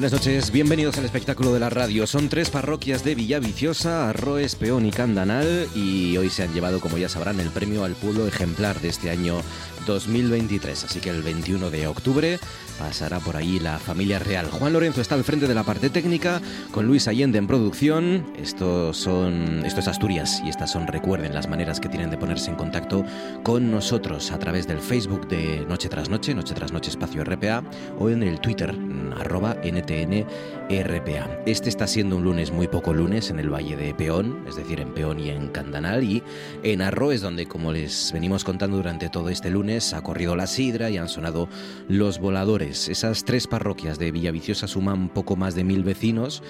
Buenas noches, bienvenidos al espectáculo de la radio. Son tres parroquias de Villaviciosa, Arroes, Peón y Candanal y hoy se han llevado, como ya sabrán, el premio al pueblo ejemplar de este año 2023. Así que el 21 de octubre pasará por ahí la familia real. Juan Lorenzo está al frente de la parte técnica, con Luis Allende en producción. Estos son, esto es Asturias y estas son, recuerden, las maneras que tienen de ponerse en contacto con nosotros a través del Facebook de Noche tras Noche, Noche tras Noche Espacio RPA, o en el Twitter, arroba NTN RPA. Este está siendo un lunes muy poco lunes en el Valle de Peón, es decir, en Peón y en Candanal, y en Arroes, donde, como les venimos contando durante todo este lunes, ha corrido la sidra y han sonado los voladores. Esas tres parroquias de Villaviciosa suman poco más de mil vecinos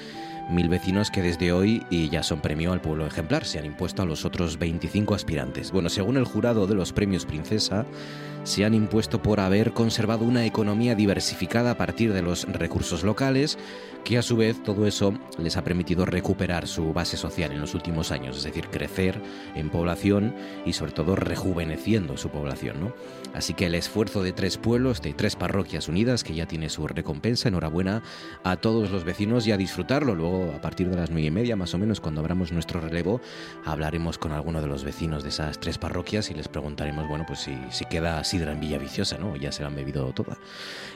mil vecinos que desde hoy y ya son premio al pueblo ejemplar, se han impuesto a los otros 25 aspirantes. Bueno, según el jurado de los premios Princesa, se han impuesto por haber conservado una economía diversificada a partir de los recursos locales, que a su vez todo eso les ha permitido recuperar su base social en los últimos años, es decir, crecer en población y sobre todo rejuveneciendo su población. ¿no? Así que el esfuerzo de tres pueblos, de tres parroquias unidas, que ya tiene su recompensa, enhorabuena a todos los vecinos y a disfrutarlo. Luego, a partir de las nueve y media, más o menos, cuando abramos nuestro relevo, hablaremos con alguno de los vecinos de esas tres parroquias y les preguntaremos, bueno, pues si, si queda sidra en Villaviciosa, ¿no? Ya se la han bebido toda.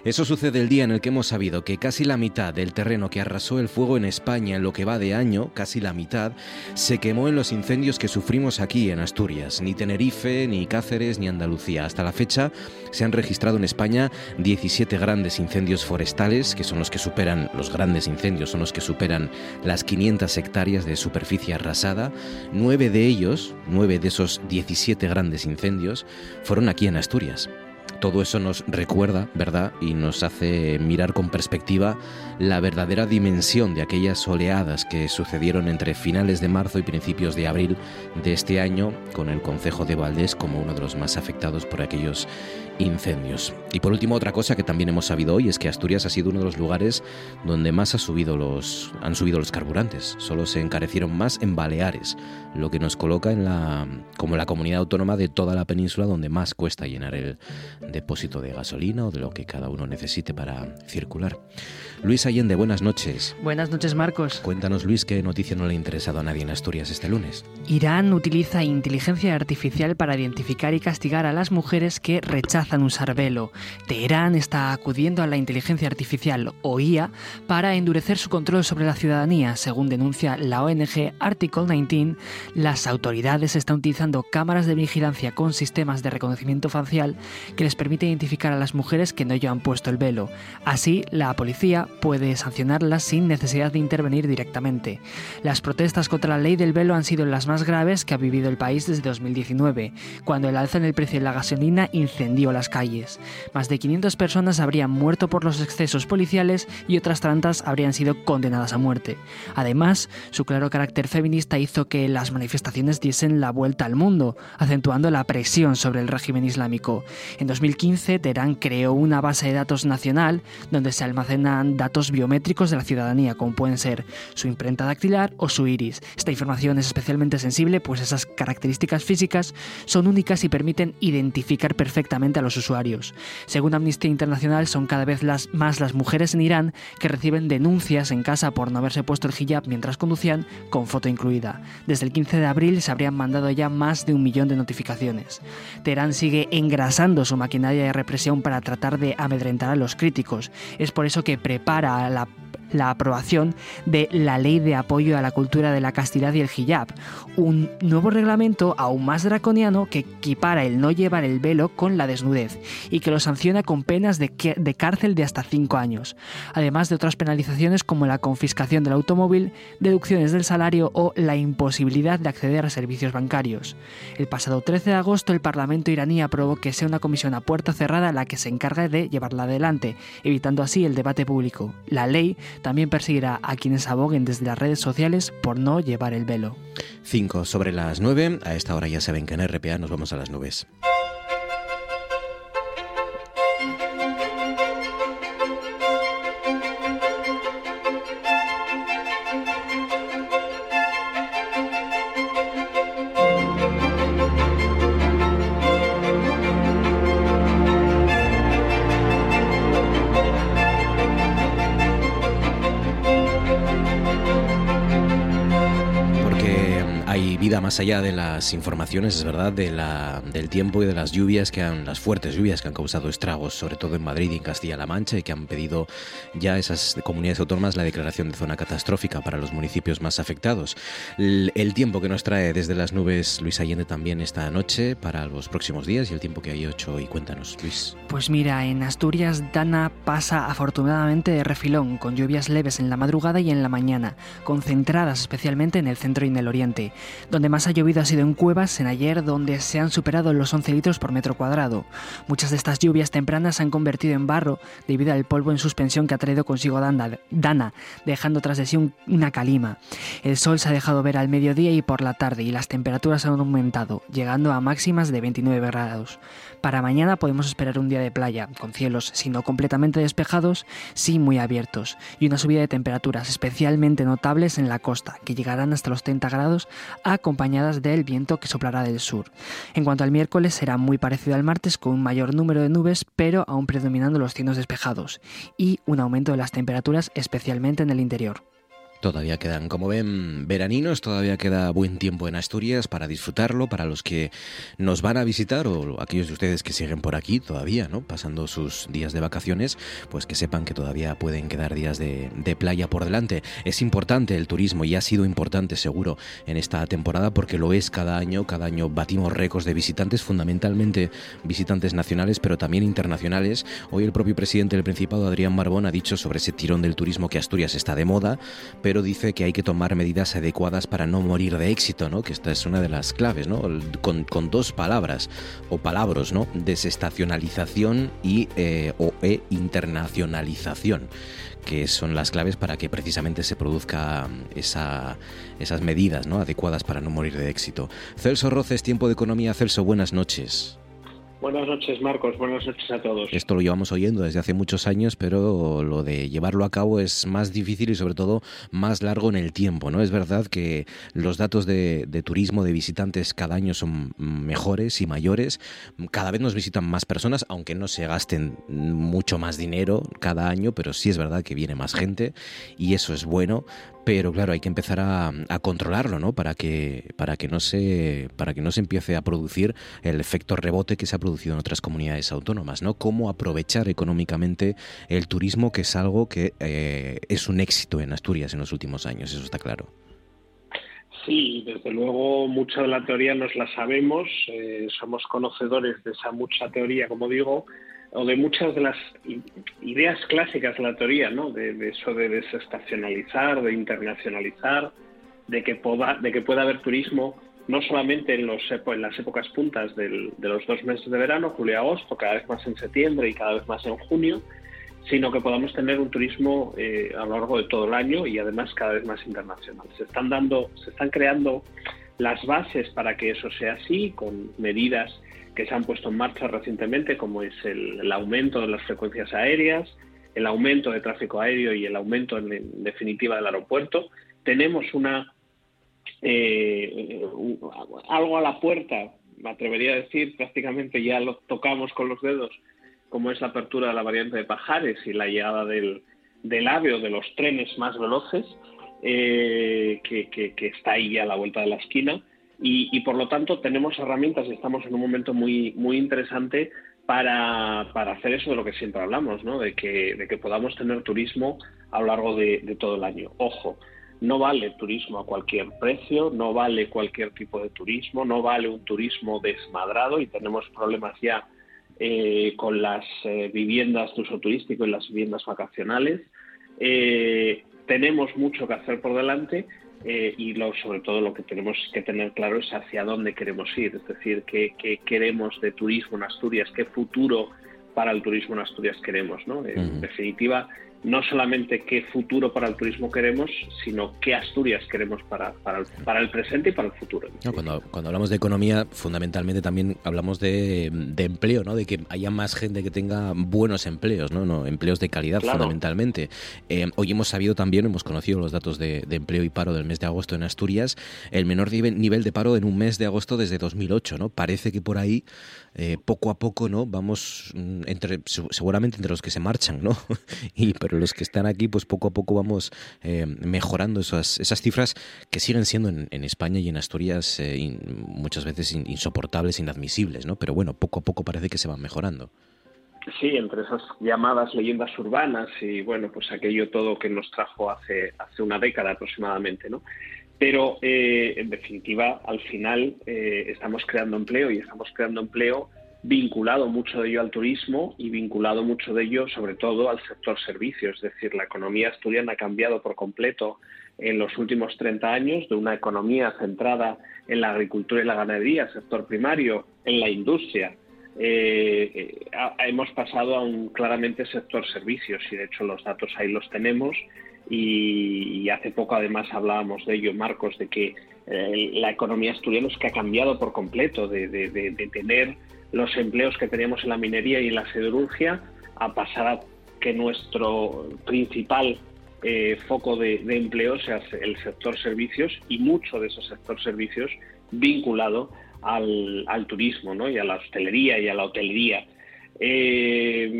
Eso sucede el día en el que hemos sabido que casi la mitad del terreno que arrasó el fuego en España en lo que va de año, casi la mitad, se quemó en los incendios que sufrimos aquí en Asturias. Ni Tenerife, ni Cáceres, ni Andalucía. Hasta la fecha se han registrado en España 17 grandes incendios forestales, que son los que superan, los grandes incendios son los que superan las 500 hectáreas de superficie arrasada. Nueve de ellos, nueve de esos 17 grandes incendios, fueron aquí en Asturias. Todo eso nos recuerda, ¿verdad? Y nos hace mirar con perspectiva la verdadera dimensión de aquellas oleadas que sucedieron entre finales de marzo y principios de abril de este año, con el Concejo de Valdés como uno de los más afectados por aquellos incendios. Y por último, otra cosa que también hemos sabido hoy es que Asturias ha sido uno de los lugares donde más ha subido los, han subido los carburantes. Solo se encarecieron más en Baleares, lo que nos coloca en la, como la comunidad autónoma de toda la península donde más cuesta llenar el depósito de gasolina o de lo que cada uno necesite para circular. Luis Allende, buenas noches. Buenas noches, Marcos. Cuéntanos, Luis, qué noticia no le ha interesado a nadie en Asturias este lunes. Irán utiliza inteligencia artificial para identificar y castigar a las mujeres que rechazan usar velo. Teherán está acudiendo a la inteligencia artificial o IA para endurecer su control sobre la ciudadanía. Según denuncia la ONG Article 19, las autoridades están utilizando cámaras de vigilancia con sistemas de reconocimiento facial que les permite identificar a las mujeres que no llevan puesto el velo. Así, la policía puede sancionarlas sin necesidad de intervenir directamente. Las protestas contra la ley del velo han sido las más graves que ha vivido el país desde 2019, cuando el alza en el precio de la gasolina incendió las calles. Más de 500 personas habrían muerto por los excesos policiales y otras tantas habrían sido condenadas a muerte. Además, su claro carácter feminista hizo que las manifestaciones diesen la vuelta al mundo, acentuando la presión sobre el régimen islámico. En 2015, Teherán creó una base de datos nacional donde se almacenan datos biométricos de la ciudadanía, como pueden ser su imprenta dactilar o su iris. Esta información es especialmente sensible, pues esas características físicas son únicas y permiten identificar perfectamente a los usuarios. Según Amnistía Internacional, son cada vez más las mujeres en Irán que reciben denuncias en casa por no haberse puesto el hijab mientras conducían, con foto incluida. Desde el 15 de abril se habrían mandado ya más de un millón de notificaciones. Teherán sigue engrasando su maquinaria de represión para tratar de amedrentar a los críticos. Es por eso que prepara la la aprobación de la Ley de Apoyo a la Cultura de la Castidad y el Hijab, un nuevo reglamento aún más draconiano que equipara el no llevar el velo con la desnudez y que lo sanciona con penas de, cárcel de hasta 5 años, además de otras penalizaciones como la confiscación del automóvil, deducciones del salario o la imposibilidad de acceder a servicios bancarios. El pasado 13 de agosto el Parlamento iraní aprobó que sea una comisión a puerta cerrada la que se encargue de llevarla adelante, evitando así el debate público. La ley también perseguirá a quienes aboguen desde las redes sociales por no llevar el velo. 5 sobre las 9. A esta hora ya saben que en RPA nos vamos a las nubes. Más allá de las informaciones, es verdad, del tiempo y de las lluvias que han, las fuertes lluvias que han causado estragos, sobre todo en Madrid y en Castilla-La Mancha, y que han pedido ya esas comunidades autónomas la declaración de zona catastrófica para los municipios más afectados. El, tiempo que nos trae desde las nubes Luis Allende también esta noche para los próximos días y el tiempo que hay ocho y cuéntanos, Luis. Pues mira, en Asturias Dana pasa afortunadamente de refilón, con lluvias leves en la madrugada y en la mañana, concentradas especialmente en el centro y en el oriente, donde más ha llovido ha sido en Cuevas, en ayer, donde se han superado los 11 litros por metro cuadrado. Muchas de estas lluvias tempranas se han convertido en barro debido al polvo en suspensión que ha traído consigo Dana, dejando tras de sí una calima. El sol se ha dejado ver al mediodía y por la tarde y las temperaturas han aumentado, llegando a máximas de 29 grados. Para mañana podemos esperar un día de playa, con cielos, si no completamente despejados, sí muy abiertos, y una subida de temperaturas especialmente notables en la costa, que llegarán hasta los 30 grados, acompañadas del viento que soplará del sur. En cuanto al miércoles, será muy parecido al martes, con un mayor número de nubes, pero aún predominando los cielos despejados, y un aumento de las temperaturas, especialmente en el interior. Todavía quedan, como ven, veraninos, todavía queda buen tiempo en Asturias para disfrutarlo, para los que nos van a visitar o aquellos de ustedes que siguen por aquí todavía, ¿no? Pasando sus días de vacaciones, pues que sepan que todavía pueden quedar días de, playa por delante. Es importante el turismo y ha sido importante seguro en esta temporada porque lo es cada año, cada año batimos récords de visitantes, fundamentalmente visitantes nacionales, pero también internacionales. Hoy el propio presidente del Principado, Adrián Barbón, ha dicho sobre ese tirón del turismo que Asturias está de moda, pero pero dice que hay que tomar medidas adecuadas para no morir de éxito, ¿no? Que esta es una de las claves, ¿no? Con, dos palabras o palabras, ¿no? Desestacionalización y eh, o e internacionalización que son las claves para que precisamente se produzca esa, esas medidas ¿no? adecuadas para no morir de éxito. Celso Roces, Tiempo de Economía. Celso, buenas noches. Buenas noches, Marcos. Buenas noches a todos. Esto lo llevamos oyendo desde hace muchos años, pero lo de llevarlo a cabo es más difícil y sobre todo más largo en el tiempo, ¿no? Es verdad que los datos de, turismo, de visitantes cada año son mejores y mayores. Cada vez nos visitan más personas, aunque no se gasten mucho más dinero cada año, pero sí es verdad que viene más gente y eso es bueno pero claro, hay que empezar a, controlarlo, ¿no? Para que, para, que no se, para que no se empiece a producir el efecto rebote que se ha producido en otras comunidades autónomas, ¿no? Cómo aprovechar económicamente el turismo, que es algo que eh, es un éxito en Asturias en los últimos años, eso está claro. Sí, desde luego mucha de la teoría nos la sabemos, eh, somos conocedores de esa mucha teoría, como digo, o de muchas de las ideas clásicas de la teoría, ¿no? De, eso de desestacionalizar, de internacionalizar, de que, pueda, de que pueda haber turismo no solamente en, los, en las épocas puntas de los dos meses de verano, julio y agosto, cada vez más en septiembre y cada vez más en junio, sino que podamos tener un turismo eh, a lo largo de todo el año y además cada vez más internacional. Se están dando, se están creando las bases para que eso sea así, con medidas que se han puesto en marcha recientemente, como es el, aumento de las frecuencias aéreas, el aumento de tráfico aéreo y el aumento, en, definitiva, del aeropuerto. Tenemos una eh, algo a la puerta, me atrevería a decir, prácticamente ya lo tocamos con los dedos, como es la apertura de la variante de Pajares y la llegada del, del AVE o de los trenes más veloces, eh, que, está ahí a la vuelta de la esquina. Y, por lo tanto tenemos herramientas y estamos en un momento muy, muy interesante para, hacer eso de lo que siempre hablamos, ¿no? de, que, de que podamos tener turismo a lo largo de, todo el año. Ojo, no vale turismo a cualquier precio, no vale cualquier tipo de turismo, no vale un turismo desmadrado y tenemos problemas ya eh, con las eh, viviendas de uso turístico y las viviendas vacacionales. Eh, tenemos mucho que hacer por delante eh, y lo, sobre todo lo que tenemos que tener claro es hacia dónde queremos ir, es decir, qué, queremos de turismo en Asturias, qué futuro para el turismo en Asturias queremos. ¿no? En definitiva, no solamente qué futuro para el turismo queremos, sino qué Asturias queremos para, para, el, para el presente y para el futuro. cuando, cuando hablamos de economía, fundamentalmente también hablamos de, de, empleo, ¿no? de que haya más gente que tenga buenos empleos, no, no empleos de calidad fundamentalmente. Eh, hoy hemos sabido también, hemos conocido los datos de, de, empleo y paro del mes de agosto en Asturias, el menor nivel de paro en un mes de agosto desde 2008. ¿no? Parece que por ahí, eh, poco a poco, no vamos mm, entre seguramente entre los que se marchan, ¿no? y pero los que están aquí, pues poco a poco vamos eh, mejorando esas, esas cifras que siguen siendo en, España y en Asturias eh, muchas veces insoportables, inadmisibles, ¿no? Pero bueno, poco a poco parece que se van mejorando. Sí, entre esas llamadas leyendas urbanas y bueno, pues aquello todo que nos trajo hace, hace una década aproximadamente, ¿no? Pero eh, en definitiva, al final estamos creando empleo y estamos creando empleo vinculado mucho de ello al turismo y vinculado mucho de ello sobre todo al sector servicios. Es decir, la economía asturiana ha cambiado por completo en los últimos 30 años de una economía centrada en la agricultura y la ganadería, sector primario, en la industria. Eh, eh, hemos pasado a un claramente sector servicios y de hecho los datos ahí los tenemos y, hace poco además hablábamos de ello, Marcos, de que eh, la economía asturiana es que ha cambiado por completo de, de tener los empleos que teníamos en la minería y en la siderurgia a pasar a que nuestro principal eh, foco de, empleo sea el sector servicios y mucho de esos sector servicios vinculado al, turismo ¿no? y a la hostelería y a la hotelería. Eh,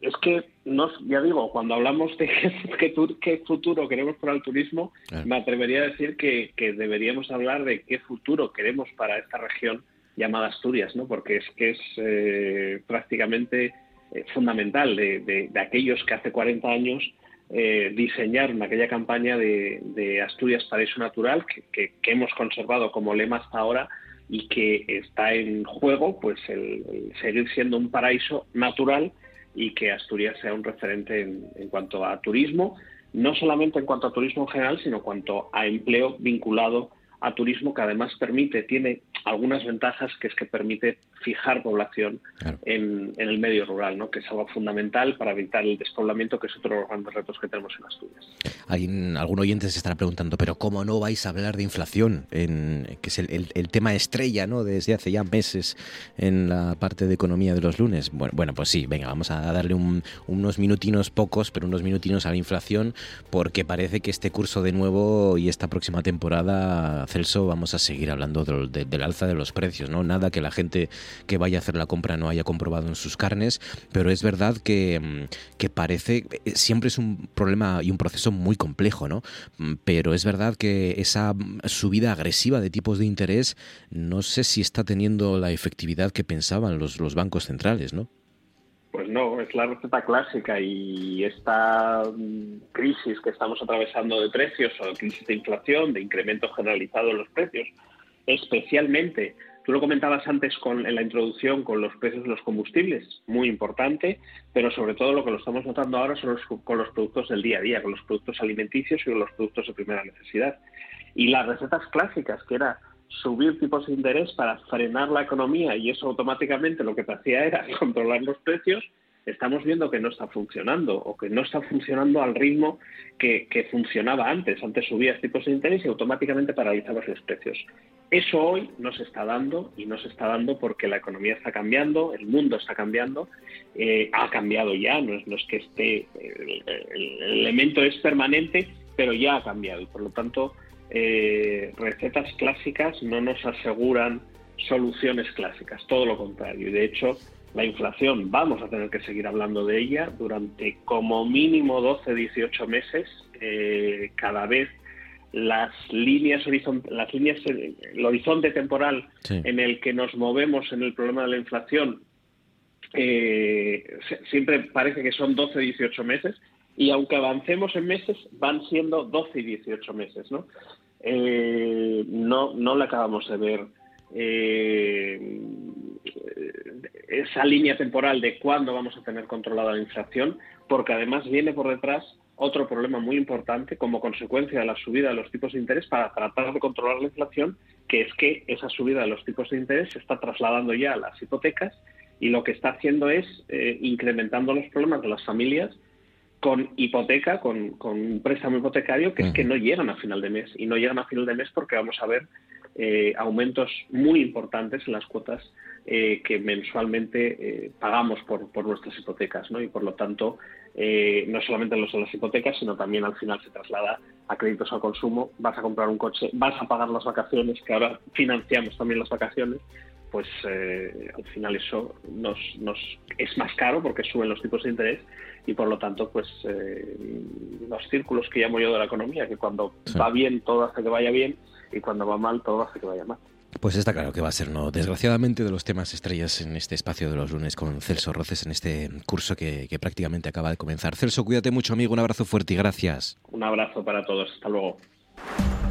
es que, no, ya digo, cuando hablamos de qué, qué, futuro queremos para el turismo, me atrevería a decir que, que deberíamos hablar de qué futuro queremos para esta región llamada Asturias, ¿no? porque es que es eh, prácticamente eh, fundamental de, aquellos que hace 40 años eh, diseñaron aquella campaña de, Asturias Paraíso Natural que, hemos conservado como lema hasta ahora y que está en juego pues el, seguir siendo un paraíso natural y que Asturias sea un referente en cuanto a turismo, no solamente en cuanto a turismo en general, sino en cuanto a empleo vinculado a turismo que además permite, tiene algunas ventajas que es que permite fijar población en, el medio rural, ¿no? que es algo fundamental para evitar el despoblamiento, que es otro de los grandes retos que tenemos en Asturias. Hay, algún oyente se estará preguntando, pero ¿cómo no vais a hablar de inflación? En, que es el, tema estrella ¿no? desde hace ya meses en la parte de economía de los lunes. Bueno, bueno pues sí, venga, vamos a darle unos minutinos pocos, pero unos minutinos a la inflación, porque parece que este curso de nuevo y esta próxima temporada, Celso, vamos a seguir hablando del alza de los precios, ¿no? Nada que la gente que vaya a hacer la compra no haya comprobado en sus carnes, pero es verdad que, mm, que parece, eh, siempre es un problema y un proceso muy complejo, ¿no? Mm, pero es verdad que esa mm, subida agresiva de tipos de interés no sé si está teniendo la efectividad que pensaban los, los bancos centrales, ¿no? Pues no, es la receta clásica y esta crisis que estamos atravesando de precios o crisis de inflación, de incremento generalizado en los precios, especialmente Tú lo comentabas antes con, en la introducción con los precios de los combustibles, muy importante, pero sobre todo lo que lo estamos notando ahora son con los productos del día a día, con los productos alimenticios y con los productos de primera necesidad. Y las recetas clásicas, que era subir tipos de interés para frenar la economía y eso automáticamente lo que te hacía era controlar los precios, estamos viendo que no está funcionando o que no está funcionando al ritmo que, funcionaba antes. Antes subías tipos de interés y automáticamente paralizabas los precios. Eso hoy no se está dando y no se está dando porque la economía está cambiando, el mundo está cambiando, eh, ha cambiado ya, no es, que esté, el, elemento es permanente, pero ya ha cambiado y por lo tanto eh, recetas clásicas no nos aseguran soluciones clásicas, todo lo contrario. Y de hecho, la inflación vamos a tener que seguir hablando de ella durante como mínimo 12, 18 meses, eh, cada vez las líneas las líneas el horizonte temporal en el que nos movemos en el problema de la inflación eh, siempre parece que son 12 18 meses y aunque avancemos en meses van siendo 12 y 18 meses no eh, no no le acabamos de ver eh, esa línea temporal de cuándo vamos a tener controlada la inflación porque además viene por detrás otro problema muy importante como consecuencia de la subida de los tipos de interés para tratar de controlar la inflación, que es que esa subida de los tipos de interés se está trasladando ya a las hipotecas y lo que está haciendo es eh, incrementando los problemas de las familias con hipoteca, con, un préstamo hipotecario, que es que no llegan a final de mes. Y no llegan a final de mes porque vamos a ver eh, aumentos muy importantes en las cuotas eh, que mensualmente pagamos por, por, nuestras hipotecas. ¿no? Y por lo tanto, eh, no solamente en los de las hipotecas, sino también al final se traslada a créditos al consumo, vas a comprar un coche, vas a pagar las vacaciones, que ahora financiamos también las vacaciones, pues eh, al final eso nos, nos es más caro porque suben los tipos de interés y por lo tanto pues eh, los círculos que llamo yo de la economía, que cuando va bien todo hace que vaya bien y cuando va mal todo hace que vaya mal. Pues está claro que va a ser, ¿no? Desgraciadamente, de los temas estrellas en este espacio de los lunes con Celso Roces en este curso que, prácticamente acaba de comenzar. Celso, cuídate mucho, amigo. Un abrazo fuerte y gracias. Un abrazo para todos. Hasta luego.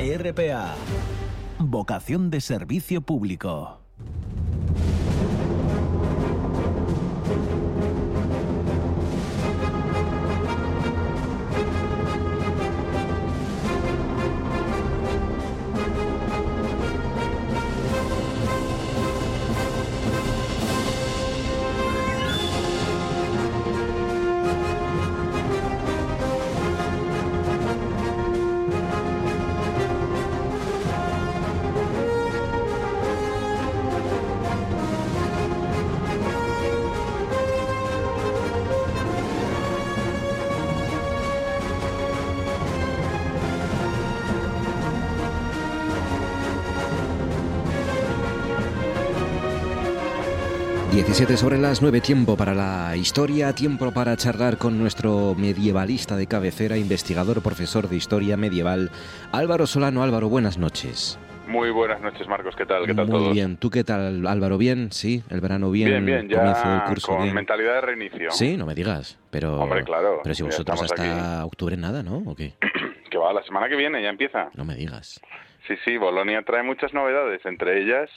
RPA, vocación de servicio público. 17 sobre las 9, tiempo para la historia, tiempo para charlar con nuestro medievalista de cabecera, investigador, profesor de historia medieval, Álvaro Solano. Álvaro, buenas noches. Muy buenas noches, Marcos. ¿Qué tal? ¿Qué tal Muy bien. ¿Tú qué tal, Álvaro? ¿Bien? ¿Sí? ¿El verano bien? Bien, bien. Ya con mentalidad de reinicio. Sí, no me digas. Pero, Hombre, claro. Pero si vosotros hasta octubre nada, ¿no? ¿O qué? que va, la semana que viene ya empieza. No me digas. Sí, sí, Bolonia trae muchas novedades, entre ellas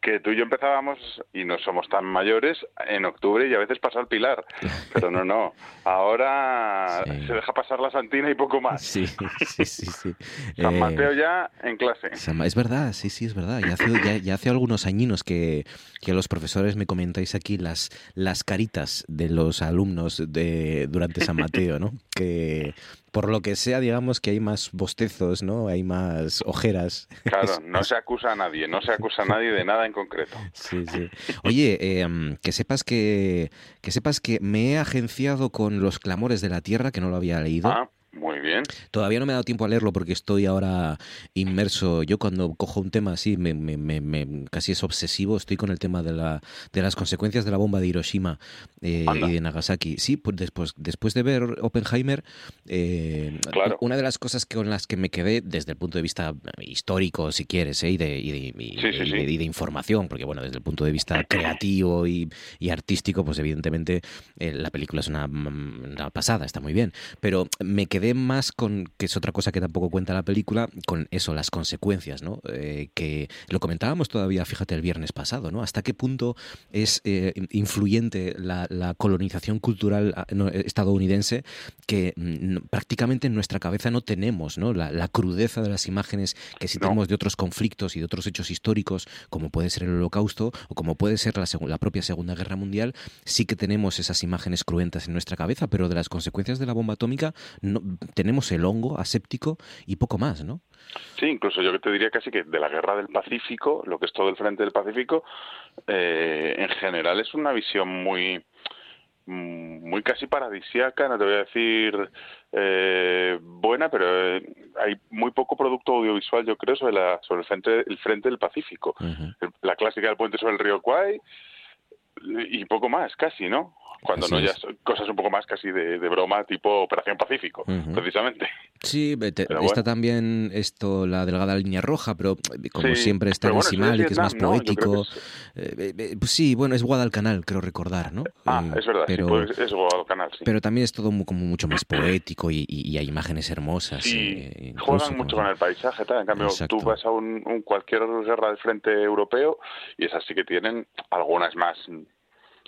que tú y yo empezábamos, y no somos tan mayores, en octubre y a veces pasa el pilar. Pero no, no. Ahora se deja pasar la Santina y poco más. Sí, sí, sí. sí. San eh, Mateo ya en clase. Es verdad, sí, sí, es verdad. Ya hace, ya, hace algunos añinos que, que, los profesores me comentáis aquí las, las caritas de los alumnos de, durante San Mateo, ¿no? Que por lo que sea, digamos que hay más bostezos, ¿no? Hay más ojeras. Claro, no se acusa a nadie, no se acusa a nadie de nada en concreto. Sí, sí. Oye, em, que sepas que que sepas que me he agenciado con los clamores de la tierra, que no lo había leído. Ah. Muy bien. Todavía no me he dado tiempo a leerlo porque estoy ahora inmerso. Yo cuando cojo un tema así, me, me, casi es obsesivo. Estoy con el tema de, la, de las consecuencias de la bomba de Hiroshima eh, y de Nagasaki. Sí, pues después, después de ver Oppenheimer, eh, una de las cosas con las que me quedé desde el punto de vista histórico, si quieres, eh, y, de, y, de, información, porque bueno, desde el punto de vista creativo y, artístico, pues evidentemente la película es una, una pasada, está muy bien. Pero me quedé más con, que es otra cosa que tampoco cuenta la película, con eso, las consecuencias, ¿no? Eh, que lo comentábamos todavía, fíjate, el viernes pasado, ¿no? Hasta qué punto es eh, influyente la, colonización cultural ah, estadounidense que mm, prácticamente en nuestra cabeza no tenemos, ¿no? La, crudeza de las imágenes que si tenemos de otros conflictos y de otros hechos históricos, como puede ser el Holocausto o como puede ser la, la propia Segunda Guerra Mundial, sí que tenemos esas imágenes cruentas en nuestra cabeza, pero de las consecuencias de la bomba atómica no, tenemos el hongo aséptico y poco más, ¿no? Sí, incluso yo te diría casi que de la guerra del Pacífico, lo que es todo el frente del Pacífico, eh, en general es una visión muy muy casi paradisiaca, no te voy a decir eh, buena, pero eh, hay muy poco producto audiovisual, yo creo, sobre, la, sobre el, frente, el frente del Pacífico. La clásica del puente sobre el río Kwai y poco más, casi, ¿no? Cuando no ya cosas un poco más casi de, broma, tipo Operación Pacífico, precisamente. Sí, está también esto, la delgada línea roja, pero eh, como siempre está en Simal, que es más poético. Eh, eh, pues sí, bueno, es Guadalcanal, creo recordar, ¿no? Ah, es verdad, pero, es Guadalcanal, sí. Pero también es todo como mucho más poético y, hay imágenes hermosas. Sí, juegan mucho con el paisaje, tal. En cambio, tú vas a un, un, cualquier guerra del frente europeo y esas sí que tienen algunas más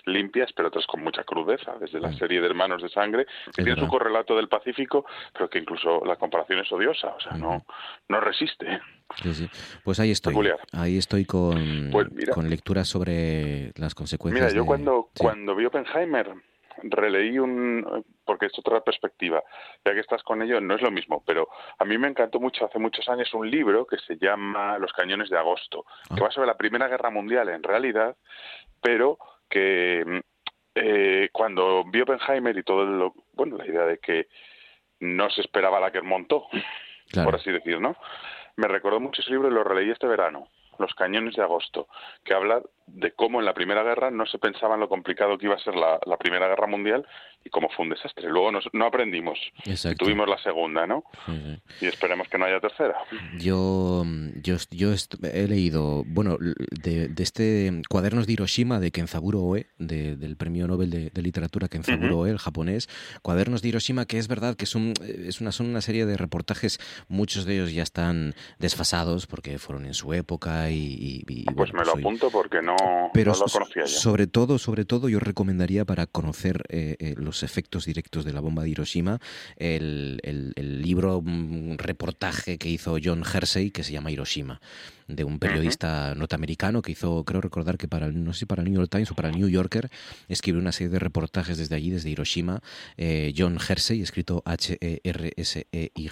limpias, pero otras con mucha crudeza, desde la mm. serie de Hermanos de Sangre, que tiene su correlato del Pacífico, pero que incluso la comparación es odiosa, o sea, no, no resiste. Sí, sí. Pues ahí estoy. Ahí estoy con, pues con lecturas sobre las consecuencias. Mira, yo cuando, cuando vi Oppenheimer releí un porque es otra perspectiva ya que estás con ello no es lo mismo pero a mí me encantó mucho hace muchos años un libro que se llama Los cañones de agosto que ah. va sobre la Primera Guerra Mundial en realidad pero que eh, cuando vi Oppenheimer y todo lo, bueno, la idea de que no se esperaba la que montó, por así decir, ¿no? Me recordó mucho ese libro y lo releí este verano, Los cañones de agosto, que habla de cómo en la Primera Guerra no se pensaba en lo complicado que iba a ser la, Primera Guerra Mundial y cómo fue un desastre. Luego no aprendimos. tuvimos la segunda, ¿no? Y esperemos que no haya tercera. Yo, yo, yo he leído, bueno, de, este Cuadernos de Hiroshima de Kenzaburo Oe, del Premio Nobel de, Literatura Kenzaburo Oe, el japonés. Cuadernos de Hiroshima, que es verdad que es, es una, son una serie de reportajes, muchos de ellos ya están desfasados porque fueron en su época y... pues me lo apunto porque no pero lo conocía sobre todo, sobre todo, yo recomendaría para conocer eh, eh, los efectos directos de la bomba de Hiroshima el, el, el libro, un reportaje que hizo John Hersey que se llama Hiroshima de un periodista norteamericano que hizo, creo recordar que para, no sé si para el New York Times o para el New Yorker, escribió una serie de reportajes desde allí, desde Hiroshima. Eh, John Hersey, escrito H-E-R-S-E-Y,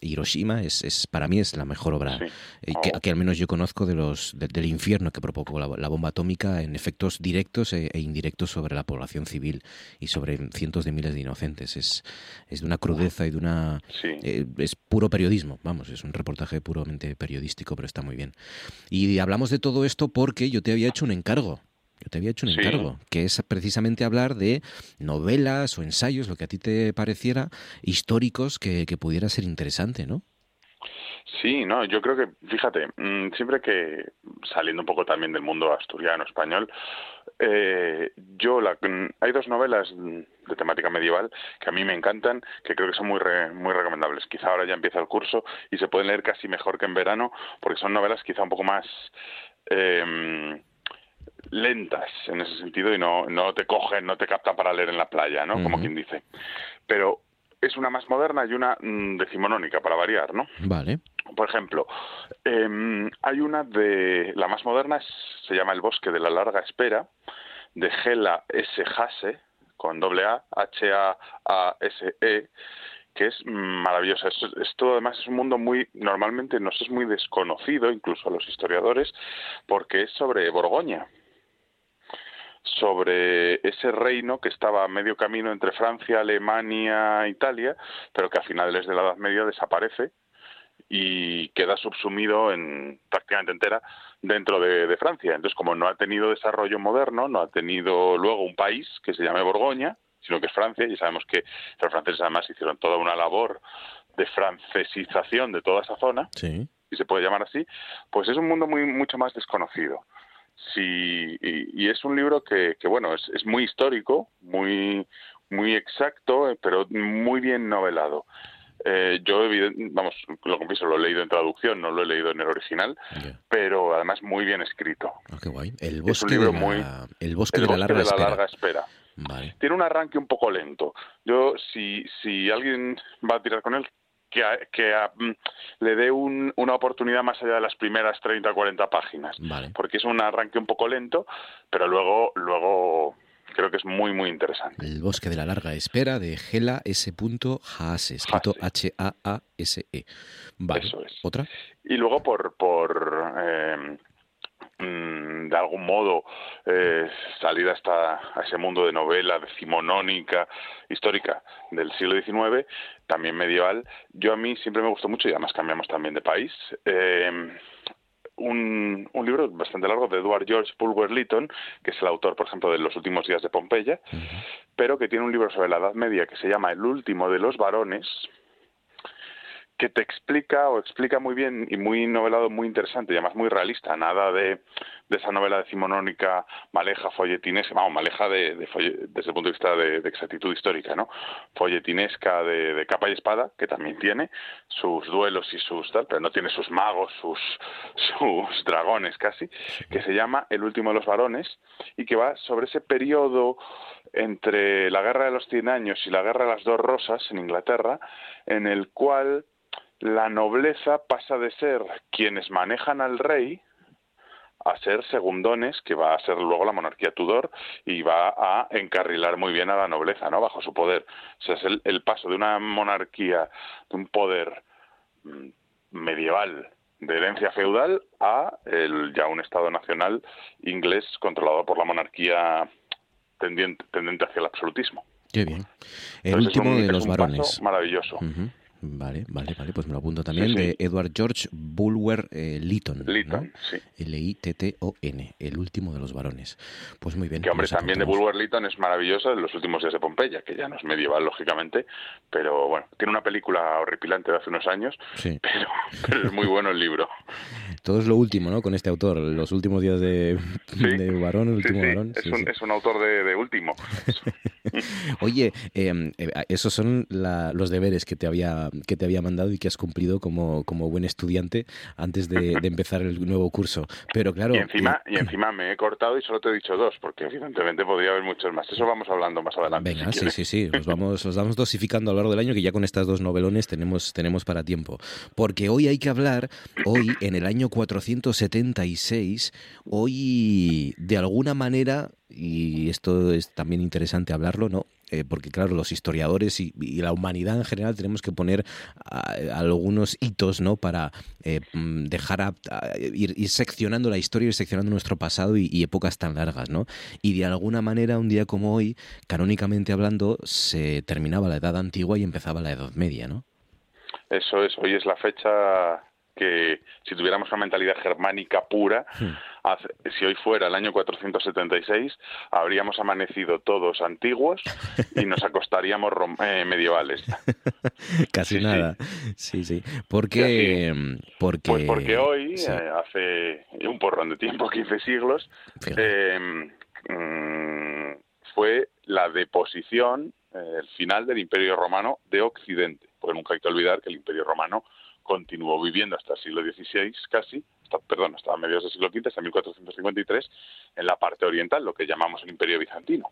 Hiroshima, es, es, para mí es la mejor obra eh, que, al menos yo conozco de los, del infierno que provocó la, bomba atómica en efectos directos e, e, indirectos sobre la población civil y sobre cientos de miles de inocentes. Es, es de una crudeza y de una... Eh, es puro periodismo, vamos, es un reportaje puramente periodístico, pero está muy bien. Y hablamos de todo esto porque yo te había hecho un encargo. Yo te había hecho un encargo, que es precisamente hablar de novelas o ensayos, lo que a ti te pareciera, históricos que, que pudiera ser interesante, ¿no? Sí, no, yo creo que, fíjate, mm, siempre que saliendo un poco también del mundo asturiano, español, eh, yo la, hay dos novelas de temática medieval que a mí me encantan, que creo que son muy muy recomendables. Quizá ahora ya empieza el curso y se pueden leer casi mejor que en verano, porque son novelas quizá un poco más em, lentas en ese sentido y no, no te cogen, no te captan para leer en la playa, ¿no? Como quien dice. Pero es una más moderna y una mm, decimonónica, para variar, ¿no? Vale. Por ejemplo, em, hay una de. La más moderna se llama El bosque de la larga espera, de Gela S. Hase, con doble A, H-A-A-S-E, que es maravillosa. Esto, además es un mundo muy, normalmente nos es muy desconocido, incluso a los historiadores, porque es sobre Borgoña sobre ese reino que estaba a medio camino entre Francia, Alemania, Italia, pero que a finales de la Edad Media desaparece y queda subsumido en prácticamente entera dentro de, Francia. Entonces, como no ha tenido desarrollo moderno, no ha tenido luego un país que se llame Borgoña, sino que es Francia, y sabemos que los franceses además hicieron toda una labor de francesización de toda esa zona, y se puede llamar así, pues es un mundo muy mucho más desconocido. Sí, y, es un libro que, que bueno, es, es, muy histórico, muy, muy exacto, pero muy bien novelado. Eh, yo, vamos, lo confieso, lo he leído en traducción, no lo he leído en el original, pero además muy bien escrito. Ah, qué guay. El bosque, de, la, el bosque, de, la, larga, espera. Tiene un arranque un poco lento. Yo, si, si alguien va a tirar con él, que, que mm, le dé una oportunidad más allá de las primeras 30 o 40 páginas. Porque es un arranque un poco lento, pero luego, luego creo que es muy, muy interesante. El bosque de la larga espera de Gela S. Haase, escrito H-A-A-S-E. Vale. Eso es. ¿Otra? Y luego por, por eh, de algún modo eh, salir hasta a ese mundo de novela decimonónica histórica del siglo XIX, también medieval, yo a mí siempre me gustó mucho y además cambiamos también de país. Eh, un, un, libro bastante largo de Edward George Bulwer Lytton, que es el autor, por ejemplo, de Los últimos días de Pompeya, pero que tiene un libro sobre la Edad Media que se llama El último de los varones, que te explica o explica muy bien y muy novelado, muy interesante y además muy realista, nada de, de esa novela decimonónica maleja, folletinesca, vamos, maleja de, desde el punto de vista de, exactitud histórica, ¿no? Folletinesca de, capa y espada, que también tiene sus duelos y sus tal, pero no tiene sus magos, sus, sus dragones casi, que se llama El último de los varones y que va sobre ese periodo entre la guerra de los cien años y la guerra de las dos rosas en Inglaterra, en el cual la nobleza pasa de ser quienes manejan al rey a ser segundones, que va a ser luego la monarquía Tudor y va a encarrilar muy bien a la nobleza, ¿no? Bajo su poder. O sea, es el, paso de una monarquía, de un poder mm, medieval de herencia feudal a el, ya un Estado nacional inglés controlado por la monarquía tendiente, tendente hacia el absolutismo. Qué bien. El último de los varones. Maravilloso. Vale, vale, vale, pues me lo apunto también, de Edward George Bulwer eh, Lytton. Lytton, sí. L-I-T-T-O-N, el último de los varones. Pues muy bien. Que hombre, también de Bulwer Lytton es maravilloso en los últimos días de Pompeya, que ya no es medieval, lógicamente, pero bueno, tiene una película horripilante de hace unos años, pero, es muy bueno el libro. Todo es lo último, ¿no? Con este autor, los últimos días de, de varón, el último varón. Es un, es, un, autor de, último. Oye, em, eh, esos son los deberes que te había que te había mandado y que has cumplido como, como buen estudiante antes de, empezar el nuevo curso. Pero claro... Y encima, y encima me he cortado y solo te he dicho dos, porque evidentemente podría haber muchos más. Eso vamos hablando más adelante. Venga, sí, sí, sí. Los vamos, los vamos dosificando a lo largo del año, que ya con estas dos novelones tenemos, tenemos para tiempo. Porque hoy hay que hablar, hoy en el año 476, hoy de alguna manera y esto es también interesante hablarlo, ¿no? Eh, porque claro, los historiadores y, la humanidad en general tenemos que poner algunos hitos, ¿no? Para eh, mm, dejar a, ir, seccionando la historia, ir seccionando nuestro pasado y, épocas tan largas, ¿no? Y de alguna manera, un día como hoy, canónicamente hablando, se terminaba la Edad Antigua y empezaba la Edad Media, ¿no? Eso es, hoy es la fecha que si tuviéramos una mentalidad germánica pura, hmm. si hoy fuera el año 476, habríamos amanecido todos antiguos y nos acostaríamos eh, medievales. Casi nada. Sí, sí. Porque, porque... Pues porque hoy, eh, hace un porrón de tiempo, 15 siglos, em, mm, fue la deposición, eh, el final del Imperio Romano de Occidente. Porque nunca hay que olvidar que el Imperio Romano continuó viviendo hasta el siglo XVI casi, hasta, perdón, hasta mediados del siglo V, hasta 1453, en la parte oriental, lo que llamamos el Imperio Bizantino.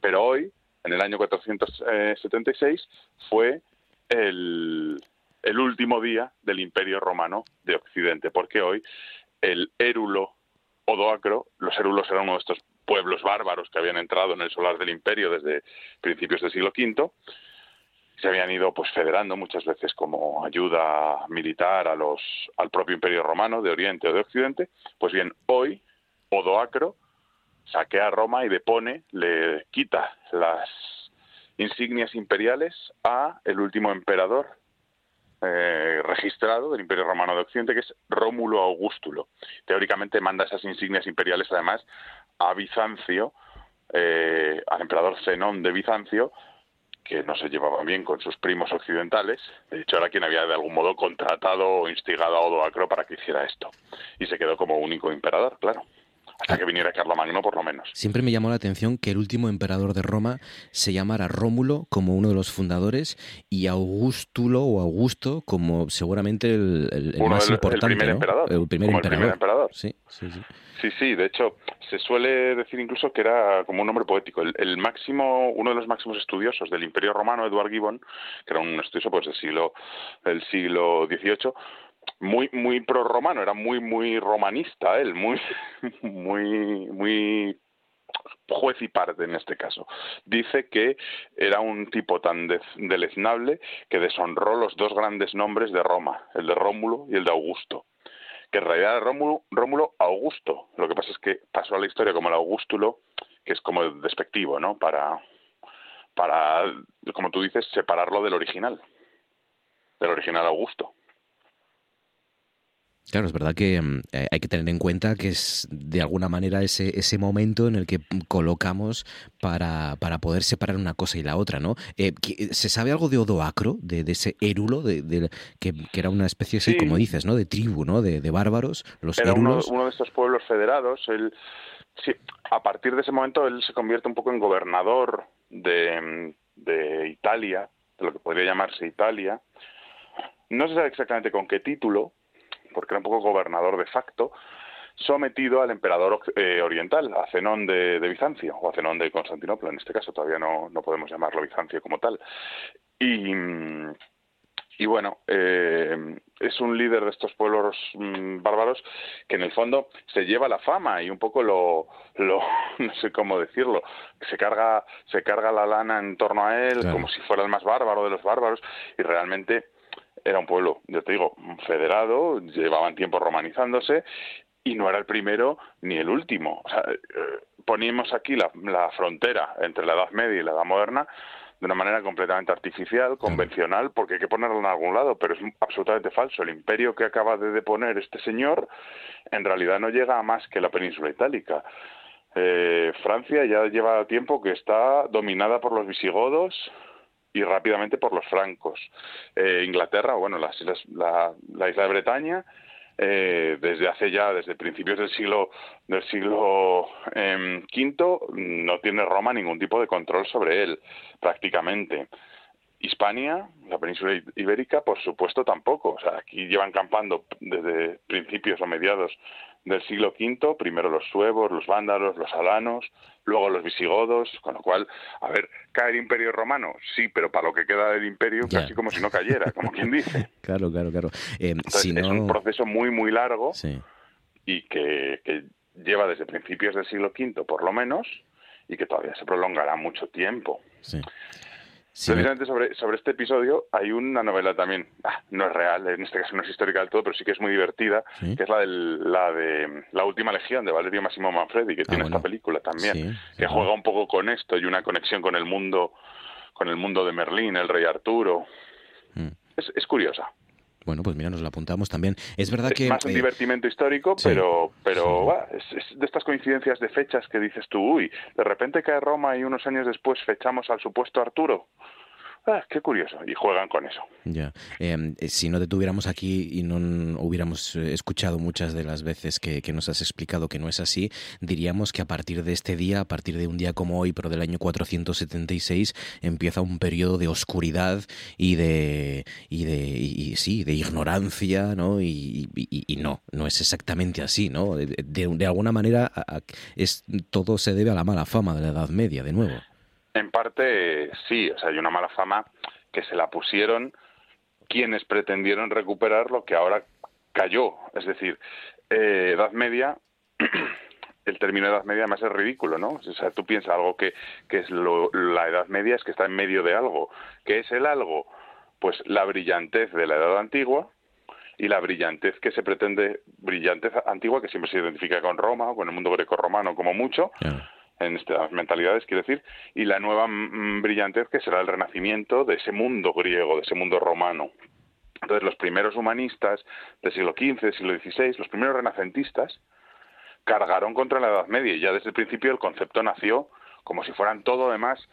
Pero hoy, en el año 476, fue el, el último día del Imperio Romano de Occidente, porque hoy el érulo Odoacro, los érulos eran uno de estos pueblos bárbaros que habían entrado en el solar del imperio desde principios del siglo V, se habían ido pues federando muchas veces como ayuda militar a los al propio Imperio Romano de Oriente o de Occidente, pues bien, hoy Odoacro saquea Roma y depone, le quita las insignias imperiales a el último emperador eh, registrado del Imperio Romano de Occidente, que es Rómulo Augustulo. Teóricamente manda esas insignias imperiales además a Bizancio, eh, al emperador Zenón de Bizancio, que no se llevaban bien con sus primos occidentales. De hecho, era quien había de algún modo contratado o instigado a Odoacro para que hiciera esto. Y se quedó como único emperador, claro. Hasta que viniera Carlomagno por lo menos. Siempre me llamó la atención que el último emperador de Roma se llamara Rómulo como uno de los fundadores y Augustulo o Augusto como seguramente el, más importante. El primer emperador. El primer emperador. Sí, sí, sí. Sí, sí, de hecho, se suele decir incluso que era como un nombre poético. El, máximo, uno de los máximos estudiosos del Imperio Romano, Eduard Gibbon, que era un estudioso pues del siglo, del siglo XVIII, muy muy pro romano era muy muy romanista él muy muy muy juez y parte en este caso. Dice que era un tipo tan deleznable que deshonró los dos grandes nombres de Roma el de Rómulo y el de Augusto. Que en realidad era Rómulo, Rómulo Augusto. Lo que pasa es que pasó a la historia como el Augustulo que es como despectivo no para para como tú dices separarlo del original del original Augusto Claro, es verdad que mm, eh, hay que tener en cuenta que es de alguna manera ese, ese momento en el que colocamos para, para poder separar una cosa y la otra, ¿no? Eh, ¿Se sabe algo de Odoacro, de, de ese érulo, de, que, era una especie, sí. como dices, ¿no? De tribu, ¿no? De, bárbaros, los era uno, de estos pueblos federados. Él, sí, a partir de ese momento él se convierte un poco en gobernador de, de Italia, de lo que podría llamarse Italia. No se sabe exactamente con qué título, porque era un poco gobernador de facto, sometido al emperador eh, oriental, a Zenón de, Bizancio, o a Zenón de Constantinopla, en este caso, todavía no, no podemos llamarlo Bizancio como tal. Y, y bueno, eh, es un líder de estos pueblos mm, bárbaros que en el fondo se lleva la fama y un poco lo, lo no sé cómo decirlo, se carga, se carga la lana en torno a él como si fuera el más bárbaro de los bárbaros y realmente era un pueblo, yo te digo, federado, llevaban tiempo romanizándose y no era el primero ni el último. O sea, eh, poníamos aquí la, frontera entre la Edad Media y la Edad Moderna de una manera completamente artificial, convencional, porque hay que ponerlo en algún lado, pero es absolutamente falso. El imperio que acaba de deponer este señor en realidad no llega a más que la península itálica. Eh, Francia ya lleva tiempo que está dominada por los visigodos, y rápidamente por los francos. Eh, Inglaterra, bueno, las la, isla de Bretaña, eh, desde hace ya, desde principios del siglo del siglo eh, V, no tiene Roma ningún tipo de control sobre él, prácticamente. Hispania, la península ibérica, por supuesto tampoco. O sea, aquí llevan campando desde principios o mediados del siglo V, primero los suevos, los vándalos, los alanos, luego los visigodos, con lo cual, a ver, ¿cae el imperio romano? Sí, pero para lo que queda del imperio, casi como si no cayera, como quien dice. claro, claro, claro. Eh, Es un proceso muy, muy largo y que, que lleva desde principios del siglo V, por lo menos, y que todavía se prolongará mucho tiempo. Sí. Precisamente sobre, sobre este episodio hay una novela también, ah, no es real, en este caso no es histórica del todo, pero sí que es muy divertida, que es la, del, la de La Última Legión de Valerio Massimo Manfredi, que ah, tiene esta película también, que juega un poco con esto y una conexión con el mundo, con el mundo de Merlín, el rey Arturo. Mm. Es, es curiosa. Bueno, pues mira, nos la apuntamos también. Es verdad es que... más un eh, divertimento histórico, pero, pero es, de estas coincidencias de fechas que dices tú, uy, de repente cae Roma y unos años después fechamos al supuesto Arturo. Ah, qué curioso. Y juegan con eso. Ya. Em, eh, si no te tuviéramos aquí y no hubiéramos eh, escuchado muchas de las veces que, nos has explicado que no es así, diríamos que a partir de este día, a partir de un día como hoy, pero del año 476, empieza un periodo de oscuridad y de, y de sí, de ignorancia, ¿no? Y, no, no es exactamente así, ¿no? De, de alguna manera es, todo se debe a la mala fama de la Edad Media, de nuevo. En parte sí, o sea, hay una mala fama que se la pusieron quienes pretendieron recuperar lo que ahora cayó. Es decir, eh, Edad Media, el término Edad Media además es ridículo, ¿no? O sea, tú piensas algo que, que es la Edad Media es que está en medio de algo. ¿Qué es el algo? Pues la brillantez de la Edad Antigua, y la brillantez que se pretende, brillantez antigua que siempre se identifica con Roma o con el mundo greco-romano como mucho, en estas mentalidades, quiero decir, y la nueva mm, brillantez que será el renacimiento de ese mundo griego, de ese mundo romano. Entonces, los primeros humanistas del siglo XV, del siglo XVI, los primeros renacentistas, cargaron contra la Edad Media y ya desde el principio el concepto nació como si fueran todo además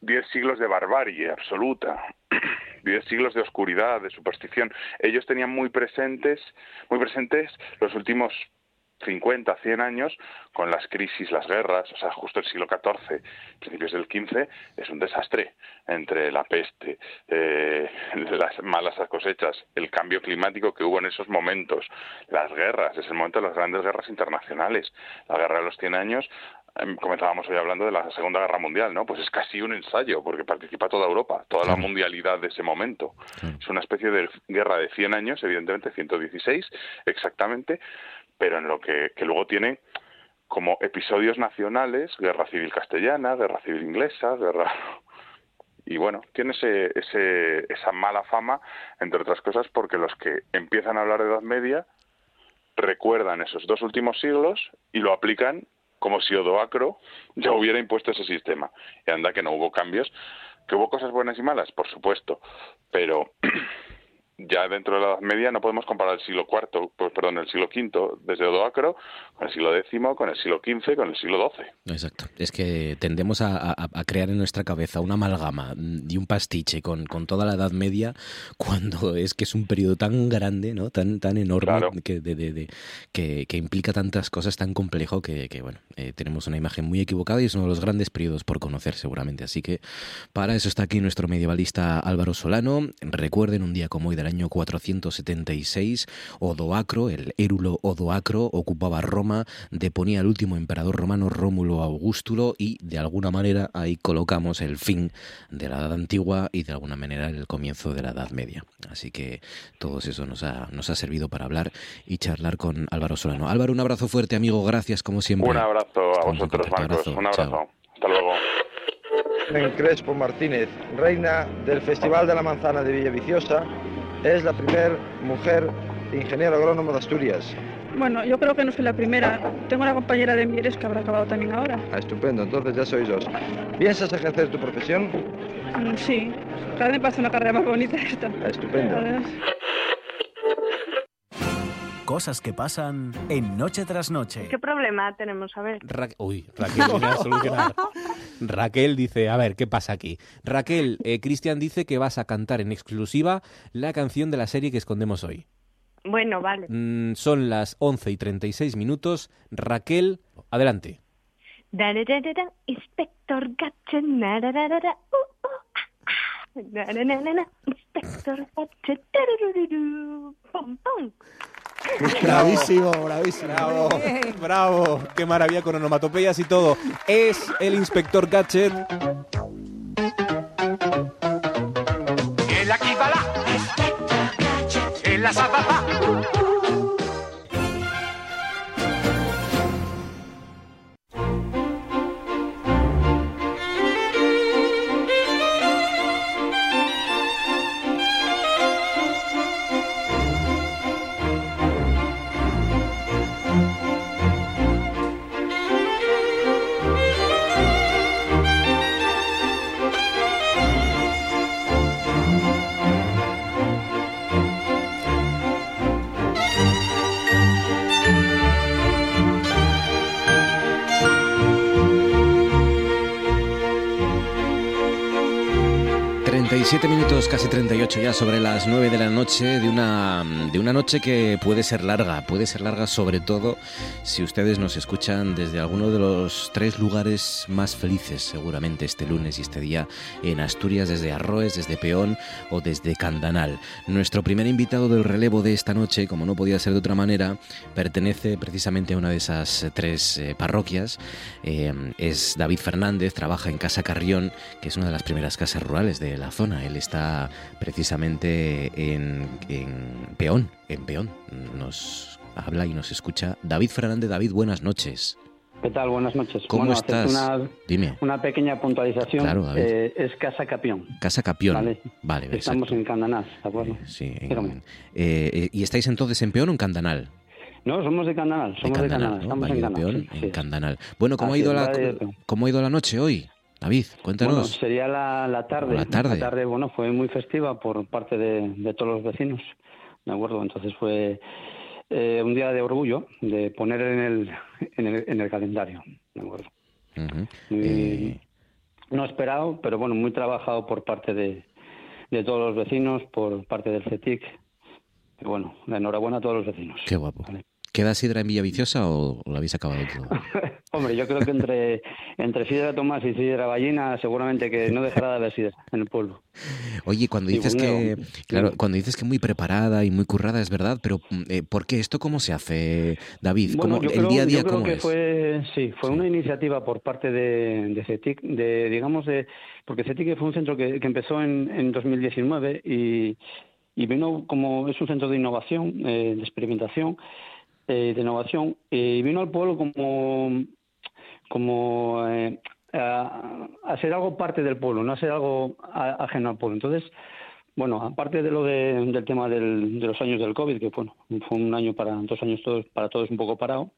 diez siglos de barbarie absoluta, diez siglos de oscuridad, de superstición. Ellos tenían muy presentes, muy presentes los últimos 50, 100 años, con las crisis, las guerras, o sea, justo el siglo XIV, principios del XV, es un desastre entre la peste, eh, las malas cosechas, el cambio climático que hubo en esos momentos, las guerras, es el momento de las grandes guerras internacionales. La guerra de los 100 años em, comenzábamos hoy hablando de la Segunda Guerra Mundial, ¿no? Pues es casi un ensayo, porque participa toda Europa, toda la mundialidad de ese momento. Es una especie de guerra de 100 años, evidentemente 116 exactamente, pero en lo que, que luego tiene como episodios nacionales, guerra civil castellana, guerra civil inglesa, guerra y bueno, tiene ese, ese, esa mala fama, entre otras cosas, porque los que empiezan a hablar de Edad Media recuerdan esos dos últimos siglos y lo aplican como si Odoacro ya hubiera impuesto ese sistema. Y anda que no hubo cambios, que hubo cosas buenas y malas, por supuesto, pero ya dentro de la Edad Media no podemos comparar el siglo IV, pues, perdón, el siglo V desde Odoacro con el siglo X, con el siglo XV, con el siglo XII. Exacto. Es que tendemos a, crear en nuestra cabeza una amalgama y un pastiche con, toda la Edad Media cuando es que es un periodo tan grande, ¿no? tan, tan enorme que, de, que, implica tantas cosas tan complejo que, bueno, eh, tenemos una imagen muy equivocada y es uno de los grandes periodos por conocer seguramente. Así que para eso está aquí nuestro medievalista Álvaro Solano. Recuerden un día como hoy de año 476, Odoacro, el érulo Odoacro, ocupaba Roma, deponía al último emperador romano Rómulo Augustulo y de alguna manera ahí colocamos el fin de la Edad Antigua y de alguna manera el comienzo de la Edad Media. Así que todo eso nos ha, nos ha servido para hablar y charlar con Álvaro Solano. Álvaro, un abrazo fuerte, amigo, gracias como siempre. Un abrazo a vosotros, Marcos. Un abrazo. Hasta luego. Crespo Martínez, reina del Festival de la Manzana de Villaviciosa es la primera mujer ingeniero agrónomo de Asturias. Bueno, yo creo que no soy la primera. Tengo una compañera de Mieres que habrá acabado también ahora. Ah, estupendo, entonces ya sois dos. ¿Piensas ejercer tu profesión? Mm, sí, cada vez me pasa una carrera más bonita esta. Ah, estupendo. Cosas que pasan en Noche tras Noche. ¿Qué problema tenemos? A ver. Uy, Raquel viene a solucionar. Raquel dice, a ver, ¿qué pasa aquí? Raquel, eh, Cristian dice que vas a cantar en exclusiva la canción de la serie que escondemos hoy. Bueno, vale. Mm, son las 11 y 36 minutos. Raquel, adelante. Inspector Gadget. Inspector Gadget. Bravísimo, bravísimo. Bravo, bravo. Qué maravilla con onomatopeyas y todo. Es el inspector Gadget. El aquí va la. El la. Minutos, casi 38 ya sobre las 9 de la noche de una, de una noche que puede ser larga, puede ser larga sobre todo si ustedes nos escuchan desde alguno de los tres lugares más felices seguramente este lunes y este día en Asturias, desde Arroes, desde Peón o desde Candanal. Nuestro primer invitado del relevo de esta noche, como no podía ser de otra manera, pertenece precisamente a una de esas tres eh, parroquias. Eh, es David Fernández, trabaja en Casa Carrión, que es una de las primeras casas rurales de la zona. Él está precisamente en, Peón, en Peón. Nos habla y nos escucha David Fernández. David, buenas noches. ¿Qué tal? Buenas noches. ¿Cómo estás? Una, Dime. Una pequeña puntualización. Claro, eh, es Casa Capión. Casa Capión. Vale. vale Estamos en Candanal, ¿de acuerdo? Sí. Eh, eh, ¿Y estáis entonces en Peón o en Candanal? No, somos de Candanal. Somos de Candanal. Estamos en Candanal. en Candanal. Bueno, ¿cómo ha, ido la, ¿cómo ha ido la noche hoy? David, cuéntanos. Bueno, sería la, tarde. La tarde. La tarde, bueno, fue muy festiva por parte de, todos los vecinos, ¿de acuerdo? Entonces fue eh, un día de orgullo de poner en el, en el, en el calendario, ¿de acuerdo? Eh, no esperado, pero bueno, muy trabajado por parte de, de todos los vecinos, por parte del CETIC. Y bueno, enhorabuena a todos los vecinos. Qué guapo. ¿Queda sidra en Villaviciosa o lo habéis acabado todo? Hombre, yo creo que entre, entre Sidra Tomás y Sidra Ballina seguramente que no dejará de haber sidra en el pueblo. Oye, cuando dices que claro, cuando dices que muy preparada y muy currada es verdad, pero mm, eh, ¿por qué esto cómo se hace, David? ¿Cómo, el día a día yo creo cómo que es? Fue, sí, fue una iniciativa por parte de, de CETIC, de digamos de porque CETIC fue un centro que, que empezó en, en 2019 y, y vino como es un centro de innovación, eh, de experimentación, eh, de innovación y vino al pueblo como como eh, a, a ser algo parte del pueblo, no a ser algo a- ajeno al pueblo. Entonces, bueno, aparte de lo de- del tema del- de los años del COVID, que bueno, fue un año para dos años todos para todos un poco parado,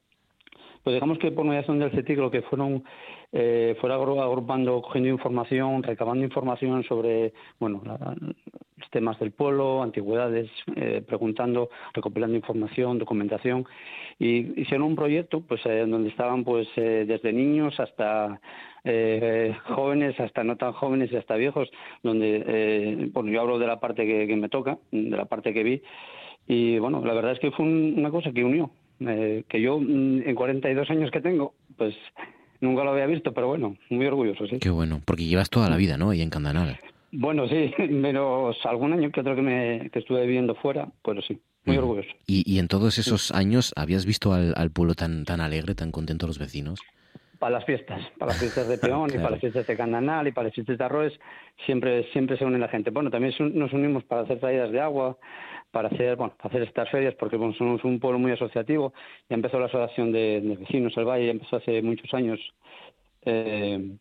pues digamos que por mediación del CETIC lo que fueron eh, fuera agru- agrupando, cogiendo información, recabando información sobre bueno los temas del pueblo, antigüedades, eh, preguntando, recopilando información, documentación. Y hicieron un proyecto pues eh, donde estaban pues eh, desde niños hasta eh, jóvenes hasta no tan jóvenes y hasta viejos donde bueno yo hablo de la parte que, me toca de la parte que vi. Y bueno la verdad es que fue un- una cosa que unió eh, que yo mm, en 42 años que tengo pues nunca lo había visto pero bueno muy orgulloso sí Qué bueno, porque llevas toda la vida, ¿no? Ahí en Candanal. bueno sí menos algún año que otro que me que estuve viviendo fuera pero sí muy orgulloso Y, y en todos esos años, ¿habías visto al, al pueblo tan, tan alegre, tan contento los vecinos? para las fiestas, para las fiestas de peón y Claro. para las fiestas de candanal y para las fiestas de arroz, siempre, siempre se une la gente. Bueno, también nos unimos para hacer traídas de agua, para hacer, bueno, para hacer estas ferias, porque bueno, somos un pueblo muy asociativo. Ya empezó la asociación de, vecinos, el Valle, ya empezó hace muchos años eh,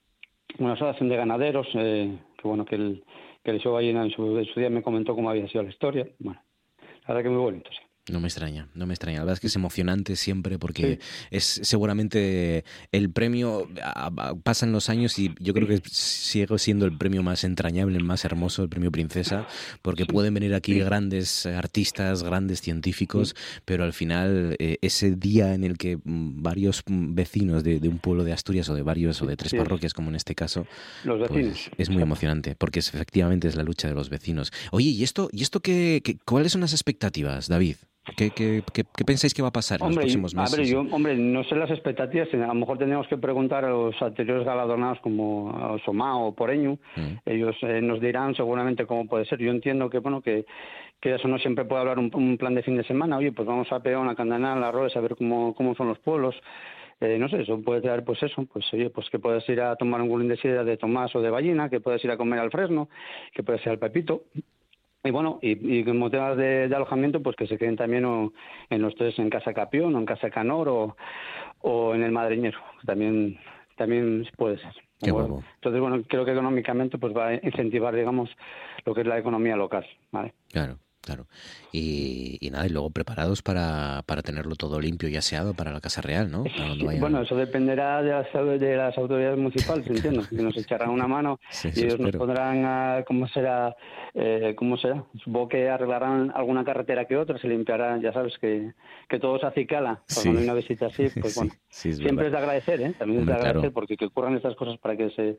una asociación de ganaderos, eh, que bueno, que el, que el Show Ballena en su, en su día me comentó cómo había sido la historia. Bueno, la verdad que muy bonito, sí. No me extraña, no me extraña. La verdad es que es emocionante siempre porque es seguramente el premio, pasan los años y yo creo que sigue siendo el premio más entrañable, el más hermoso, el premio Princesa, porque pueden venir aquí grandes artistas, grandes científicos, pero al final eh, ese día en el que varios vecinos de, de un pueblo de Asturias o de varios o de tres parroquias como en este caso, Los pues, vecinos. es muy emocionante porque es, efectivamente es la lucha de los vecinos. Oye, ¿y esto, y esto qué, qué- cuáles son las expectativas, David? ¿Qué, qué, qué- qué pensáis que va a pasar en los próximos a meses? ver, yo, hombre, no sé las expectativas, a lo mejor tendríamos que preguntar a los anteriores galardonados como a Somá o Poreño, Mm. ellos eh, nos dirán seguramente cómo puede ser. Yo entiendo que, bueno, que, que eso no siempre puede hablar un, un plan de fin de semana, oye, pues vamos a Peón, a Candanal, a Roes, a ver cómo, cómo son los pueblos. Eh, no sé, eso puede traer, pues eso, pues oye, pues que puedes ir a tomar un gulín de sidra de Tomás o de Ballina, que puedes ir a comer al Fresno, que puedes ir al Pepito, y bueno, y, y como temas de, de alojamiento, pues que se queden también o, en los tres, en Casa Capión, o en Casa Canor, o, o en el Madriñero, también, también puede ser. Entonces, bueno, creo que económicamente pues va a incentivar, digamos, lo que es la economía local, ¿vale? Claro, claro. Y, y nada, y luego preparados para, para tenerlo todo limpio y aseado para la Casa Real, ¿no? Vayan- Bueno, eso dependerá de las, de las autoridades municipales, entiendo, que nos echarán una mano Sí, y ellos nos pondrán a, cómo será, eh, cómo será. Supongo que arreglarán alguna carretera que otra, se limpiarán, ya sabes que, que todo se acicala. Sí. Cuando hay una visita así, pues Sí, bueno, es siempre es de agradecer, ¿eh? También es de claro. agradecer porque que ocurran estas cosas para que se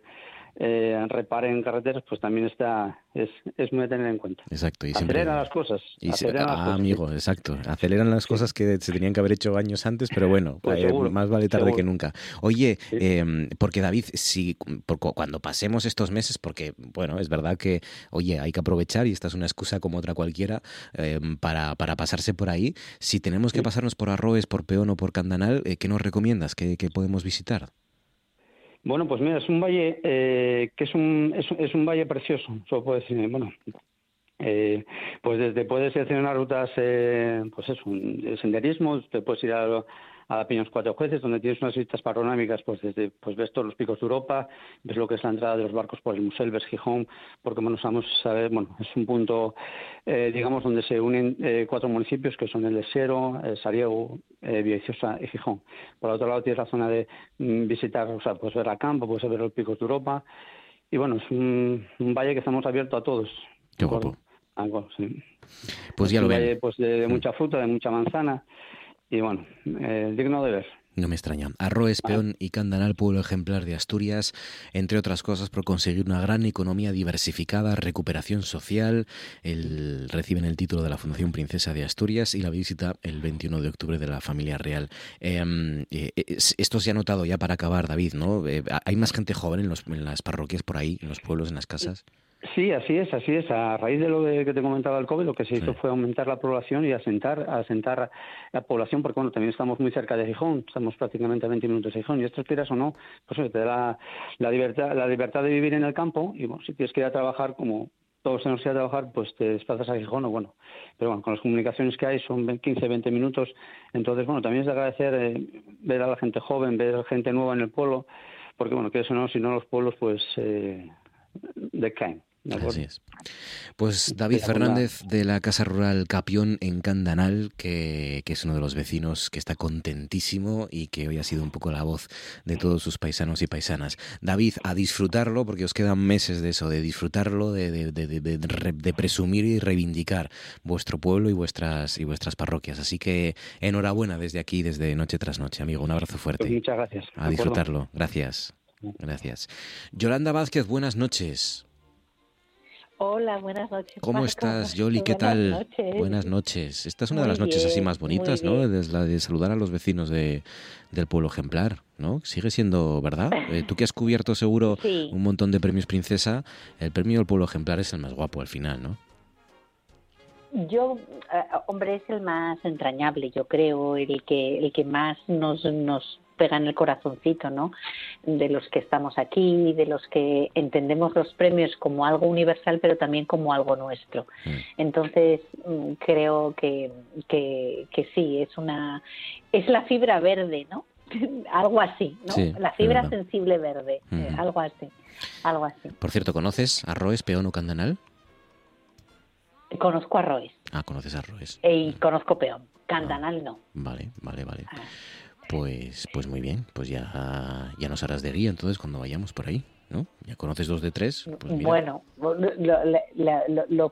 eh, reparen carreteras, pues también está, es, es muy a tener en cuenta. Exacto. Y siempre... Aceleran las cosas. Y se- aceleran las ah, sí. amigo, exacto. Aceleran las cosas que se tenían que haber hecho años antes, pero bueno, Pues eh, más vale tarde seguro. que nunca. Oye, Sí. eh, porque David, si por cu- cuando pasemos estos meses, porque bueno, es verdad que, oye, hay que aprovechar y esta es una excusa como otra cualquiera eh, para, para pasarse por ahí. Si tenemos que pasarnos por Arroes, por Peón o por Candanal, eh, ¿qué nos recomiendas? ¿Qué, qué podemos visitar? Bueno, pues mira, es un valle eh, que es un, es, un- es un valle precioso, solo puedo decir, bueno, eh, pues desde puedes seleccionar rutas, eh, pues eso, de senderismo, te puedes ir a, a Piños Cuatro Jueces, donde tienes unas vistas panorámicas, pues desde, pues ves todos los picos de Europa, ves lo que es la entrada de los barcos por el Musel, ves Gijón, porque bueno, sabemos saber, bueno, es un punto, eh, digamos, donde se unen eh, cuatro municipios que son el de Sero, eh, Sariego, eh, Villaviciosa y Gijón. Por otro lado tienes la zona de mm, visitar, o sea, puedes ver a campo, puedes ver los picos de Europa, y bueno, es un, un valle que estamos abiertos a todos. Qué guapo. Sí. Pues Es ya lo ven. pues de, de mucha fruta, de mucha manzana, y bueno, eh, digno de ver. No me extraña. Arroes, Peón y Candanal, pueblo ejemplar de Asturias, entre otras cosas por conseguir una gran economía diversificada, recuperación social. El, reciben el título de la Fundación Princesa de Asturias y la visita el 21 de octubre de la familia real. Em, eh, eh, esto se ha notado ya para acabar, David, ¿no? Eh, ¿Hay más gente joven en, los, en las parroquias por ahí, en los pueblos, en las casas? Sí, así es, así es. A raíz de lo de que te comentaba el COVID, lo que se hizo fue aumentar la población y asentar, asentar la población, porque bueno, también estamos muy cerca de Gijón, estamos prácticamente a 20 minutos de Gijón, y esto quieras o no, pues te da la, libertad, la libertad de vivir en el campo, y bueno, si tienes que ir a trabajar como todos tenemos que ir a trabajar, pues te desplazas a Gijón o bueno. Pero bueno, con las comunicaciones que hay son 15, 20 minutos. Entonces, bueno, también es de agradecer eh, ver a la gente joven, ver a gente nueva en el pueblo, porque bueno, que eso no, si no los pueblos pues eh, decaen. Así es. Pues David Fernández de la Casa Rural Capión en Candanal, que, es uno de los vecinos que está contentísimo y que hoy ha sido un poco la voz de todos sus paisanos y paisanas. David, a disfrutarlo, porque os quedan meses de eso, de disfrutarlo, de, de, presumir y reivindicar vuestro pueblo y vuestras, y vuestras parroquias. Así que enhorabuena desde aquí, desde noche tras noche, amigo. Un abrazo fuerte. Pues muchas gracias. A disfrutarlo. Gracias. Gracias. Yolanda Vázquez, buenas noches. Hola, buenas noches. ¿Cómo estás, Yoli? ¿Qué tal? Buenas noches. Esta es una de las noches así más bonitas, ¿no? Es la de saludar a los vecinos de, del pueblo ejemplar, ¿no? Sigue siendo verdad. Eh, tú que has cubierto seguro un montón de premios princesa, el premio del pueblo ejemplar es el más guapo al final, ¿no? Yo, eh, hombre, es el más entrañable, yo creo, el que el que más nos nos pega en el corazoncito, ¿no? De los que estamos aquí, de los que entendemos los premios como algo universal, pero también como algo nuestro. Mm. Entonces, mm, creo que, que, sí, es una, es la fibra verde, ¿no? algo así, ¿no? la fibra sensible verde, eh, algo así, algo así. Por cierto, ¿conoces Arroes, Peón o Candanal? Conozco Arroes. Ah, conoces Arroes. Y conozco Peón. Candanal no. Vale, vale, vale. Ah. Pues, pues muy bien, pues ya, ya nos harás de guía entonces cuando vayamos por ahí, ¿no? Ya conoces dos de tres. Pues bueno, lo, lo,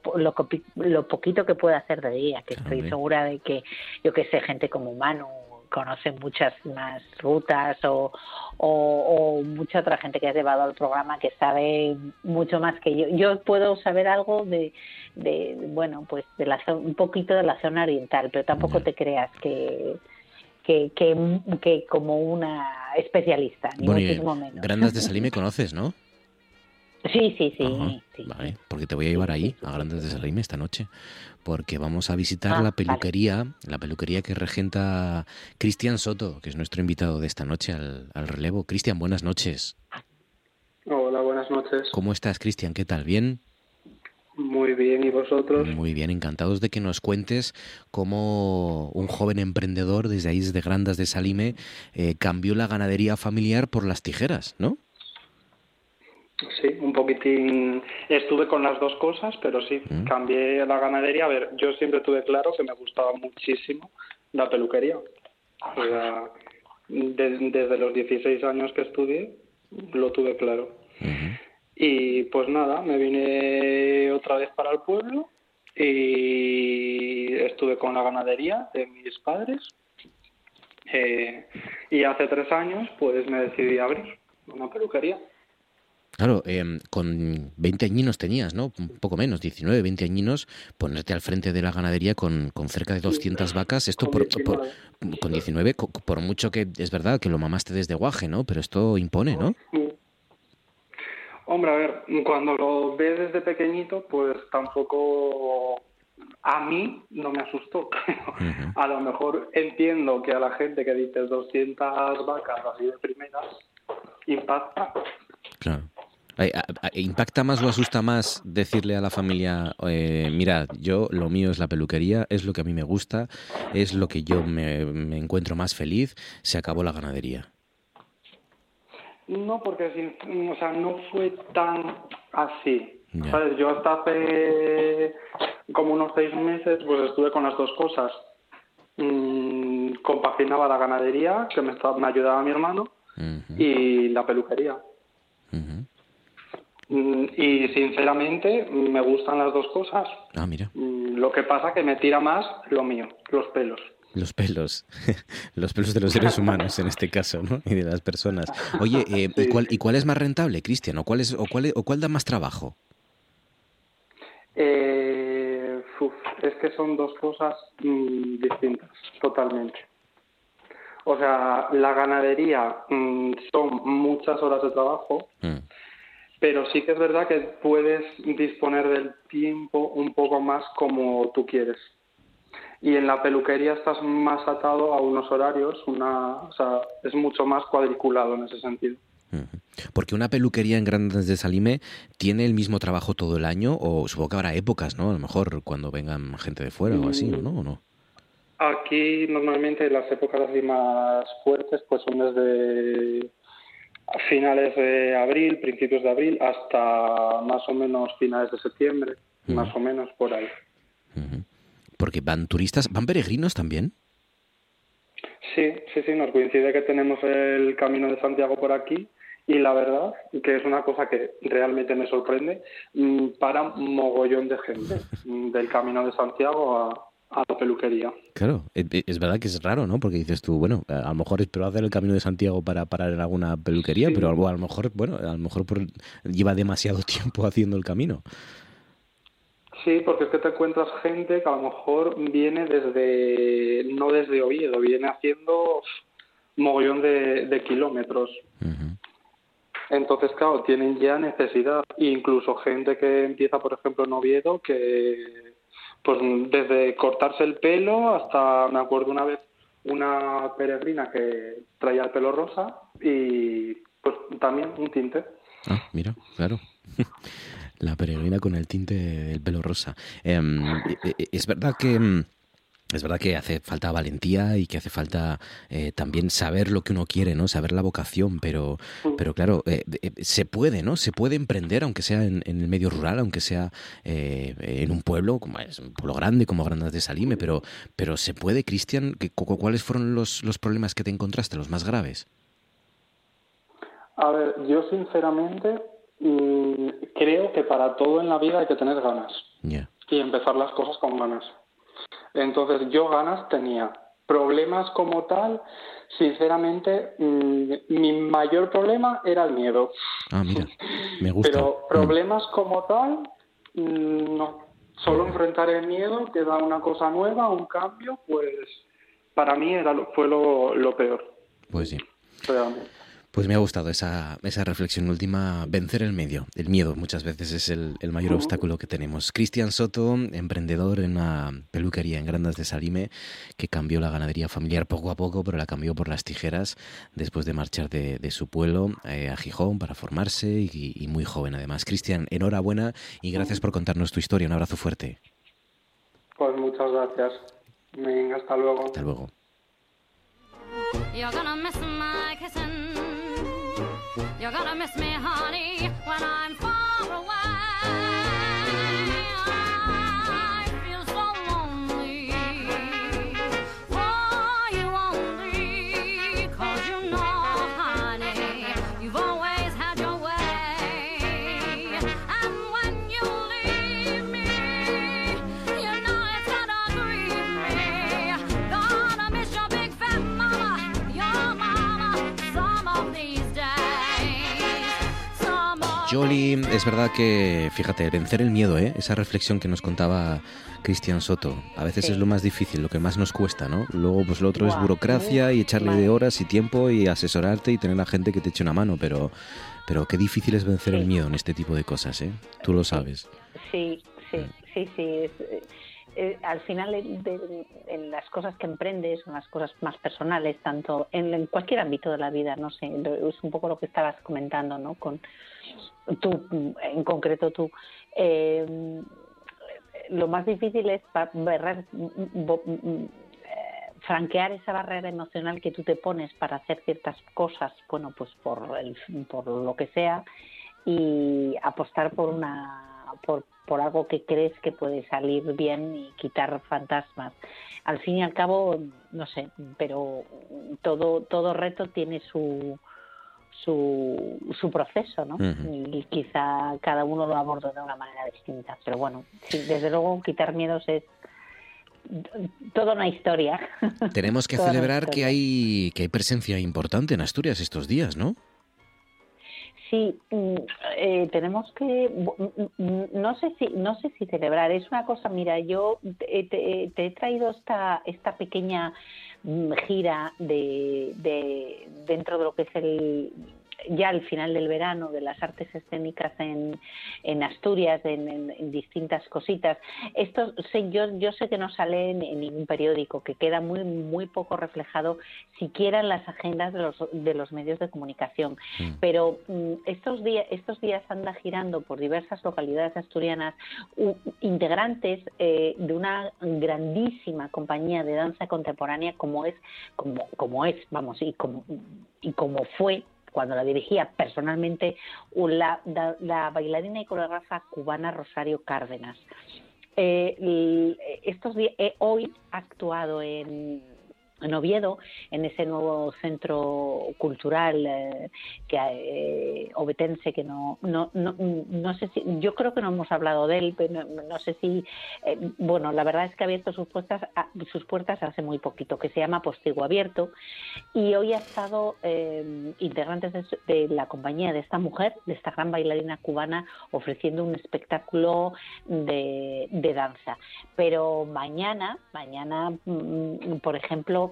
lo, poquito que puedo hacer de guía, que estoy segura de que, yo que sé, gente como humano conoce muchas más rutas o, o, mucha otra gente que ha llevado al programa que sabe mucho más que yo. Yo puedo saber algo de, de bueno, pues de la, un poquito de la zona oriental, pero tampoco te creas que que, que, como una especialista, ni bueno, menos. Grandas de Salime conoces, ¿no? Sí, sí, sí, Vale, porque te voy a llevar ahí, a Grandes de Salime, esta noche, porque vamos a visitar ah, la peluquería, la peluquería que regenta Cristian Soto, que es nuestro invitado de esta noche al, al relevo. Cristian, buenas noches. Hola, buenas noches. ¿Cómo estás, Cristian? ¿Qué tal? ¿Bien? Muy bien, ¿y vosotros? Muy bien, encantados de que nos cuentes cómo un joven emprendedor desde ahí, desde Grandas de Salime, eh, cambió la ganadería familiar por las tijeras, ¿no? Sí, un poquitín. Estuve con las dos cosas, pero sí, mm. cambié la ganadería. A ver, yo siempre tuve claro que me gustaba muchísimo la peluquería. desde los 16 años que estudié, lo tuve claro. Y pues nada, me vine otra vez para el pueblo y estuve con la ganadería de mis padres. Eh, y hace tres años pues me decidí a abrir una peluquería. Claro, em, con 20 añinos tenías, ¿no? Un poco menos, 19, 20 añinos, ponerte al frente de la ganadería con, con cerca de 200 vacas, esto por, con 19, por mucho que es verdad que lo mamaste desde guaje, ¿no? Pero esto impone, ¿no? Hombre, a ver, cuando lo ves desde pequeñito, pues tampoco a mí no me asustó. A lo mejor entiendo que a la gente que dice 200 vacas así de primeras, impacta. Claro. ¿Impacta más o asusta más decirle a la familia, eh, mira, yo lo mío es la peluquería, es lo que a mí me gusta, es lo que yo me encuentro más feliz, se acabó la ganadería? No, porque o sea, no fue tan así. ¿Sabes? Yo hasta hace como unos seis meses pues estuve con las dos cosas. Mm, compaginaba la ganadería, que me, me ayudaba mi hermano, y la peluquería. Mm, y sinceramente me gustan las dos cosas. Ah, mira. Mm, lo que pasa que me tira más lo mío, los pelos. Los pelos, los pelos de los seres humanos en este caso, ¿no? Y de las personas. Oye, eh, ¿y, cuál, ¿y cuál es más rentable, Cristian? ¿O cuál, es, o, cuál, ¿O cuál da más trabajo? Eh, es que son dos cosas mm, distintas, totalmente. O sea, la ganadería mm, son muchas horas de trabajo, Mm. pero sí que es verdad que puedes disponer del tiempo un poco más como tú quieres. Y en la peluquería estás más atado a unos horarios, una, o sea, es mucho más cuadriculado en ese sentido. Porque una peluquería en Grandes de Salime tiene el mismo trabajo todo el año, o supongo que habrá épocas, ¿no? A lo mejor cuando vengan gente de fuera o así, ¿no? ¿O no? Aquí normalmente las épocas así más fuertes pues son desde finales de abril, principios de abril, hasta más o menos finales de septiembre, más o menos por ahí. Porque van turistas, van peregrinos también. Sí, sí, sí, nos coincide que tenemos el Camino de Santiago por aquí y la verdad que es una cosa que realmente me sorprende, mm, para un mogollón de gente del Camino de Santiago a, a la peluquería. Claro, e- e- es verdad que es raro, ¿no? Porque dices tú, bueno, a lo mejor espero hacer el camino de Santiago para parar en alguna peluquería, pero a lo mejor, bueno, a lo mejor por- lleva demasiado tiempo haciendo el camino. Sí, porque es que te encuentras gente que a lo mejor viene desde, no desde Oviedo, viene haciendo mogollón de, de kilómetros. Entonces, claro, tienen ya necesidad. Incluso gente que empieza, por ejemplo, en Oviedo, que pues desde cortarse el pelo hasta, me acuerdo una vez, una peregrina que traía el pelo rosa y pues también un tinte. Ah, mira, claro. La peregrina con el tinte del pelo rosa. Em, e- e- es verdad que em, es verdad que hace falta valentía y que hace falta eh, también saber lo que uno quiere, ¿no? Saber la vocación, pero, pero claro, eh, eh, se puede, ¿no? Se puede emprender, aunque sea en, en el medio rural, aunque sea en un pueblo, como es un pueblo grande como Grandas de Salime, pero, pero se puede, Cristian. ¿Qué- cu- ¿Cuáles fueron los, los problemas que te encontraste, los más graves? A ver, yo sinceramente mm, creo que para todo en la vida hay que tener ganas Ya. y empezar las cosas con ganas. Entonces yo ganas tenía. Problemas como tal, sinceramente, mm, mi mayor problema era el miedo. Ah, mira, me gusta. Pero problemas como tal, mm, no. Solo enfrentar el miedo, que da una cosa nueva, un cambio, pues para mí era lo- fue lo, lo peor, Pues sí. realmente. Pues me ha gustado esa, esa reflexión última, vencer el medio. El miedo muchas veces es el, el mayor obstáculo que tenemos. Cristian Soto, emprendedor en una peluquería en Grandas de Salime, que cambió la ganadería familiar poco a poco, pero la cambió por las tijeras después de marchar de, de su pueblo eh, a Gijón para formarse y, y muy joven además. Cristian, enhorabuena y gracias por contarnos tu historia. Un abrazo fuerte. Pues muchas gracias. Venga, hasta luego. Hasta luego. You're gonna miss me, honey, when I'm far away. Jolly, es verdad que, fíjate, vencer el miedo, ¿eh? esa reflexión que nos contaba Cristian Soto, a veces Sí. es lo más difícil, lo que más nos cuesta, ¿no? Luego, pues lo otro es burocracia y echarle de horas y tiempo y asesorarte y tener a gente que te eche una mano, pero, pero qué difícil es vencer el miedo en este tipo de cosas, ¿eh? Tú lo sabes. Sí, sí, sí, sí. es, eh, al final, en, en las cosas que emprendes, son las cosas más personales, tanto en, en cualquier ámbito de la vida, no sé, es un poco lo que estabas comentando, ¿no? Con tú, en concreto tú. Eh, lo más difícil es barrer- bo- eh, franquear esa barrera emocional que tú te pones para hacer ciertas cosas, bueno, pues por, el, por lo que sea, y apostar por una por, por algo que crees que puede salir bien y quitar fantasmas. Al fin y al cabo, no sé, pero todo todo reto tiene su su, su proceso, ¿no? Y quizá cada uno lo aborda de una manera distinta. Pero bueno, sí, desde luego quitar miedos es toda una historia. Tenemos que celebrar que hay, que hay presencia importante en Asturias estos días, ¿no? Sí, mm, eh, tenemos que, mm, mm, no sé si, no sé si celebrar. Es una cosa, mira, yo te, te- te he traído esta, esta pequeña gira de, de dentro de lo que es el ya al final del verano de las artes escénicas en, en Asturias, en, en- en distintas cositas. Esto sé, yo, yo sé que no sale en, ningún periódico, que queda muy, muy poco reflejado siquiera en las agendas de los, de los medios de comunicación. Pero mm, estos, días, estos días anda girando por diversas localidades asturianas u- integrantes eh, de una grandísima compañía de danza contemporánea como es, como, como es, vamos, y como, y como fue cuando la dirigía personalmente la, la- la bailarina y coreógrafa cubana Rosario Cárdenas. Eh, estos di- eh, hoy ha actuado en, en Oviedo, en ese nuevo centro cultural eh, que eh, obetense que no, no, no, no sé si, yo creo que no hemos hablado de él, pero no, sé si, eh, bueno, la verdad es que ha abierto sus puertas, a- sus puertas hace muy poquito, que se llama Postigo Abierto, y hoy ha estado eh, integrantes de, de la compañía de esta mujer, de esta gran bailarina cubana, ofreciendo un espectáculo de, de danza. Pero mañana, mañana, mm, por ejemplo,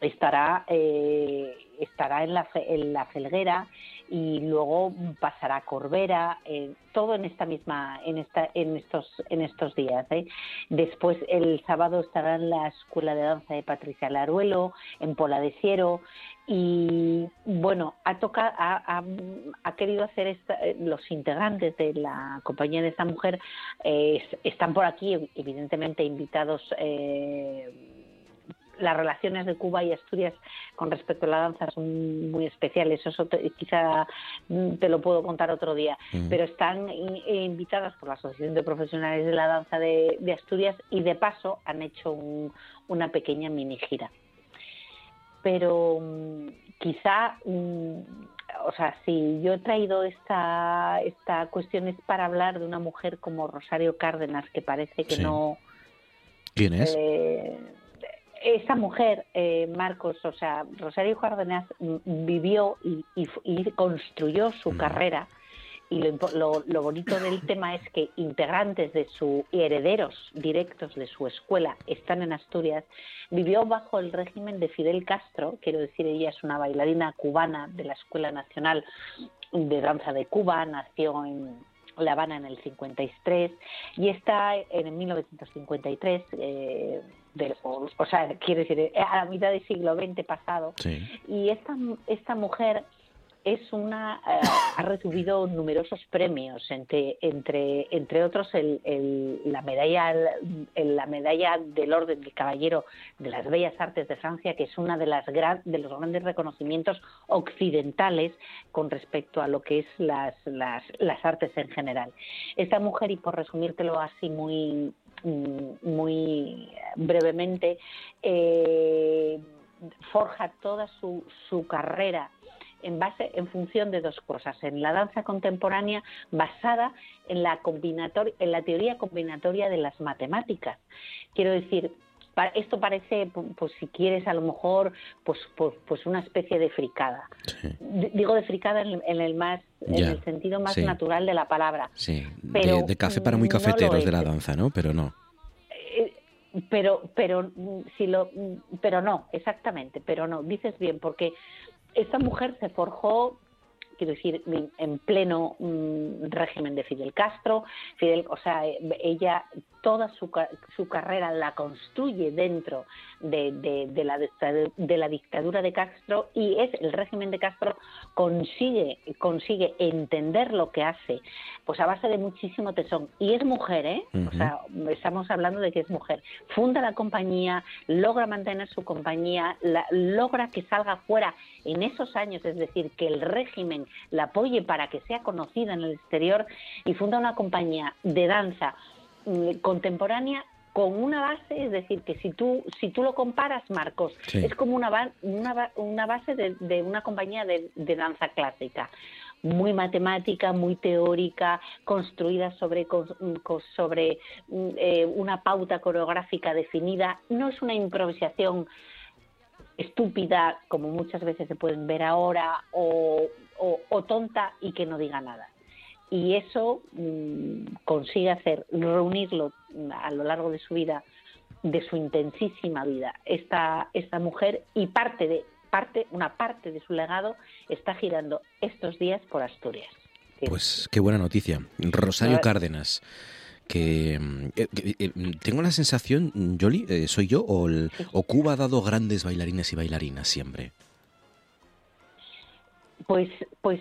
estará eh, estará en la en la felguera y luego pasará a Corbera eh, todo en esta misma en esta en estos en estos días ¿eh? después el sábado estará en la escuela de danza de Patricia Laruelo en Pola de Siero y bueno ha tocado ha, ha- querido hacer esta- eh, los integrantes de la compañía de esta mujer eh, es- están por aquí evidentemente invitados eh, las relaciones de Cuba y Asturias con respecto a la danza son muy especiales. Eso te- quizá mm, te lo puedo contar otro día. Pero están in- invitadas por la Asociación de Profesionales de la Danza de, de Asturias y de paso han hecho un- una pequeña mini gira. Pero mm, quizá, mm, o sea, si yo he traído esta, esta cuestión es para hablar de una mujer como Rosario Cárdenas, que parece que Sí. no, ¿Quién es? eh, esa mujer, eh, Marcos, o sea, Rosario Cárdenas mm, vivió y, y construyó su carrera. Y lo, lo- lo bonito del tema es que integrantes de su y herederos directos de su escuela están en Asturias. Vivió bajo el régimen de Fidel Castro, quiero decir, ella es una bailarina cubana de la Escuela Nacional de Danza de Cuba, nació en La Habana en el 53 y está en 1953, eh, del- o, o sea, quiero decir, eh, a la mitad del siglo XX pasado. Y esta, esta mujer es una eh, ha recibido numerosos premios entre entre entre otros el, el- la medalla el- la medalla del orden del caballero de las bellas artes de Francia que es una de las gran- de los grandes reconocimientos occidentales con respecto a lo que es las las, las artes en general esta mujer y por resumírtelo así muy muy brevemente eh, forja toda su, su carrera en base en función de dos cosas en la danza contemporánea basada en la combinator- en la teoría combinatoria de las matemáticas. Quiero decir esto parece pu- pues si quieres a lo mejor pues pues, pues una especie de fricada digo de fricada en, en el más en el sentido más sí. natural de la palabra Sí, Pero, de, de café para muy no cafeteros de la danza, ¿no? Pero no. Eh, pero pero si lo pero no exactamente pero no dices bien porque esta mujer se forjó quiero decir en- en pleno mm, régimen de Fidel Castro Fidel o sea eh, ella toda su, su carrera la construye dentro de, de- de la dictadura, de la dictadura de Castro y es el régimen de Castro consigue consigue entender lo que hace pues a base de muchísimo tesón. Y es mujer eh o sea estamos hablando de que es mujer. Funda la compañía logra mantener su compañía la- logra que salga fuera en esos años es decir que el régimen la apoye para que sea conocida en el exterior y funda una compañía de danza contemporánea con una base, es decir, que si tú si tú lo comparas, Marcos, Sí. es como una, una, una base de, de una compañía de, de danza clásica. muy matemática, muy teórica, construida sobre, cos- sobre mm, eh, una pauta coreográfica definida. No es una improvisación estúpida, como muchas veces se pueden ver ahora, o, o- o tonta y que no diga nada. Y eso mm, consigue hacer, reunirlo mm, a lo largo de su vida, de su intensísima vida, esta, esta mujer y parte de parte, una parte de su legado está girando estos días por Asturias. Pues qué buena noticia. Rosario. Cárdenas, que mm, eh, eh, tengo la sensación, Yoli, eh, ¿soy yo o, el- o Cuba ha dado grandes bailarines y bailarinas siempre? Pues, pues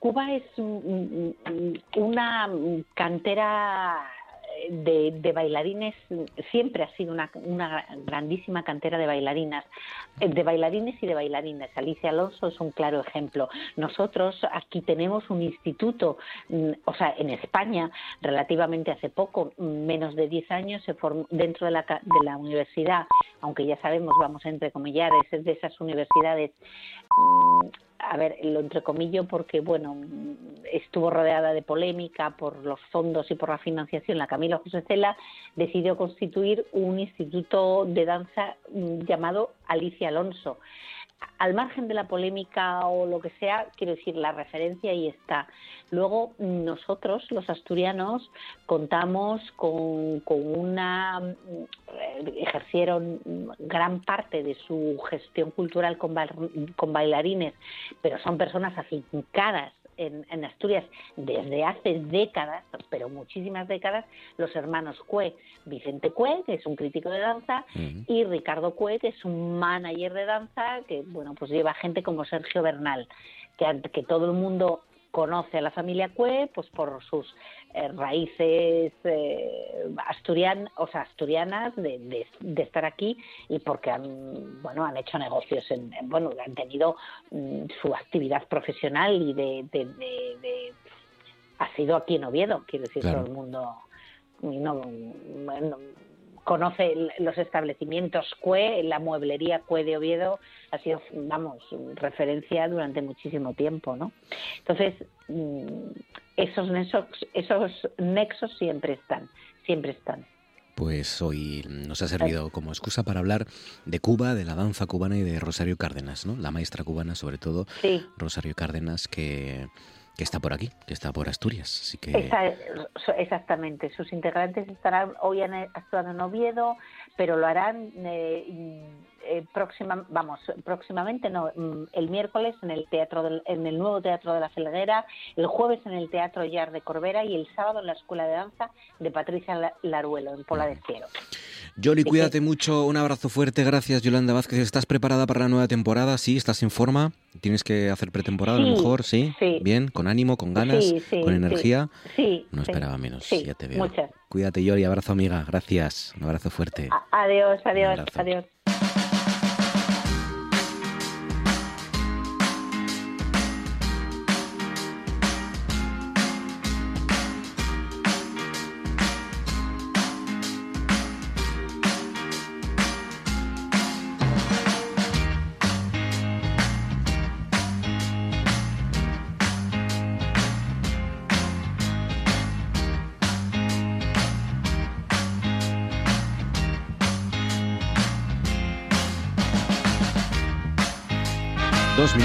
Cuba es un- un- una cantera de, de bailarines, siempre ha sido una, una grandísima cantera de bailarinas, eh, de bailarines y de bailarinas. Alicia Alonso es un claro ejemplo. Nosotros aquí tenemos un instituto, mm, o sea, en España, relativamente hace poco, mm, menos de 10 años, se formó dentro de la, de la universidad, aunque ya sabemos, vamos a entrecomillar, es de esas universidades mm, a ver, lo entrecomillo porque, bueno, estuvo rodeada de polémica por los fondos y por la financiación. La Camila José Cela decidió constituir un instituto de danza mm, llamado Alicia Alonso. Al margen de la polémica o lo que sea, quiero decir, la referencia ahí está. Luego, nosotros, los asturianos, contamos con, con una. mm, ejercieron gran parte de su gestión cultural con bailarines, pero son personas afincadas en, en Asturias desde hace décadas, pero muchísimas décadas, los hermanos Cue, Vicente Cue, que es un crítico de danza, y Ricardo Cue, que es un manager de danza, que bueno, pues lleva gente como Sergio Bernal, que, que todo el mundo conoce a la familia Cue, pues por sus eh, raíces eh, asturian, o sea, asturianas de, de- de estar aquí y porque han, bueno, han hecho negocios, en, en- bueno, han tenido mm, su actividad profesional y de, de- ha sido aquí en Oviedo, quiero decir, Claro. todo el mundo no, conoce los establecimientos CUE, la mueblería CUE de Oviedo ha sido, vamos, referencia durante muchísimo tiempo, ¿no? Entonces, mm, esos nexos, esos nexos siempre están, siempre están. Pues hoy nos ha servido como excusa para hablar de Cuba, de la danza cubana y de Rosario Cárdenas, ¿no? La maestra cubana, sobre todo, Sí. Rosario Cárdenas, que, que está por aquí, que está por Asturias. Así que exactamente, sus integrantes estarán hoy han actuado en Oviedo, pero lo harán eh, eh, próxima, vamos, próximamente, no, mm, el miércoles en el teatro del- en el nuevo teatro de la Felguera, el jueves en el teatro Yar de Corbera y el sábado en la escuela de danza de Patricia La- Laruelo en Pola de Cielo. Yoli, cuídate mucho, un abrazo fuerte, gracias Yolanda Vázquez. ¿Estás preparada para la nueva temporada? ¿Sí? ¿Estás en forma? ¿Tienes que hacer pretemporada a lo mejor? ¿Sí? sí. ¿Bien? ¿Con ánimo? ¿Con ganas? Sí, sí, ¿Con energía? Sí, No esperaba menos, sí, ya te veo. muchas. Cuídate Yoli, abrazo amiga, gracias. Un abrazo fuerte. A- Adiós, adiós, abrazo. adiós.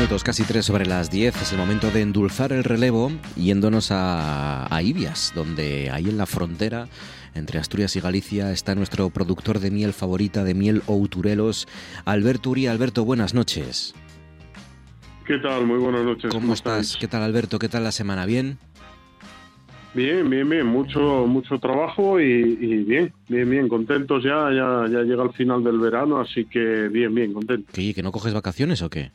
Minutos, casi tres sobre las diez. Es el momento de endulzar el relevo yéndonos a, a Ibias, donde ahí en la frontera entre Asturias y Galicia está nuestro productor de miel favorita, de miel Outurelos, Alberto Uría. Alberto, buenas noches. ¿Qué tal? Muy buenas noches. ¿Cómo estás? ¿Qué tal, Alberto? ¿Qué tal la semana? ¿Bien? Bien, bien, bien. Mucho, mucho trabajo y, y bien, bien, bien. Contentos ya, ya, ya llega el final del verano, así que bien, bien, contento. ¿Qué, ¿Que no coges vacaciones o qué?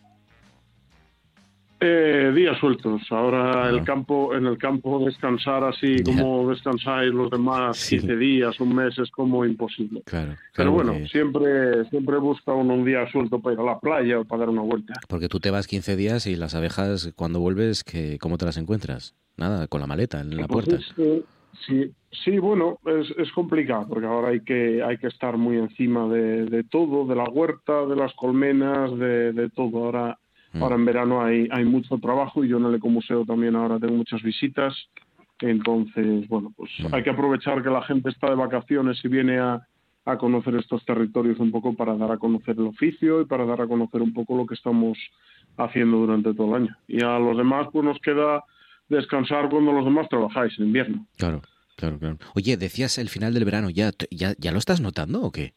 Eh, días sueltos. Ahora el campo, en el campo descansar así como descansáis los demás 15 días, un mes es como imposible. Claro. Pero bueno, siempre, siempre busca uno un día suelto para ir a la playa o para dar una vuelta. Porque tú te vas 15 días y las abejas, cuando vuelves, que ¿cómo te las encuentras? Nada, con la maleta en la Pues puerta. es, eh, sí, sí, bueno, es, es complicado porque ahora hay que, hay que estar muy encima de, de todo, de la huerta, de las colmenas, de, de todo. Ahora, Mm. Ahora en verano hay, hay mucho trabajo y yo en el Ecomuseo también ahora tengo muchas visitas. Entonces, bueno, pues Mm. hay que aprovechar que la gente está de vacaciones y viene a, a conocer estos territorios un poco para dar a conocer el oficio y para dar a conocer un poco lo que estamos haciendo durante todo el año. Y a los demás, pues nos queda descansar cuando los demás trabajáis en invierno. Claro, claro, claro. Oye, decías el final del verano, ¿ya, ya, ya lo estás notando o qué?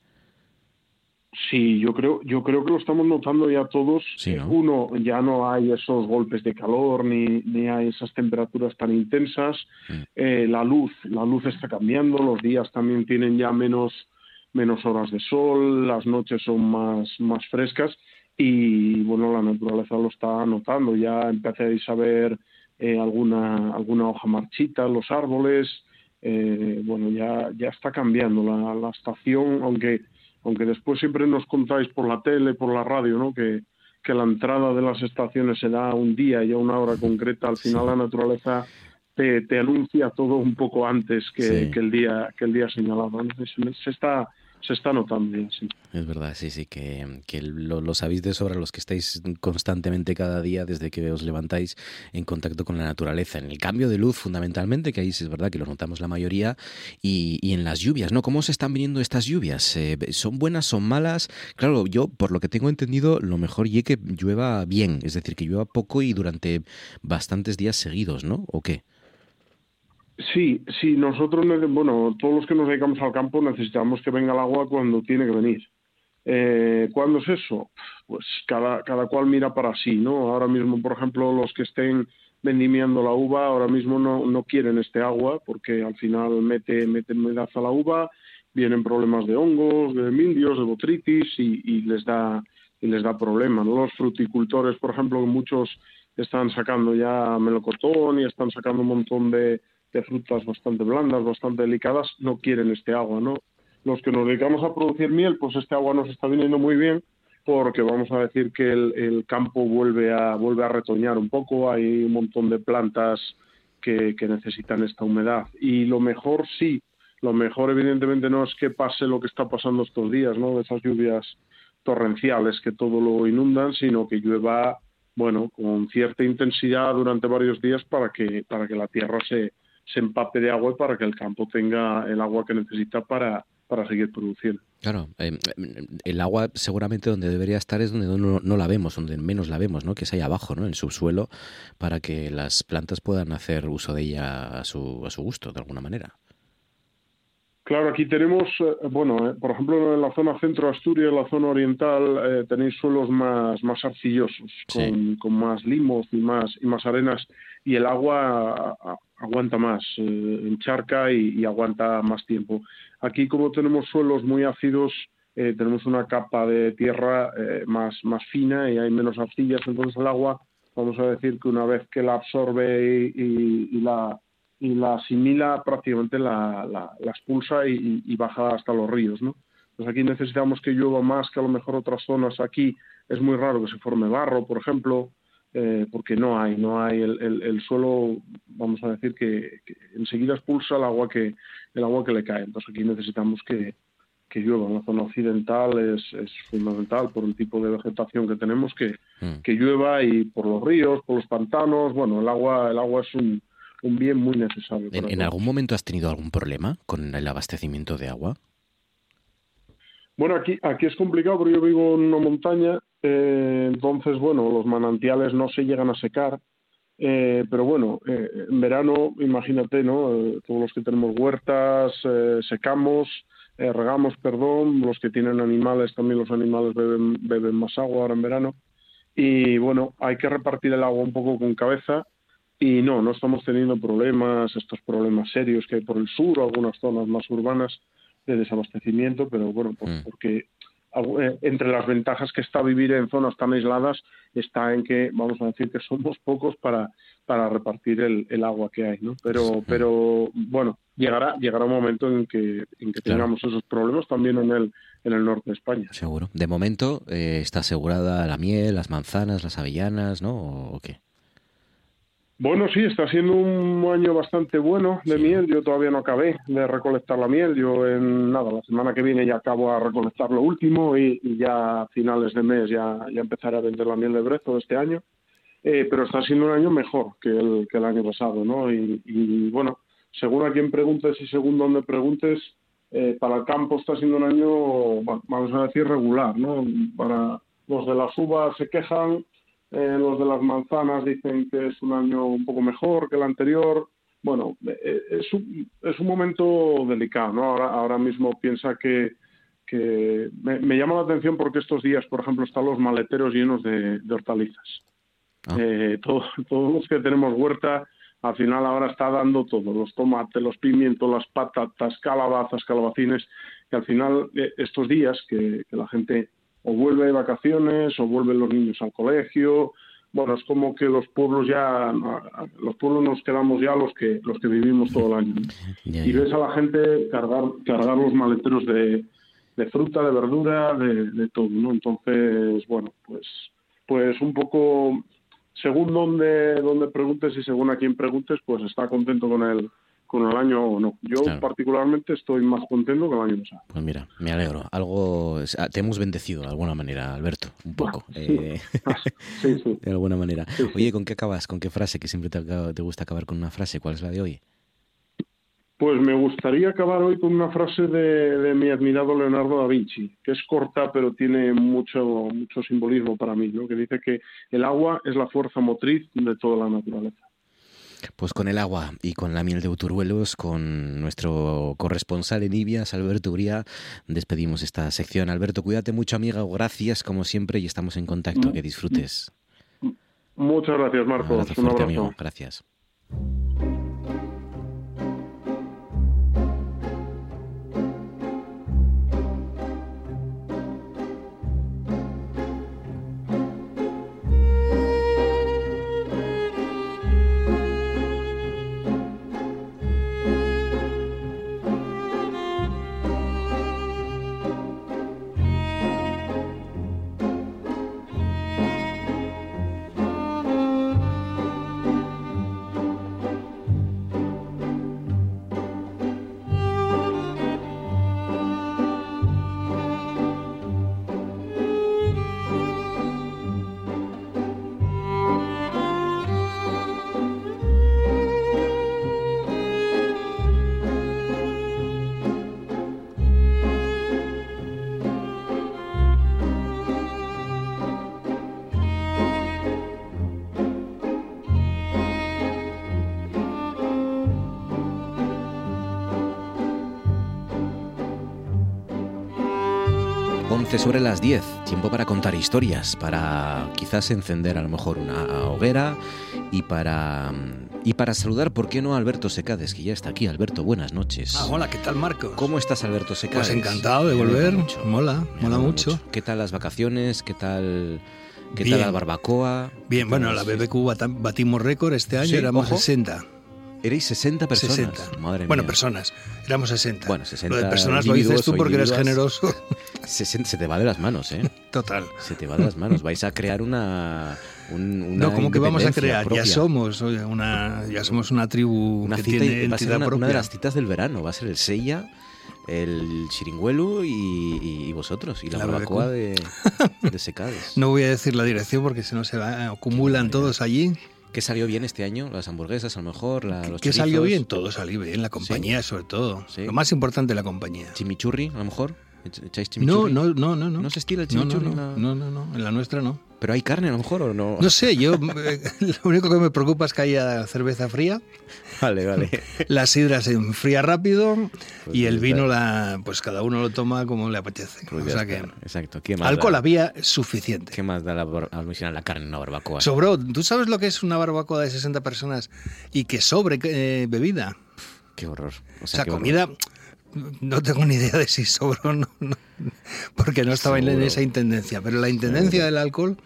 Sí, yo creo, yo creo que lo estamos notando ya todos. Sí, ¿no? Uno, ya no hay esos golpes de calor ni, ni hay esas temperaturas tan intensas. Mm. Eh, la luz, la luz está cambiando. Los días también tienen ya menos, menos horas de sol. Las noches son más, más frescas y bueno, la naturaleza lo está notando. Ya empecéis a ver eh, alguna, alguna hoja marchita en los árboles. Eh, bueno, ya, ya está cambiando la, la estación, aunque aunque después siempre nos contáis por la tele, por la radio, ¿no? Que, que la entrada de las estaciones se da un día y a una hora concreta. Al final la naturaleza te, te anuncia todo un poco antes que, Sí. que el día que el día señalado. Se, se está se está notando ya, sí. Es verdad, sí, sí, que, que lo, lo sabéis de sobra los que estáis constantemente cada día desde que os levantáis en contacto con la naturaleza. En el cambio de luz, fundamentalmente, que ahí sí es verdad que lo notamos la mayoría, y, y en las lluvias, ¿no? ¿Cómo se están viniendo estas lluvias? Eh, ¿Son buenas, son malas? Claro, yo, por lo que tengo entendido, lo mejor y que llueva bien, es decir, que llueva poco y durante bastantes días seguidos, ¿no? ¿O qué? Sí, sí, nosotros, bueno, todos los que nos dedicamos al campo necesitamos que venga el agua cuando tiene que venir. Eh, ¿Cuándo es eso? Pues cada, cada cual mira para sí, ¿no? Ahora mismo, por ejemplo, los que estén vendimiando la uva ahora mismo no, no quieren este agua porque al final mete, mete humedad a la uva, vienen problemas de hongos, de mildios, de botritis y, y les da y les da problemas. ¿no? Los fruticultores, por ejemplo, muchos están sacando ya melocotón y están sacando un montón de, de frutas bastante blandas, bastante delicadas, no quieren este agua, ¿no? Los que nos dedicamos a producir miel, pues este agua nos está viniendo muy bien porque vamos a decir que el, campo vuelve a vuelve a retoñar un poco, hay un montón de plantas que, que necesitan esta humedad y lo mejor sí, lo mejor evidentemente no es que pase lo que está pasando estos días, ¿no? De esas lluvias torrenciales que todo lo inundan, sino que llueva, bueno, con cierta intensidad durante varios días para que para que la tierra se, se empape de agua para que el campo tenga el agua que necesita para, para seguir produciendo. Claro, eh, el agua seguramente donde debería estar es donde no, no la vemos, donde menos la vemos, ¿no? Que es ahí abajo, ¿no? En el subsuelo, para que las plantas puedan hacer uso de ella a su, a su gusto, de alguna manera. Claro, aquí tenemos, eh, bueno, eh, por ejemplo, en la zona centro Asturias, en la zona oriental, eh, tenéis suelos más, más arcillosos, con, con más limos y más, y más arenas, y el agua a- aguanta más, eh, encharca y, y aguanta más tiempo. Aquí, como tenemos suelos muy ácidos, eh, tenemos una capa de tierra eh, más, más fina y hay menos arcillas, entonces el agua, vamos a decir que una vez que la absorbe y, y- y la y la asimila prácticamente la, la, la expulsa y, y- baja hasta los ríos, ¿no? Pues aquí necesitamos que llueva más que a lo mejor otras zonas. Aquí es muy raro que se forme barro, por ejemplo, eh, porque no hay, no hay el, el- el suelo, vamos a decir que, que enseguida expulsa el agua que el agua que le cae. Entonces aquí necesitamos que, que llueva. En la zona occidental es, es fundamental por el tipo de vegetación que tenemos que, que llueva y por los ríos, por los pantanos. Bueno, el agua, el agua es un, un bien muy necesario. ¿En, algún momento has tenido algún problema con el abastecimiento de agua? Bueno, aquí, aquí es complicado porque yo vivo en una montaña, eh, entonces, bueno, los manantiales no se llegan a secar, eh, pero bueno, eh, en verano, imagínate, ¿no? Todos los que tenemos huertas, secamos, regamos, perdón, los que tienen animales, también los animales beben, beben más agua ahora en verano, y bueno, hay que repartir el agua un poco con cabeza, y no, no estamos teniendo problemas, estos problemas serios que hay por el sur, algunas zonas más urbanas de desabastecimiento, pero bueno, por- porque algo- eh, entre las ventajas que está vivir en zonas tan aisladas está en que, vamos a decir, que somos pocos para, para repartir el, el agua que hay, ¿no? Pero, pero bueno, llegará, llegará un momento en que, en que tengamos esos problemas también en el, en el norte de España. Seguro. De momento eh, está asegurada la miel, las manzanas, las avellanas, ¿no? ¿O qué? Bueno, sí, está siendo un año bastante bueno de miel. Yo todavía no acabé de recolectar la miel. Yo en nada, la semana que viene ya acabo a recolectar lo último y, y ya a finales de mes ya, ya empezaré a vender la miel de Brezo de este año. Eh, pero está siendo un año mejor que el, que el año pasado, ¿no? Y, y, bueno, según a quien preguntes y según donde preguntes, eh, para el campo está siendo un año, vamos a decir, regular, ¿no? Para los de las uvas se quejan, eh, los de las manzanas dicen que es un año un poco mejor que el anterior. Bueno, eh, es un, es un momento delicado, ¿no? Ahora, ahora mismo piensa que, que me, me llama la atención porque estos días, por ejemplo, están los maleteros llenos de, de hortalizas. Eh, todo- todos los que tenemos huerta, al final ahora está dando todo, los tomates, los pimientos, las patatas, calabazas, calabacines, que al final eh, estos días que, que la gente o vuelve de vacaciones o vuelven los niños al colegio, bueno, es como que los pueblos ya, los pueblos nos quedamos ya los que los que vivimos todo el año. y ves a la gente cargar cargar los maleteros de, de fruta, de verdura, de, de todo, ¿no? Entonces, bueno, pues pues un poco según donde donde preguntes y según a quién preguntes, pues está contento con el con el año o no. Yo Claro. particularmente estoy más contento que el año pasado. Pues mira, me alegro. Algo ah, te hemos bendecido de alguna manera, Alberto, un poco. eh, Sí, sí. de alguna manera. Oye, ¿con qué acabas? ¿Con qué frase? Que siempre te gusta acabar con una frase. ¿Cuál es la de hoy? Pues me gustaría acabar hoy con una frase de, de mi admirado Leonardo da Vinci, que es corta pero tiene mucho, mucho simbolismo para mí, ¿no? que dice que el agua es la fuerza motriz de toda la naturaleza. Pues con el agua y con la miel de Uturuelos, con nuestro corresponsal en Ibias, Alberto Uría, despedimos esta sección. Alberto, cuídate mucho, amiga. Gracias, como siempre, y estamos en contacto. Que disfrutes. Muchas gracias, Un Marcos. abrazo Un fuerte, abrazo. amigo. Gracias. Once sobre las 10, tiempo para contar historias, para quizás encender a lo mejor una hoguera y para y para saludar, ¿por qué no a Alberto Secades, que ya está aquí? Alberto, buenas noches. Ah, hola, ¿qué tal, Marcos? ¿Cómo estás, Alberto Secades? Pues encantado de volver. mucho. Mola, Me mola alegro mucho. ¿Qué tal las vacaciones? ¿Qué tal, qué Bien. tal la barbacoa? Bien, ¿Qué bueno, la BBQ batimos récord este año, Sí, éramos ojo. 60. Erais 60 personas. 60. Madre Bueno, mía. personas, éramos 60. Bueno, 60 Lo de personas lo dices tú porque eres generoso. Se, te va de las manos, ¿eh? Total. Se te va de las manos. Vais a crear una. un- una No, como que vamos a crear, propia. ya somos oye, una, ya somos una tribu Una que cita, tiene va a ser una, propia. una de las citas del verano. Va a ser el Seiya, el Chiringuelu y, vosotros. Y la, La barbacoa de, de Secades. No voy a decir la dirección porque si no se va, acumulan todos allí. ¿Qué salió bien este año? Las hamburguesas, a lo mejor, la- los ¿Qué salió bien? Todo salió bien, la compañía sobre todo. Lo más importante la compañía. ¿Chimichurri, a lo mejor? ¿Ech- ¿Echáis No, chimichurri? no, no, no, no. ¿No se estila el No, no, chimichurri? no, no, no, no, en la nuestra no. ¿Pero hay carne a lo mejor o no? No sé, yo eh, lo único que me preocupa es que haya cerveza fría. Vale, vale. La sidra se enfría rápido Pues y el vino la pues cada uno lo toma como le apetece. Pues o ya sea está, que Exacto. ¿Qué más alcohol da? había suficiente. ¿Qué más da la, la carne en una barbacoa? Sobró. ¿Tú sabes lo que es una barbacoa de 60 personas y que sobre eh, bebida? Qué horror. O O sea, horror. No tengo ni idea de si sobró o no, no, porque no estaba en esa intendencia, pero la intendencia del alcohol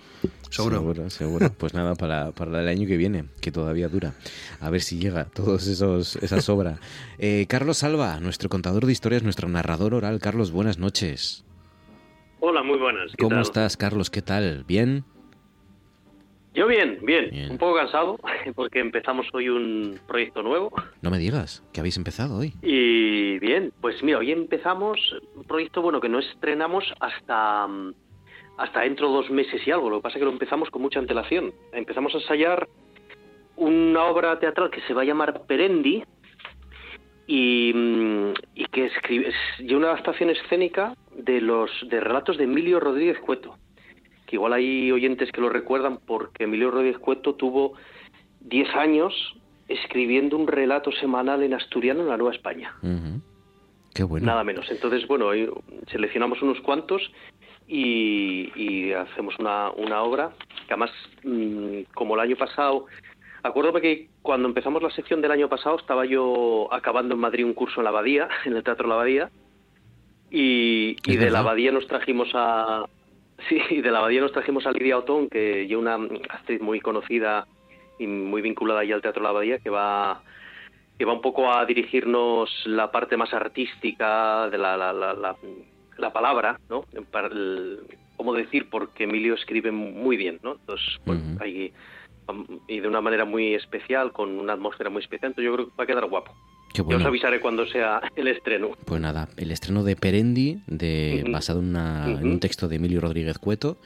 sobró. Seguro, seguro. Pues nada, para, para el año que viene, que todavía dura. A ver si llega todos esos esa sobra. Eh, Carlos Salva, nuestro contador de historias, nuestro narrador oral. Carlos, buenas noches. Hola, muy buenas. ¿qué ¿Cómo tal? estás, Carlos? ¿Qué tal? ¿Bien? Yo bien, bien, un poco cansado porque empezamos hoy un proyecto nuevo No me digas, que habéis empezado hoy. y bien, pues mira, hoy empezamos un proyecto bueno que no estrenamos hasta mm, hasta dentro de dos meses y algo. Lo que pasa es que lo empezamos con mucha antelación. Empezamos a ensayar una obra teatral que se va a llamar Perendi y, mm, y que escribe, es una adaptación escénica de los de relatos de Emilio Rodríguez Cueto que igual hay oyentes que lo recuerdan porque Emilio Rodríguez Cueto tuvo 10 años escribiendo un relato semanal en asturiano en la Nueva España. Qué bueno. Nada menos. Entonces, bueno, seleccionamos unos cuantos y, y hacemos una, una obra que además, mm, como el año pasado, acuérdame que cuando empezamos la sección del año pasado estaba yo acabando en Madrid un curso en la Abadía, en el Teatro La Abadía, y, y de la. Abadía nos trajimos a... Sí, de la Abadía nos trajimos a Lidia Otón, que es una actriz muy conocida y muy vinculada ya al Teatro La Abadía, que va que va un poco a dirigirnos la parte más artística de la, la, la, la- la palabra, ¿no? Para el- ¿Cómo decir? Porque Emilio escribe muy bien, ¿no? Entonces, pues, ahí, um, y de una manera muy especial, con una atmósfera muy especial, entonces yo creo que va a quedar guapo. Qué Yo os bueno. avisaré cuando sea el estreno. Pues nada, el estreno de Perendi, de, basado en, una- en un texto de Emilio Rodríguez Cueto,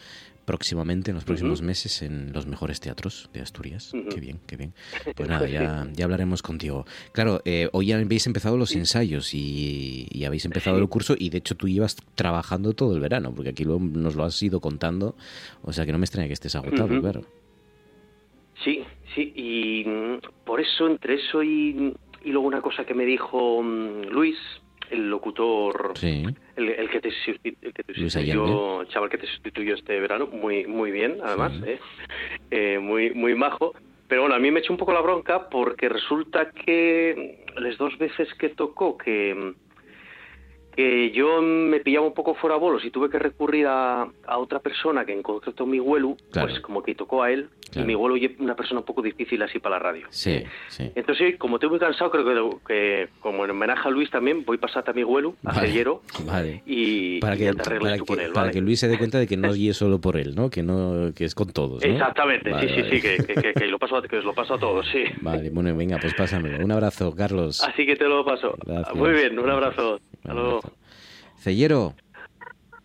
próximamente, en los próximos meses, en los mejores teatros de Asturias. Qué bien, qué bien. Pues nada, ya, ya hablaremos contigo. Claro, eh, hoy ya habéis empezado los ensayos y, y habéis empezado Sí. el curso y de hecho tú llevas trabajando todo el verano, porque aquí lo- nos lo has ido contando, o sea que no me extraña que estés agotado, Ujú. claro. Sí, sí, y mm, por eso, entre eso y, y luego una cosa que me dijo mm, Luis, el locutor, Sí. el, el que te, el que te sustituyó, chaval que te sustituyó este verano, muy muy bien, además, Sí. ¿eh? Eh, muy muy majo. Pero bueno, a mí me echó un poco la bronca porque resulta que las dos veces que tocó que que yo me pillaba un poco fuera bolos y tuve que recurrir a, a otra persona que en concreto mi abuelo, Claro. pues como que tocó a él Claro. y mi abuelo es una persona un poco difícil así para la radio. Sí, sí. Entonces, como estoy muy cansado, creo que, que como en homenaje a Luis también, voy a pasar a mi abuelo, a Vale, Vale. y, Para que, te para, tú que, con él, para ¿vale? que Luis se dé cuenta de que no es solo por él, ¿no? Que no que es con todos, ¿no? Exactamente, sí, sí, sí, que, que, que- que lo paso a, que os lo paso a todos, sí. Vale, bueno, venga, pues pásamelo. Un abrazo, Carlos. Así que te lo paso. Gracias. Muy bien, un abrazo. Cellero,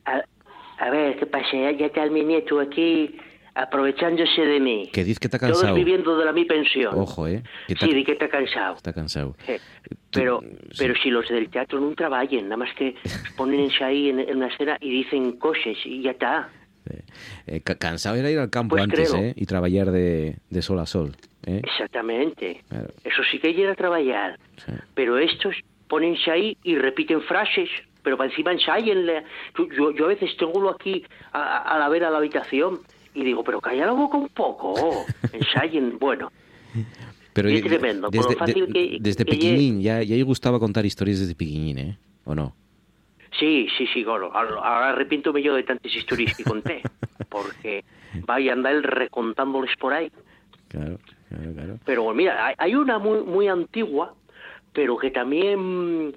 A, a ver, ¿qué pasa? Ya, ya está mi nieto aquí aprovechándose de mí. que diz que está Todos cansado. viviendo de la mi pensión. Ojo, ¿eh? Que está, Sí, di que está cansado. está cansado. Eh, Pero, pero si los del teatro no trabajan, nada más que ponense ahí en, en una escena y dicen cosas y ya está. Eh, ca- cansado era ir al campo Pues antes, creo. ¿eh? Y trabajar de, de sol a sol, ¿eh? Exactamente. Claro. Eso sí que llega a trabajar. Pero estos ponense ahí y repiten frases, pero para encima ensayen. la- Yo, yo, yo a veces tengo aquí a, a- la vera a la habitación y digo, pero calla la boca un poco, ensayen. Bueno, Pero Y es tremendo, por desde, lo fácil de- que- desde que pequeñín, ya, ya gustaba contar historias desde pequeñín, ¿eh? ¿O no? Sí, sí, sí, bueno, ahora arrepiéntome yo de tantas historias que conté, porque vaya a andar recontándoles por ahí. Claro, claro, claro. Pero mira, hay una muy, muy antigua, pero que también,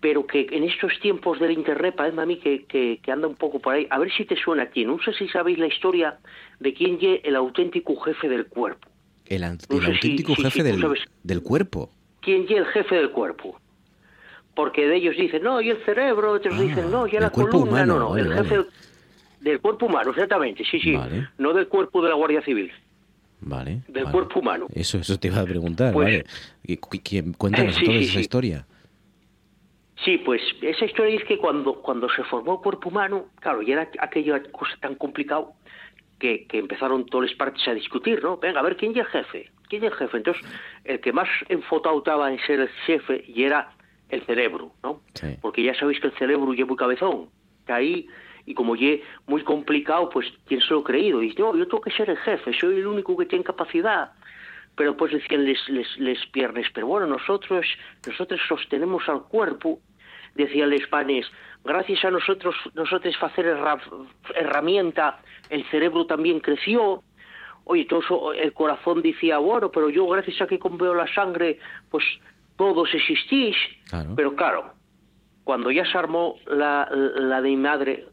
pero que en estos tiempos del internet parece a mí que, que, que anda un poco por ahí. A ver si te suena a ti. No sé si sabéis la historia de quién es el auténtico jefe del cuerpo. El, No sé auténtico si- jefe si del, del cuerpo. ¿Quién es el jefe del cuerpo? Porque de ellos dicen, no, y el cerebro, otros dicen, no, y Ah, el la columna, humano, no, no, vale, el vale. jefe del, del cuerpo humano, exactamente, sí, sí, Vale. no del cuerpo de la Guardia Civil, Vale. del vale. cuerpo humano. Eso, eso te iba a preguntar, Pues- ¿vale? Cuéntanos Sí, sí, esa sí. historia. Sí, pues esa historia es que cuando, cuando se formó el cuerpo humano, claro, ya era aquella cosa tan complicado que, que empezaron todas las partes a discutir, ¿no? Venga, a ver, ¿quién es el jefe? ¿Quién es el jefe? Entonces, el que más enfotado estaba en ser el jefe y era el cerebro, ¿no? Porque ya sabéis que el cerebro es muy cabezón, está ahí, y como ya es muy complicado, pues, ¿quién se lo ha creído? Y dice, no, yo tengo que ser el jefe, soy el único que tiene capacidad pero pues decían les, les, les piernas, pero bueno, nosotros, nosotros sostenemos al cuerpo, decían los panes, gracias a nosotros, nosotros hacer herra- herramienta, el cerebro también creció, oye, todo el corazón decía, bueno, pero yo gracias a que veo la sangre, pues todos existís, pero claro, cuando ya se armó la, la de mi madre,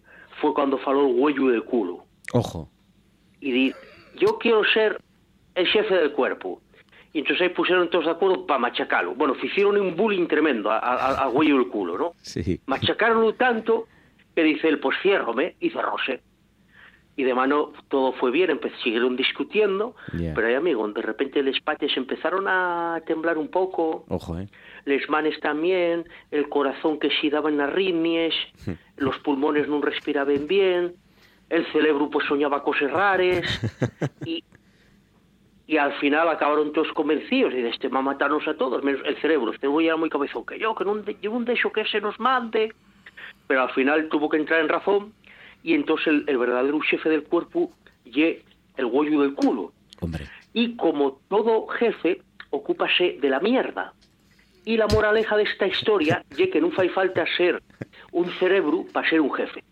fue cuando faló el huello del culo. Ojo. Y, di- yo quiero ser el jefe del cuerpo. Y entonces ahí pusieron todos de acuerdo para machacarlo. Bueno, hicieron un bullying tremendo a- güey del culo, ¿no? Sí. Machacaronlo tanto que dice él, pues ciérrome, y cerróse. Y de mano todo fue bien, siguieron discutiendo, pero ahí, amigo, de repente los pates empezaron a temblar un poco, Ojo, ¿eh? les manes también, el corazón que sí daban arritmias, los pulmones no respiraban bien, el cerebro pues soñaba cosas raras, y, y al final acabaron todos convencidos, y de este va a matarnos a todos, menos el cerebro, el cerebro ya era muy cabezón que yo, que no, de- yo no dejo que se nos mande, pero al final tuvo que entrar en razón, y entonces el, el verdadero jefe del cuerpo y el huello del culo. Y como todo jefe, ocúpase de la mierda. Y la moraleja de esta historia es que no fai falta ser un cerebro para ser un jefe.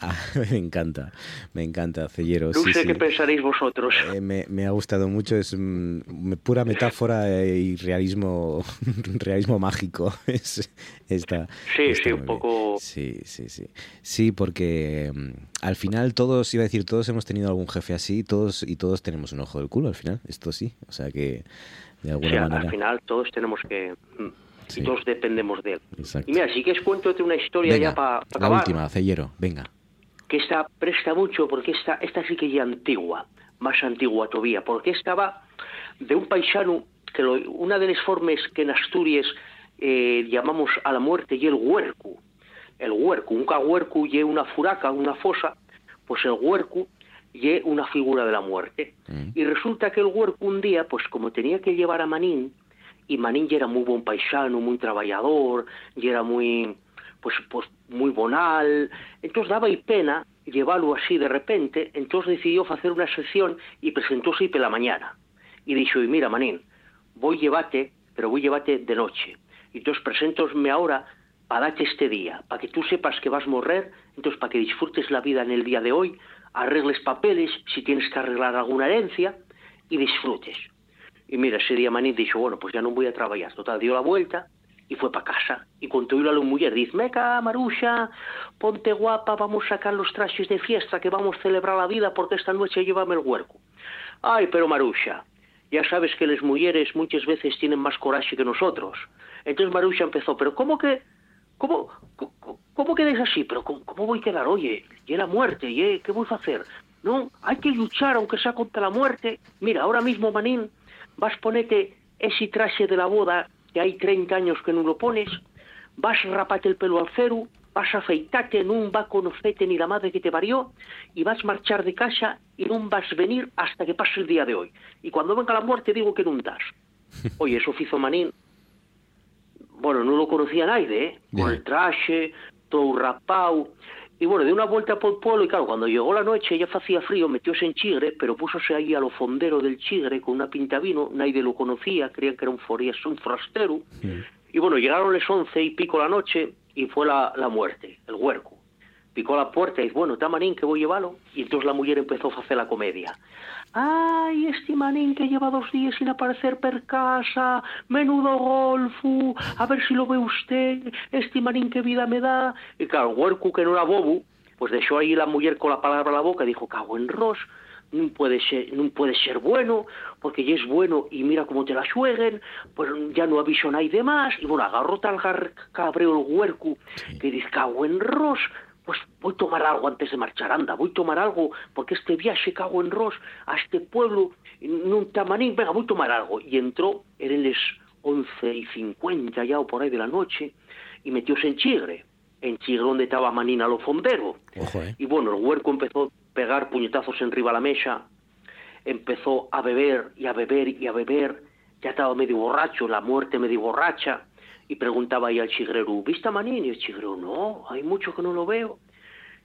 Ah, me encanta, me encanta, Cellero. No sí, sé sí. qué pensaréis vosotros. Eh, me, me ha gustado mucho, es mm, pura metáfora y realismo, realismo mágico. Es, está, Sí, está sí, un bien. poco... Sí, sí, sí. Sí, porque mm, al final todos, iba a decir, todos hemos tenido algún jefe así, todos y todos tenemos un ojo del culo al final, esto sí. O sea que, de O alguna sea, manera. al final todos tenemos que... mm, Sí. Y todos dependemos de él. Exacto. Y mira, si quieres cuéntate una historia Venga, ya para la acabar. última, Cellero, venga. Que esta presta mucho porque esta, esta sí que ya antigua, más antigua todavía, porque esta va de un paisano que lo- una de las formas que en Asturias eh, llamamos a la muerte y el huerco. El huerco, un cahuerco y una furaca, una fosa, pues el huerco y una figura de la muerte. Y resulta que el huerco un día, pues como tenía que llevar a Manín, y Manín ya era muy buen paisano, muy trabajador, y era muy, pues, pues muy bonal, entonces daba y pena llevarlo así de repente, entonces decidió hacer una sesión y presentóse y pela mañana. Y dijo, y mira Manín, voy llevarte, pero voy llevarte de noche. Entonces preséntosme ahora para darte este día, para que tú sepas que vas a morrer, entonces para que disfrutes la vida en el día de hoy, arregles papeles, si tienes que arreglar alguna herencia, y disfrutes. Y mira, ese día Manín dijo, bueno, pues ya no voy a trabajar. Total, dio la vuelta y fue para casa. Y cuando oír a la mujer, dice, meca, Marusha, ponte guapa, vamos a sacar los trajes de fiesta, que vamos a celebrar la vida porque esta noche llévame el huerco. Ay, pero Marusha, ya sabes que las mujeres muchas veces tienen más coraje que nosotros. Entonces Marusha empezó, pero ¿cómo que, cómo, cómo, cómo así? Pero ¿cómo, cómo voy a quedar? Oye, y la muerte, y ¿qué voy a hacer? No, hay que luchar aunque sea contra la muerte. Mira, ahora mismo, Manín, vas a ponerte ese traje de la boda que hay 30 años que no lo pones, vas a raparte el pelo al cero, vas a afeitarte, no va a conocerte ni la madre que te parió, y vas a marchar de casa y no vas a venir hasta que pase el día de hoy. Y cuando venga la muerte digo que no das. Oye, eso hizo Manín. Bueno, no lo conocía nadie, ¿eh? Con el traje, todo rapado. Y bueno, de una vuelta por el pueblo, y claro, cuando llegó la noche ya hacía frío, metióse en Chigre, pero púsose ahí a lo fondero del Chigre con una pinta vino, nadie lo conocía, creían que era un forías, un forastero. Y bueno, llegaron las once y pico la noche y fue la, la muerte, el huerco. Picó a la puerta y dice, bueno, está manín que voy a llevarlo. Y entonces la mujer empezó a hacer la comedia. Ay, este manín que lleva dos días sin aparecer per casa, menudo golfo, a ver si lo ve usted, este manín que vida me da. Y claro, el huerco que no era bobo, pues dejó ahí la mujer con la palabra a la boca y dijo, cago en ros, no puede ser, no puede ser bueno, porque ya es bueno y mira cómo te la sueguen, pues ya no aviso nadie más, y bueno, agarró tal cabreo el huerco que dice, cago en ros, pues voy a tomar algo antes de marchar, anda, voy a tomar algo, porque este viaje, cago en ros, a este pueblo, en un tamanín, venga, voy a tomar algo. Y entró, eran las once y cincuenta ya o por ahí de la noche, y metióse en Chigre, en Chigre donde estaba Manina lo fondero. ¿eh? Y bueno, el huerco empezó a pegar puñetazos enriba de la mesa, empezó a beber y a beber y a beber, ya estaba medio borracho, la muerte medio borracha, y preguntaba ahí al chigrero, ¿viste a Manín? Y el chigrero, no, hay mucho que no lo veo.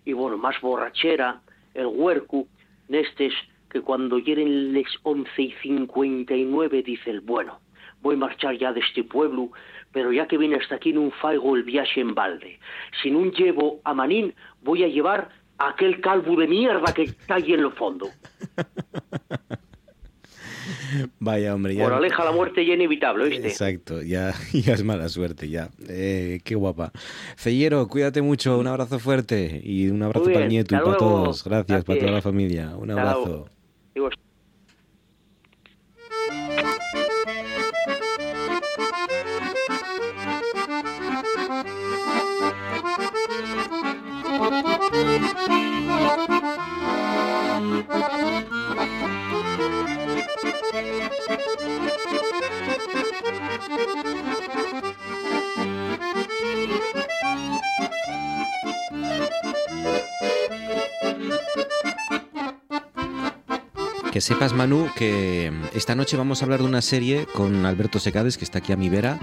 Y bueno, más borrachera, el huerco, nestes, que cuando hieren les once y cincuenta y nueve, dice el, bueno, voy a marchar ya de este pueblo, pero ya que vine hasta aquí no faigo el viaje en balde. Si no llevo a Manín, voy a llevar a aquel calvo de mierda que está ahí en el fondo. Vaya, hombre, ya. Moraleja, la muerte ya inevitable, ¿oíste? Exacto, ya, ya es mala suerte, ya. Eh, qué guapa. Cellero, cuídate mucho, un abrazo fuerte y un abrazo para el nieto y para luego. todos. Gracias, para toda la familia. Un abrazo. Digo, Que sepas, Manu, que esta noche vamos a hablar de una serie con Alberto Secades, que está aquí a mi vera,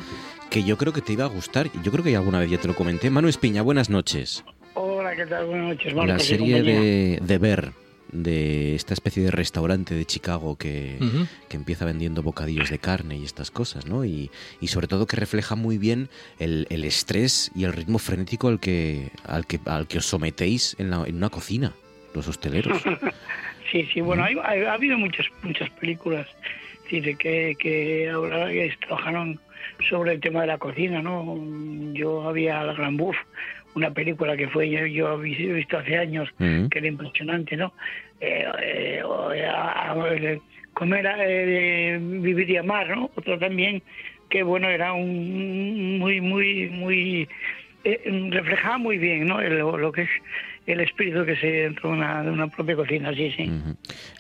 que yo creo que te iba a gustar. Yo creo que alguna vez ya te lo comenté. Manu Espiña, buenas noches. Hola, ¿qué tal? Buenas noches, Marcos. La serie de, de Ver, de esta especie de restaurante de Chicago que, que empieza vendiendo bocadillos de carne y estas cosas, ¿no? Y, y sobre todo que refleja muy bien el, el estrés y el ritmo frenético al que, al que, al que os sometéis en, la- en una cocina, los hosteleros. Sí, sí, bueno, hay- hay- ha habido muchas muchas películas decir, que, que ahora trabajaron sobre el tema de la cocina, ¿no? Yo había La Gran Buff, una película que fue yo, yo he visto hace años, que era impresionante, ¿no? Eh, eh, eh, comer, eh, vivir y amar, ¿no? Otro también que, bueno, era un muy, muy, muy... eh, reflejaba muy bien, ¿no? Lo, lo que es el espíritu que se dentro de una, de una propia cocina, sí, sí.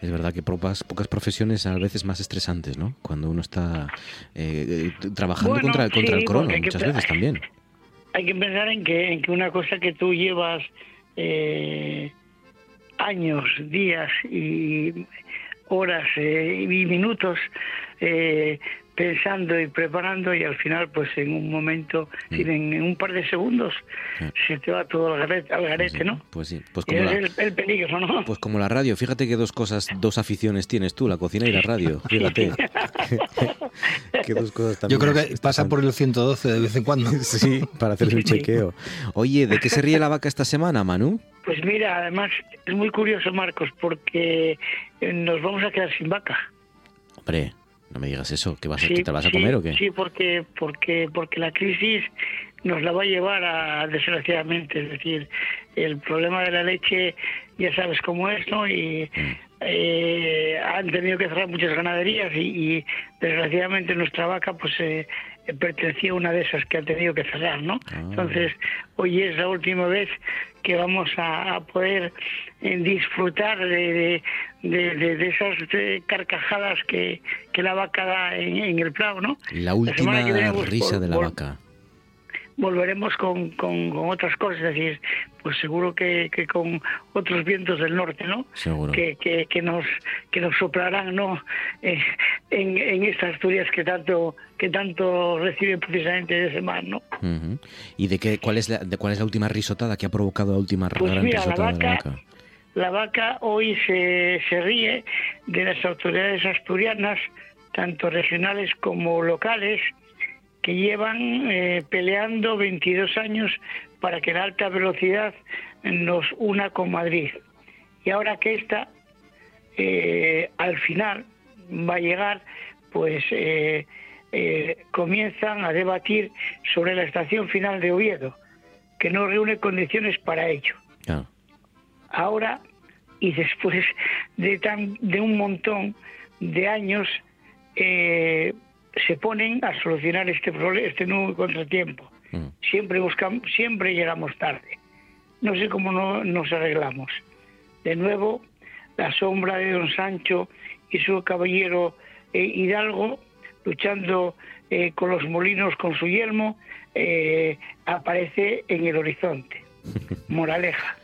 Es verdad que pocas, pocas profesiones a veces más estresantes, ¿no? Cuando uno está eh, eh, trabajando Bueno, contra, contra sí, el crono, que muchas veces también. Hay que pensar en que, en que una cosa que tú llevas eh, años, días y horas eh, y minutos eh, pensando y preparando y al final pues en un momento, Mm. en, en un par de segundos se te va todo al garete, al garete ¿no? Pues sí, pues como, la, el, el peligro, ¿no? pues como la radio. Fíjate que dos cosas, dos aficiones tienes tú, la cocina y la radio. Fíjate. que dos cosas Yo también creo que pasa por el 112 de vez en cuando. Sí, para hacer un chequeo. Oye, ¿de qué se ríe la vaca esta semana, Manu? Pues mira, además es muy curioso Marcos porque eh, nos vamos a quedar sin vaca. Hombre, no me digas eso. ¿Qué vas a, Sí, que te vas a sí, comer o qué? Sí, porque, porque, porque la crisis nos la va a llevar a, desgraciadamente, es decir, el problema de la leche ya sabes cómo es, ¿no? Y Mm. eh, han tenido que cerrar muchas ganaderías y, y, desgraciadamente nuestra vaca pues eh, pertenecía a una de esas que ha tenido que cerrar, ¿no? Ah. Entonces, hoy es la última vez que vamos a, a poder eh, disfrutar de, de, de- de- de esas carcajadas que, que la vaca da en, en el prado, ¿no? La última viene, pues, risa de la vaca. volveremos con, con, con otras cosas, es decir, pues seguro que, que con otros vientos del norte, ¿no? Seguro. Que, que, que nos que nos soplarán, ¿no? Eh, en, en estas Asturias que tanto que tanto recibe precisamente de ese mar, ¿no? ¿Y de qué, cuál es la, de cuál es la última risotada que ha provocado la última Pues gran mira, la risotada de la vaca? La vaca hoy se, ríe de las autoridades asturianas, tanto regionales como locales, que llevan eh, peleando 22 años para que la alta velocidad nos una con Madrid. Y ahora que esta, eh, al final, va a llegar, pues eh, eh, comienzan a debatir sobre la estación final de Oviedo, que no reúne condiciones para ello. Ahora y después de tan de un montón de años eh, se ponen a solucionar este problema este nuevo contratiempo. Siempre buscamos siempre llegamos tarde. No sé cómo no nos arreglamos. De nuevo la sombra de don Sancho y su caballero eh, Hidalgo luchando eh, con los molinos con su yelmo eh, aparece en el horizonte. Moraleja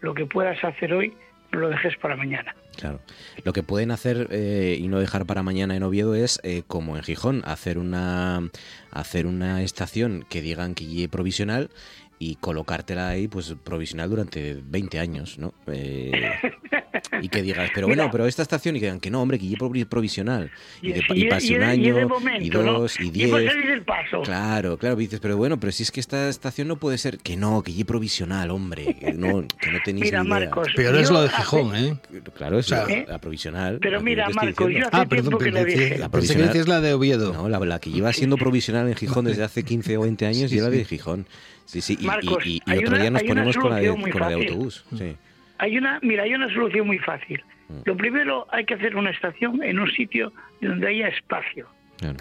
lo que puedas hacer hoy, no lo dejes para mañana. Claro. Lo que pueden hacer eh, y no dejar para mañana en Oviedo es, eh, como en Gijón, hacer una hacer una estación que digan que lleve provisional y colocártela ahí, pues provisional durante 20 años, ¿no? Eh, y que digas, pero bueno, Mira. pero esta estación y que digan que no, hombre, que lleve provi- provisional. Y, de- Y- y pase y un y año, momento, y ¿no? dos, y Y pues diez. salir del paso. Claro, claro, dices, pero bueno, pero si es que esta estación no puede ser, que no, que lleve provisional, hombre, que no, que no tenéis Mira, ni idea. Marcos, Peor es lo de hace- Gijón, ¿eh? Claro, O sea, la provisional. Pero la que mira, diciendo. yo hace Ah, perdón, tiempo que lo dije. La que provisional- decías la de Oviedo. No, la, la que lleva siendo provisional en Gijón desde hace 15 o 20 años y era de Gijón. Sí, sí, y, y- Marcos, y- y otro una- día nos ponemos con la de, con la de autobús. Sí. Hay una, mira, hay una solución muy fácil. Lo primero, hay que hacer una estación en un sitio donde haya espacio Claro.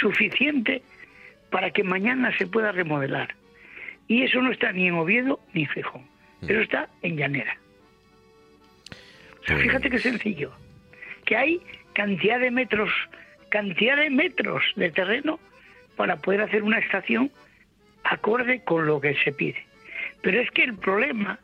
suficiente para que mañana se pueda remodelar. Y eso no está ni en Oviedo ni en Gijón. Eso está en Llanera. O sea, fíjate qué sencillo. Que hay cantidad de metros, cantidad de metros de terreno para poder hacer una estación acorde con lo que se pide. Pero es que el problema,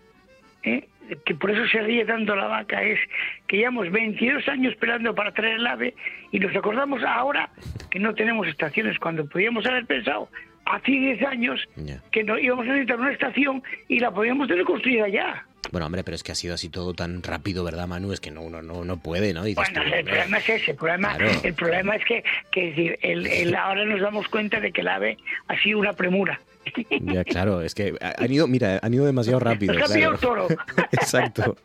¿eh? que por eso se ríe tanto la vaca, es que llevamos 22 años esperando para traer el ave y nos acordamos ahora que no tenemos estaciones cuando podíamos haber pensado hace 10 años que no íbamos a necesitar una estación y la podíamos tener construida ya. Bueno, hombre, pero es que ha sido así todo tan rápido, ¿verdad, Manu? Es que no, uno no, no puede, ¿no? Dices Bueno, tú, el problema es ese, el problema, Claro. el problema es que, que el- el- ahora nos damos cuenta de que el ave ha sido una premura. Ya, claro, es que han ido, mira, han ido demasiado rápido. Nos claro. toro. Exacto.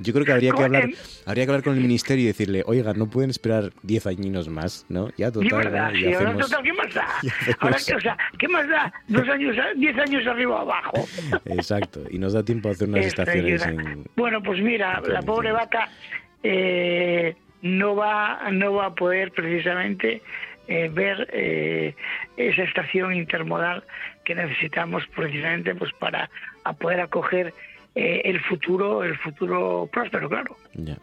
Yo creo que habría que hablar, habría que hablar con el ministerio y decirle, oiga, no pueden esperar 10 añinos más, ¿no? Ya total, verdad, ¿qué más da? Ahora, o sea, ¿qué más da? Dos años, diez años arriba o abajo. Exacto, y nos da tiempo a hacer unas Esta estaciones en... Bueno, pues mira, la pobre vaca eh, no va no va a poder precisamente eh, ver eh, esa estación intermodal que necesitamos precisamente pues para a poder acoger eh, el futuro el futuro próspero, claro. Ya.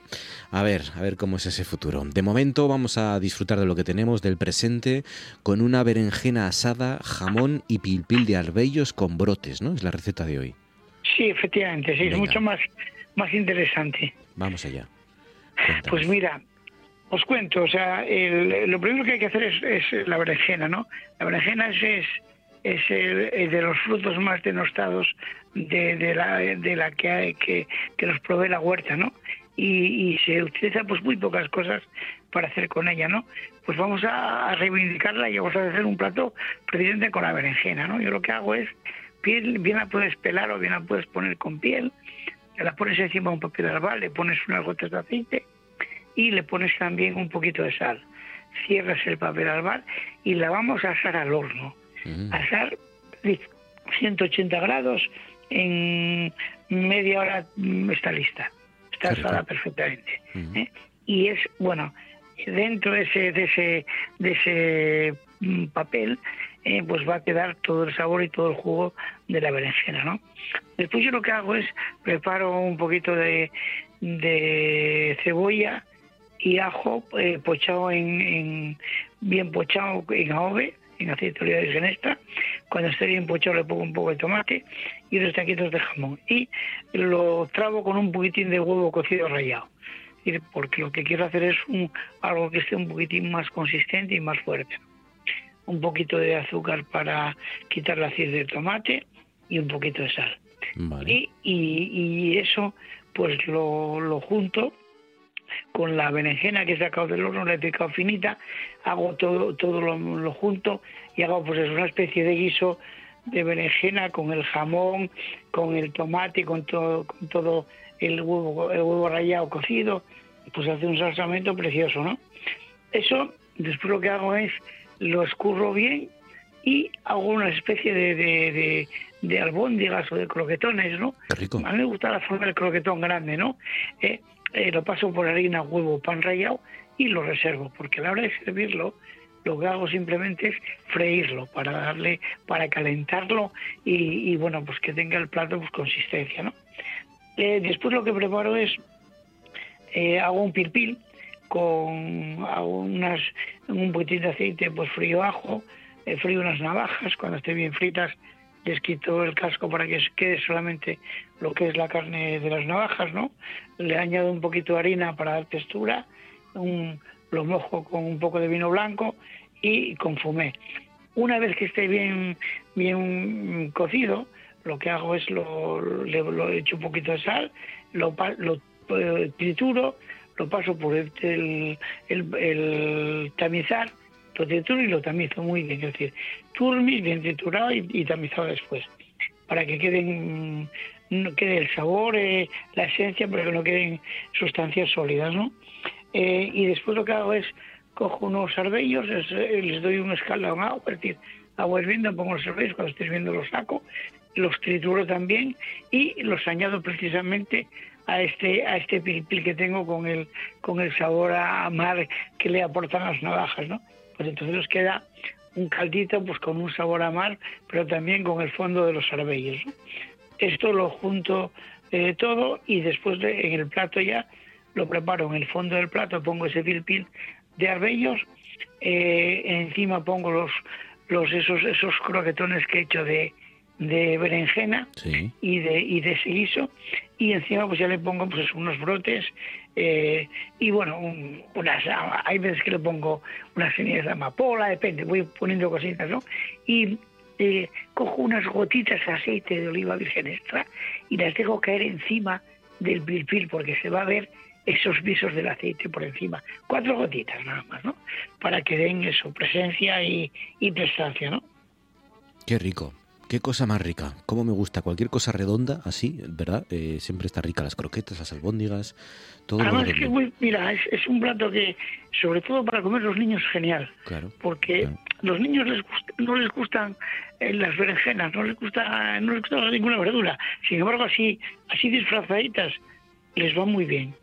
A ver, a ver cómo es ese futuro. De momento vamos a disfrutar de lo que tenemos del presente con una berenjena asada, jamón y pilpil de arbellos con brotes, ¿no? Es la receta de hoy. Sí, efectivamente, sí, es mucho más más interesante. Vamos allá. Pues mira, os cuento, o sea, el- lo primero que hay que hacer es, es la berenjena, ¿no? La berenjena es, es, es el- de los frutos más denostados de, de la, de la que, hay, que, que nos provee la huerta, ¿no? Y, y se utiliza pues muy pocas cosas para hacer con ella, ¿no? Pues vamos a, reivindicarla y vamos a hacer un plato precisamente con la berenjena, ¿no? Yo lo que hago es, piel, bien la puedes pelar o bien la puedes poner con piel, la pones encima de un papel albal, le pones unas gotas de aceite y le pones también un poquito de sal. Cierras el papel albal y la vamos a asar al horno. Asar di- 180 grados, en media hora mm, está lista. Está asada perfectamente. ¿eh? Y es, bueno, dentro de ese, de ese, de ese mm, papel, eh, pues va a quedar todo el sabor y todo el jugo de la berenjena, ¿no? Después yo lo que hago es preparo un poquito de, de cebolla y ajo eh, pochado en, en- bien pochado en adobe, en aceite de oliva virgen extra. Cuando esté bien pochado le pongo un poco de tomate y unos taquitos de jamón. Y lo trabo con un poquitín de huevo cocido rallado. Porque lo que quiero hacer es un, algo que esté un poquitín más consistente y más fuerte. Un poquito de azúcar para quitar la acidez del tomate y un poquito de sal. Y, y- y eso pues lo, lo junto con la berenjena que he sacado del horno, la he picado finita, hago todo, todo lo, lo junto y hago pues eso, una especie de guiso de berenjena con el jamón, con el tomate, con todo, con todo el huevo, el huevo rallado cocido, pues hace un salsamento precioso, ¿no? Eso, después lo que hago es lo escurro bien y hago una especie de, de, de, de albóndigas o de croquetones, ¿no? A mí me gusta la forma del croquetón grande, ¿no? Eh, eh, lo paso por harina, huevo, pan rallado y lo reservo, porque a la hora de servirlo, lo que hago simplemente es freírlo para darle, para calentarlo y, bueno, pues que tenga el plato pues consistencia, ¿no? Eh, después lo que preparo es eh, hago un pilpil con unas un poquitín de aceite, pues frío ajo, eh, frío unas navajas, cuando estén bien fritas les quito el casco para que quede solamente lo que es la carne de las navajas, ¿no? Le añado un poquito de harina para dar textura, un- lo mojo con un poco de vino blanco y con fumé. Una vez que esté bien, bien cocido, lo que hago es lo, le lo echo un poquito de sal, lo, lo eh, trituro, lo paso por el, el, el- el tamizar, lo trituro y lo tamizo muy bien, es decir, turmis bien triturado y, y tamizado después, para que queden no quede el sabor, eh, la esencia, pero que no queden sustancias sólidas, ¿no? Eh, y después lo que hago es cojo unos arbellos, eh, les doy un escalón agua, es decir, agua hirviendo, pongo los arbellos, cuando estés viendo los saco, los trituro también y los añado precisamente a este a este pil pil que tengo con el con el sabor a mar que le aportan las navajas, ¿no? Pues entonces nos queda un caldito pues con un sabor a mar, pero también con el fondo de los arbellos. ¿no? Esto lo junto eh, todo y después de- en el plato ya lo preparo. En el fondo del plato, pongo ese pil pil de arbellos, eh, encima pongo los los esos esos croquetones que he hecho de, de berenjena y de y de ese guiso y encima pues ya le pongo pues unos brotes eh, y bueno un- unas hay veces que le pongo unas semillas de amapola depende voy poniendo cositas no y eh, cojo unas gotitas de aceite de oliva virgen extra y las dejo caer encima del pil pil porque se va a ver esos visos del aceite por encima. Cuatro gotitas nada más no para que den eso presencia y, y prestancia no Qué rico. Qué cosa más rica. Cómo me gusta cualquier cosa redonda, así, ¿verdad? Eh, siempre está rica las croquetas, las albóndigas, todo Además, es que, muy- mira, es, es un plato que, sobre todo para comer los niños, genial. Claro. Porque los niños les gust- no les gustan eh, las berenjenas, no les gusta, no les gusta ninguna verdura. Sin embargo, así, así disfrazaditas, les va muy bien.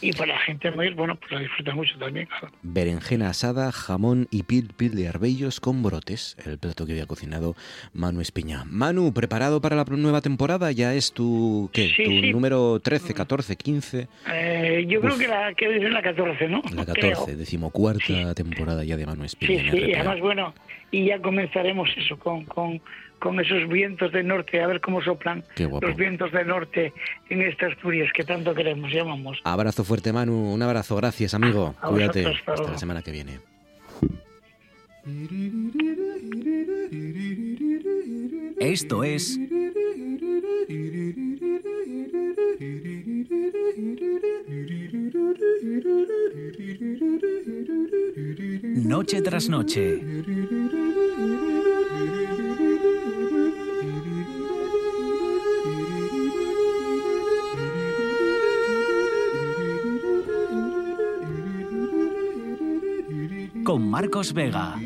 Y para la gente mayor, bueno, pues la disfruta mucho también, claro. Berenjena asada, jamón y pil pil de arbellos con brotes, el plato que había cocinado Manu Espiña. Manu, ¿preparado para la nueva temporada? ¿Ya es tu, qué, Sí, tu sí. número 13, 14, 15? Eh, yo creo que la que es la 14, ¿no? La Creo. 14, decimocuarta temporada ya de Manu Espiña. Sí, sí, y además, bueno, y ya comenzaremos eso con, con, con esos vientos del norte, a ver cómo soplan los vientos del norte en estas Asturias que tanto queremos, llamamos. Abrazo fuerte, Manu. Un abrazo, gracias, amigo. A Cuídate. vosotros, hasta la semana que viene. Esto es Noche tras noche. Con Marcos Vega.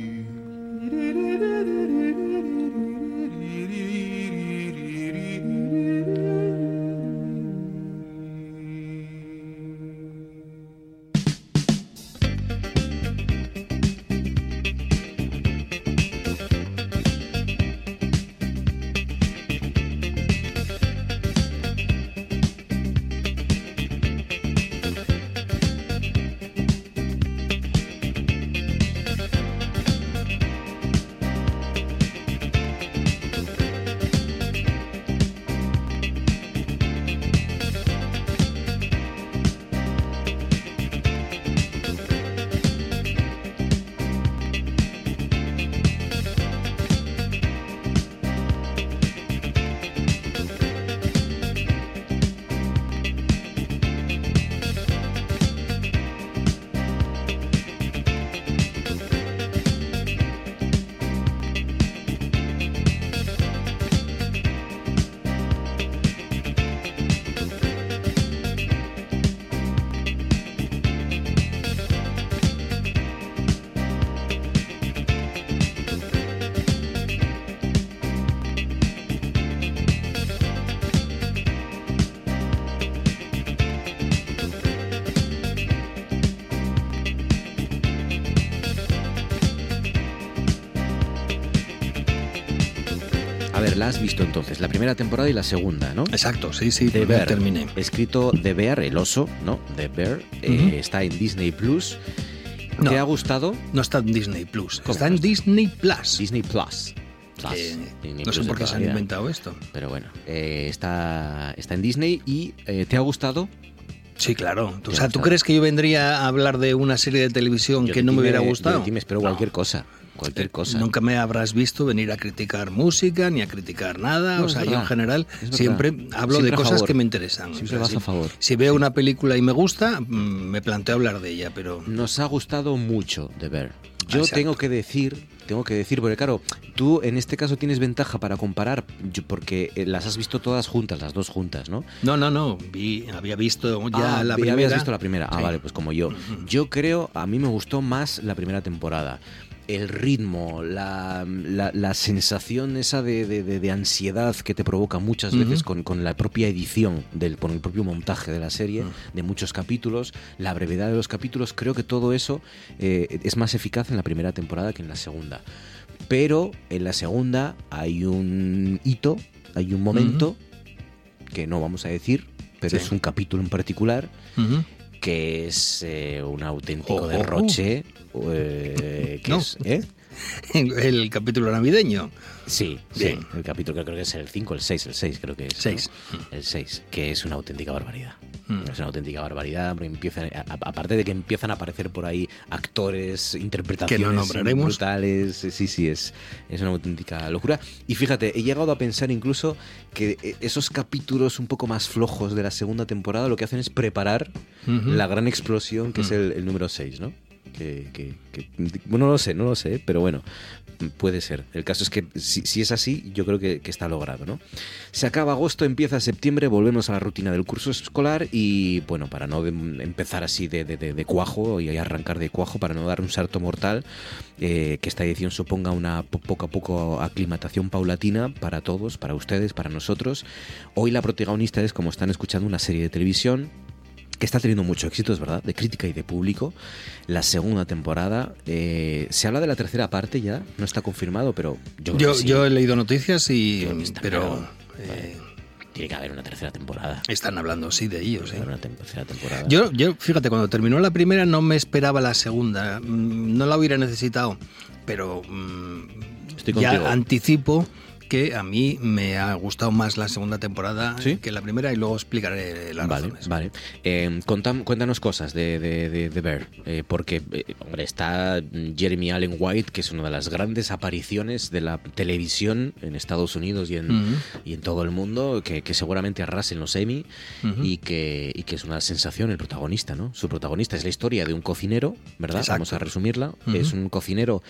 La primera temporada y la segunda, ¿no? Exacto, sí, sí, The Bear, terminé. Escrito The Bear, el oso, ¿no? The Bear, eh, está en Disney Plus. No. ¿Te ha gustado? No está en Disney Plus, está en Disney Plus. Disney Plus. Disney no sé Plus por qué se han inventado esto. Pero bueno, eh, está, está en Disney y eh, ¿te ha gustado? Sí, claro. ¿Te O sea, ¿tú crees que yo vendría a hablar de una serie de televisión Yo que no me hubiera yo gustado? de ti me espero cualquier cosa, cualquier cosa. Nunca me habrás visto venir a criticar música ni a criticar nada. No, o sea, yo en general siempre hablo Siempre de cosas favor. que me interesan. Siempre O sea, vas si, a favor. si veo una película y me gusta, mm, me planteo hablar de ella, pero Nos ha gustado mucho de ver. Yo Exacto. tengo que decir, tengo que decir, porque claro, tú en este caso tienes ventaja para comparar, porque eh, las has visto todas juntas, las dos juntas, ¿no? no, no, no. Vi, había visto ya Ah, la primera. habías visto la primera. Ah, Sí. vale, pues como yo. Yo creo, a mí me gustó más la primera temporada. El ritmo, la, la- la sensación esa de, de- ansiedad que te provoca muchas veces con, con la propia edición, del, con el propio montaje de la serie, de muchos capítulos, la brevedad de los capítulos, creo que todo eso eh, es más eficaz en la primera temporada que en la segunda. Pero en la segunda hay un hito, hay un momento que no vamos a decir, pero Sí. es un capítulo en particular. Que es eh, un auténtico Oh, oh, oh. derroche. eh, que No. es, ¿eh? El, capítulo navideño. Sí, Bien. sí, el capítulo que creo que es el 5, el 6, el 6 creo que es. ¿no? Seis. El 6, que es una auténtica barbaridad. Mm. Es una auténtica barbaridad, porque empiezan, a- aparte de que empiezan a aparecer por ahí actores, interpretaciones nombraremos. brutales, sí, sí, es, es una auténtica locura. Y fíjate, he llegado a pensar incluso que eh, esos capítulos un poco más flojos de la segunda temporada lo que hacen es preparar la gran explosión que es Mm. el, el número 6, ¿no? Que, que- que- bueno, no lo sé, no lo sé, pero bueno, puede ser. El caso es que si, es así, yo creo que, está logrado, ¿no? Se acaba agosto, empieza septiembre, volvemos a la rutina del curso escolar y, bueno, para no em- empezar así de, de- de- cuajo y arrancar de cuajo, para no dar un salto mortal, eh, que esta edición suponga una po- poco a poco aclimatación paulatina para todos, para ustedes, para nosotros. Hoy la protagonista es, como están escuchando, una serie de televisión que está teniendo mucho éxito, es verdad, de crítica y de público. La segunda temporada, eh, se habla de la tercera parte ya, no está confirmado, pero yo creo Yo, que sí. yo he leído noticias y. Pero. claro. Tiene que haber una tercera temporada. Están hablando, sí, de ellos. ¿eh? Una tem- tercera temporada. Yo, yo, fíjate, cuando terminó la primera no me esperaba la segunda. Mm, No la hubiera necesitado, pero mm, Estoy ya anticipo que a mí me ha gustado más la segunda temporada ¿Sí? que la primera y luego explicaré las Vale, razones. vale. Eh, contam- cuéntanos cosas de, de, de, de Bear, eh, porque, eh, hombre, está Jeremy Allen White, que es una de las grandes apariciones de la televisión en Estados Unidos y en, y en todo el mundo, que, que seguramente arrasen los Emmy y, que, y que es una sensación el protagonista, ¿no? Su protagonista es la historia de un cocinero, ¿verdad? Exacto. Vamos a resumirla. Es un cocinero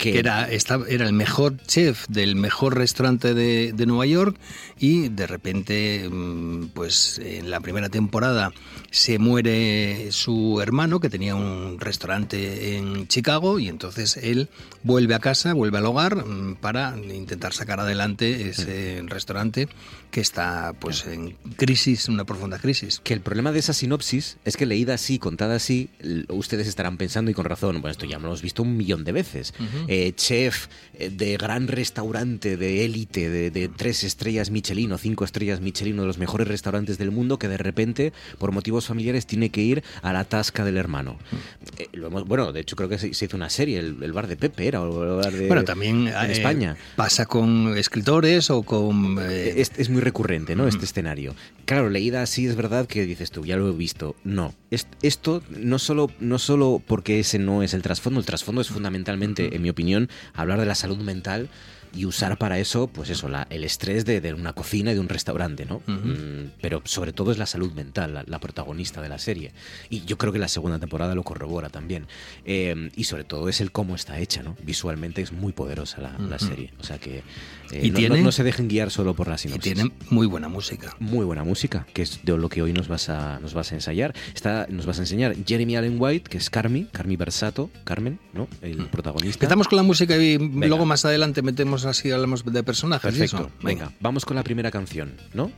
que... que era, era el mejor chef del mejor restaurante de, de Nueva York y de repente, mm, pues en la primera temporada se muere su hermano que tenía un restaurante en Chicago y entonces él vuelve a casa, vuelve al hogar mm, para intentar sacar adelante ese restaurante que está pues en crisis, una profunda crisis. Que el problema de esa sinopsis es que leída así, contada así, ustedes estarán pensando y con razón, bueno, esto ya lo hemos visto un millón de veces. Eh, chef eh, de gran restaurante, de élite, de, de tres estrellas Michelin o cinco estrellas Michelin, uno de los mejores restaurantes del mundo, que de repente, por motivos familiares, tiene que ir a la tasca del hermano. Mm. Eh, lo hemos- bueno, de hecho creo que se, se hizo una serie, el, el bar de Pepe era, o el bar de... Bueno, también en eh, España. pasa con escritores o con... Es, es muy recurrente, ¿no? Este escenario. Claro, leída así es verdad que dices tú, ya lo he visto. No. Es- esto no solo, no solo porque ese no es el trasfondo, el trasfondo es fundamentalmente, en mi opinión, hablar de la salud mental y usar para eso, pues eso, la- el estrés de, de una cocina y de un restaurante, ¿no? Mm, pero sobre todo es la salud mental, la, la protagonista de la serie. Y yo creo que la segunda temporada lo corrobora también. Eh, y sobre todo es el cómo está hecha, ¿no? Visualmente es muy poderosa la, serie. O sea que eh, Y no, tiene- no- no se dejen guiar solo por la sinopsis. tiene muy buena música. Muy buena música, que es de lo que hoy nos vas a, nos vas a ensayar. Está, nos vas a enseñar Jeremy Allen White, que es Carmi, Carmi Versato, Carmen, ¿no? El protagonista. Empezamos con la música y luego más adelante metemos así, hablamos de personajes. y Perfecto. eso. Venga, vamos con la primera canción, ¿no?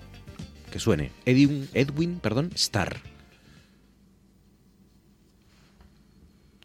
Que suene. Edwin, Edwin, perdón, Star.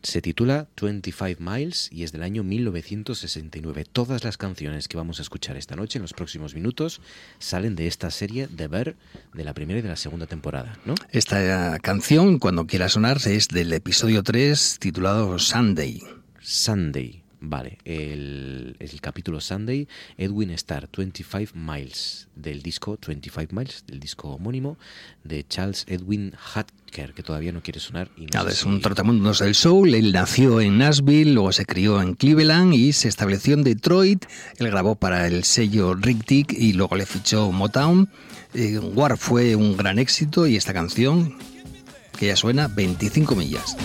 Se titula 25 Miles y es del año 1969. Todas las canciones que vamos a escuchar esta noche, en los próximos minutos, salen de esta serie de ver de la primera y de la segunda temporada, ¿no? Esta canción, cuando quiera sonar, es del episodio 3 titulado Sunday. Sunday. Vale, el, el capítulo Sunday, Edwin Starr, 25 Miles, del disco 25 Miles, del disco homónimo de Charles Edwin Hatker, que todavía no quiere sonar. Y no es si- un trotamundos del soul. Él nació en Nashville, luego se crió en Cleveland y se estableció en Detroit. Él grabó para el sello Rick Tick y luego le fichó Motown. Eh, War fue un gran éxito y esta canción, que ya suena, 25 millas.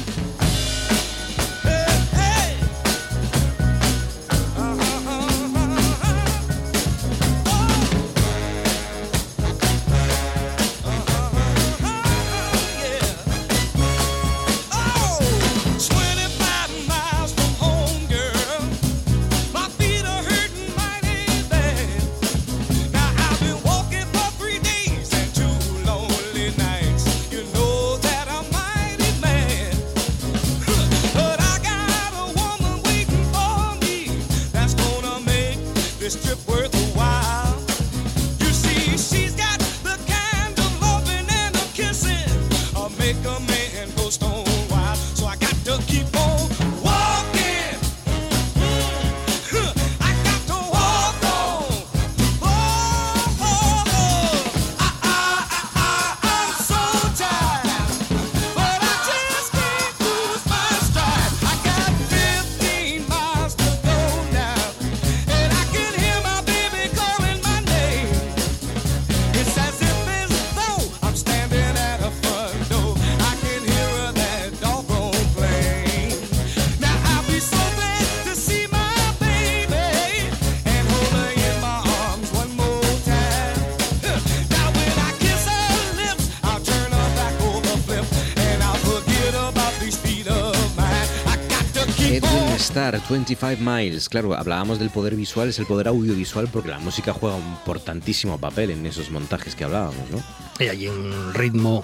25 Miles. Claro, hablábamos del poder visual, es el poder audiovisual porque la música juega un importantísimo papel en esos montajes que hablábamos, ¿no? Y hay un ritmo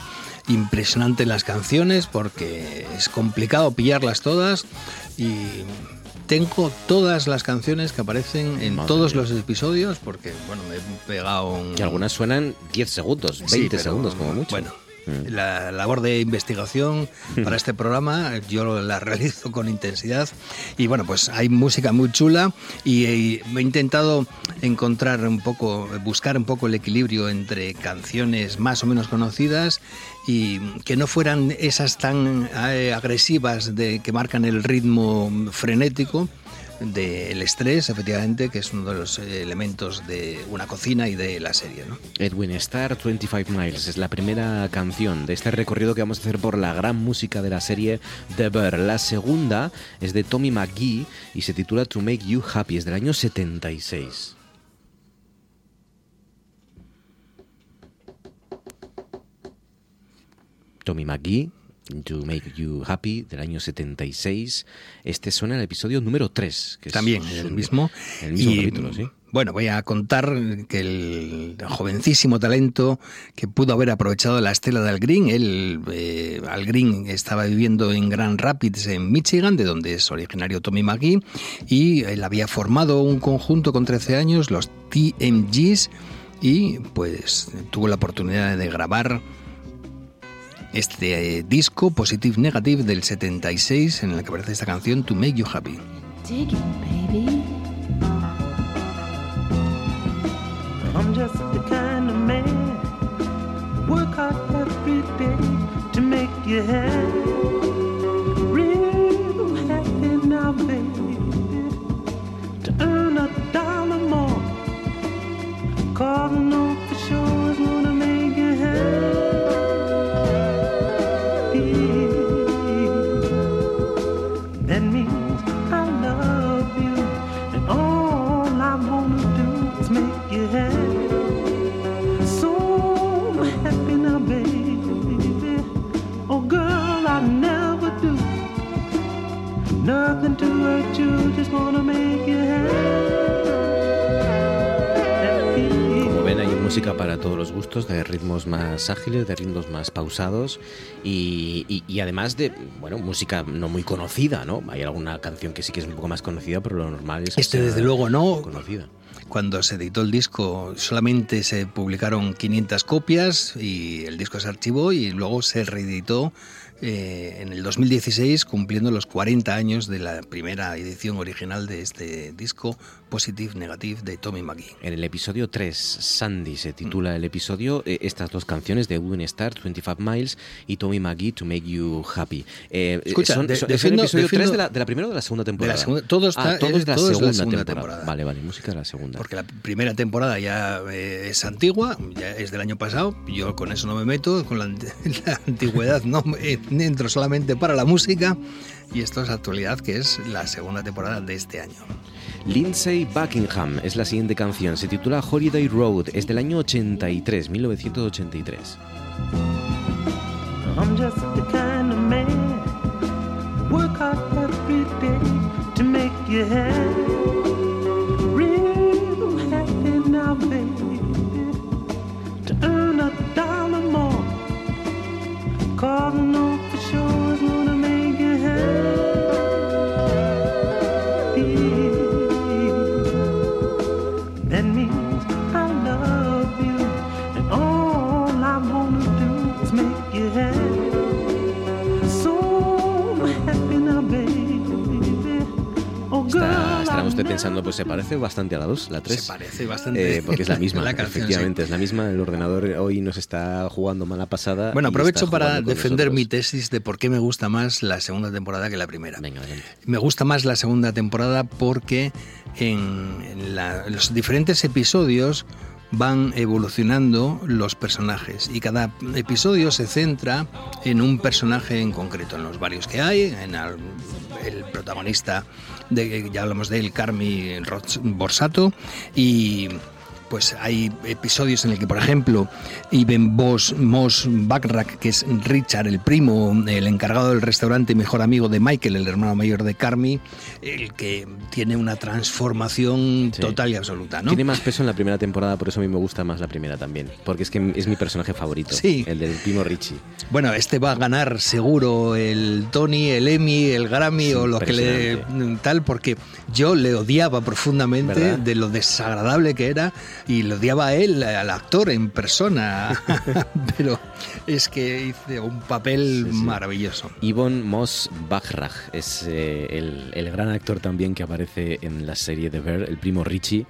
impresionante en las canciones porque es complicado pillarlas todas y tengo todas las canciones que aparecen en Madre todos mía. los episodios porque, bueno, me he pegado un... Y algunas suenan 10 segundos, 20 Sí, pero, segundos como mucho. Bueno, Mm. la labor de investigación para este programa yo la realizo con intensidad y bueno pues hay música muy chula y, y he intentado encontrar un poco buscar un poco el equilibrio entre canciones más o menos conocidas y que no fueran esas tan eh, agresivas de que marcan el ritmo frenético del estrés, efectivamente, que es uno de los eh, elementos de una cocina y de la serie. ¿no? Edwin Starr, 25 Miles, es la primera canción de este recorrido que vamos a hacer por la gran música de la serie The Bear. La segunda es de Tommy McGee y se titula To Make You Happy, es del año 76. Tommy McGee, To Make You Happy, del año 76. Este suena el episodio número 3. Que es También un- el mismo. El mismo Y, capítulo, sí. Bueno, voy a contar que el jovencísimo talento que pudo haber aprovechado la estela de Al Green, él, eh, Al Green estaba viviendo en Grand Rapids, en Michigan, de donde es originario Tommy McGee, y él había formado un conjunto con 13 años, los TMGs, y pues tuvo la oportunidad de grabar este eh, disco Positive Negative del 76 en el que aparece esta canción To Make You Happy. Dig it, baby. I'm just the kind of man work hard every day to make you happy, música para todos los gustos, de ritmos más ágiles, de ritmos más pausados y, y- y además de, bueno, música no muy conocida, ¿no? Hay alguna canción que sí que es un poco más conocida, pero lo normal es que Este sea desde luego no. conocida. Cuando se editó el disco solamente se publicaron 500 copias y el disco se archivó y luego se reeditó eh, en el 2016 cumpliendo los 40 años de la primera edición original de este disco Positive Negative de Tommy McGee. En el episodio 3, Sandy se titula el episodio, eh, estas dos canciones de Edwin Starr, 25 Miles y Tommy McGee, To Make You Happy. Eh, Escucha, son, de- son- ¿es el defiendo- episodio 3 defiendo- de la, de la primera o de la segunda temporada? segunda- todo está- ah, todo es de la, todo es segunda, la segunda temporada. temporada. Vale, vale, música de la segunda. Porque la primera temporada ya eh, es antigua, ya es del año pasado. Yo con eso no me meto, con la, la antigüedad no entro solamente para la música. Y esto es actualidad, que es la segunda temporada de este año. Lindsay Buckingham es la siguiente canción, se titula Holiday Road, es del año 83, 1983. I'm just the kind of man work hard every day to make you happy, estará usted pensando, pues se parece bastante a la 2, la 3. Se parece bastante. Eh, porque es la misma, La canción, efectivamente, es la misma. El ordenador hoy nos está jugando mala pasada. Bueno, aprovecho para defender nosotros. mi tesis de por qué me gusta más la segunda temporada que la primera. Me gusta más la segunda temporada porque en, la- los diferentes episodios van evolucionando los personajes y cada episodio se centra en un personaje en concreto, en los varios que hay, en al- el protagonista, de, ya hablamos de él, Carmi Borsato, y pues hay episodios en el que, por ejemplo, Iben Boss Moss Backrack, que es Richard, el primo, el encargado del restaurante, mejor amigo de Michael, el hermano mayor de Carmi, el que tiene una transformación Sí. total y absoluta, ¿no? Tiene más peso en la primera temporada, por eso a mí me gusta más la primera también. Porque es que es mi personaje favorito. Sí. El del primo Richie. Bueno, este va a ganar seguro el Tony, el Emmy, el Grammy o lo que le tal, porque yo le odiaba profundamente ¿Verdad? de lo desagradable que era y le odiaba a él, al actor en persona. Pero es que hice un papel maravilloso. Yvonne Moss Bachrach es eh, el, el gran actor también que aparece en la serie de Ver, el primo Richie,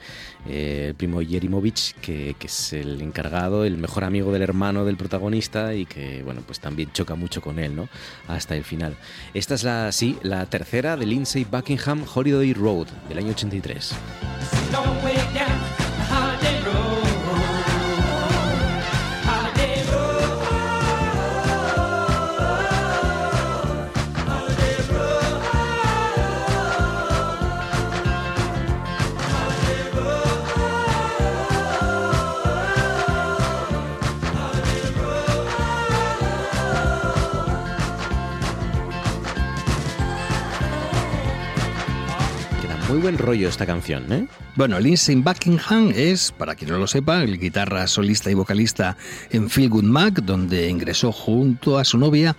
eh, el primo Jerimovich, que, que es el encargado, el mejor amigo del hermano del protagonista y que, bueno, pues también choca mucho con él, ¿no? Hasta el final. Esta es la, sí, la tercera de Lindsay Buckingham, Holiday Road, del año 83. Muy buen rollo esta canción, ¿eh? Bueno, Lindsay Buckingham es, para quien no lo sepa, el guitarra solista y vocalista en Feel Good Mac, donde ingresó junto a su novia,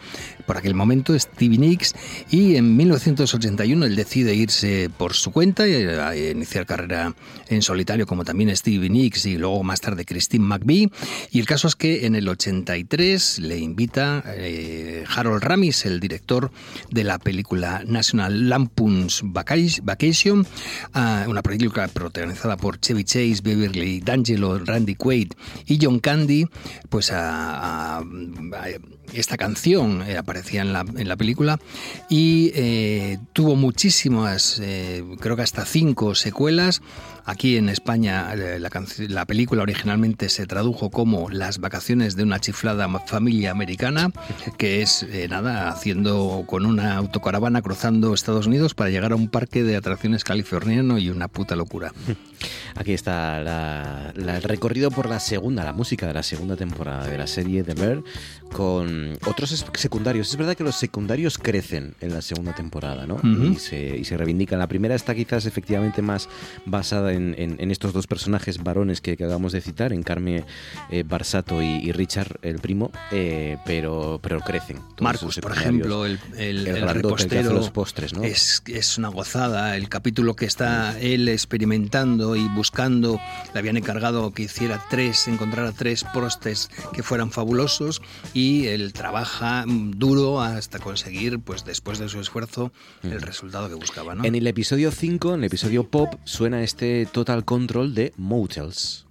por aquel momento Stevie Nicks, y en 1981 él decide irse por su cuenta y a iniciar carrera en solitario, como también Stevie Nicks y luego más tarde Christine McVie. Y el caso es que en el 83 le invita eh, Harold Ramis, el director de la película National Lampoon's Vaca- Vacation, una película protagonizada por Chevy Chase, Beverly D'Angelo, Randy Quaid y John Candy, pues a, a- a- esta canción eh, aparecía en la, en la película y eh, tuvo muchísimas, eh, creo que hasta cinco secuelas. Aquí en España eh, la, película originalmente se tradujo como Las vacaciones de una chiflada familia americana, que es eh, nada, haciendo con una autocaravana cruzando Estados Unidos para llegar a un parque de atracciones californiano y una puta locura. Aquí está la- el recorrido por la segunda, la música de la segunda temporada de la serie de Ver con otros secundarios. Es verdad que los secundarios crecen en la segunda temporada, ¿no? Y, se, y se reivindican. La primera está quizás efectivamente más basada en, en- en estos dos personajes varones que, que acabamos de citar, en Carme eh, Barsato y, y Richard, el primo, eh, pero, pero crecen. todos Marcus, por ejemplo, el, el, El repostero los postres, ¿no? es, es una gozada. El capítulo que está él experimentando y buscando, le habían encargado que hiciera tres, encontrara tres postres que fueran fabulosos y él trabaja mm, duro hasta conseguir, pues después de su esfuerzo, el resultado que buscaba. ¿no? En el episodio 5, en el episodio pop, suena este Total Control de Motels.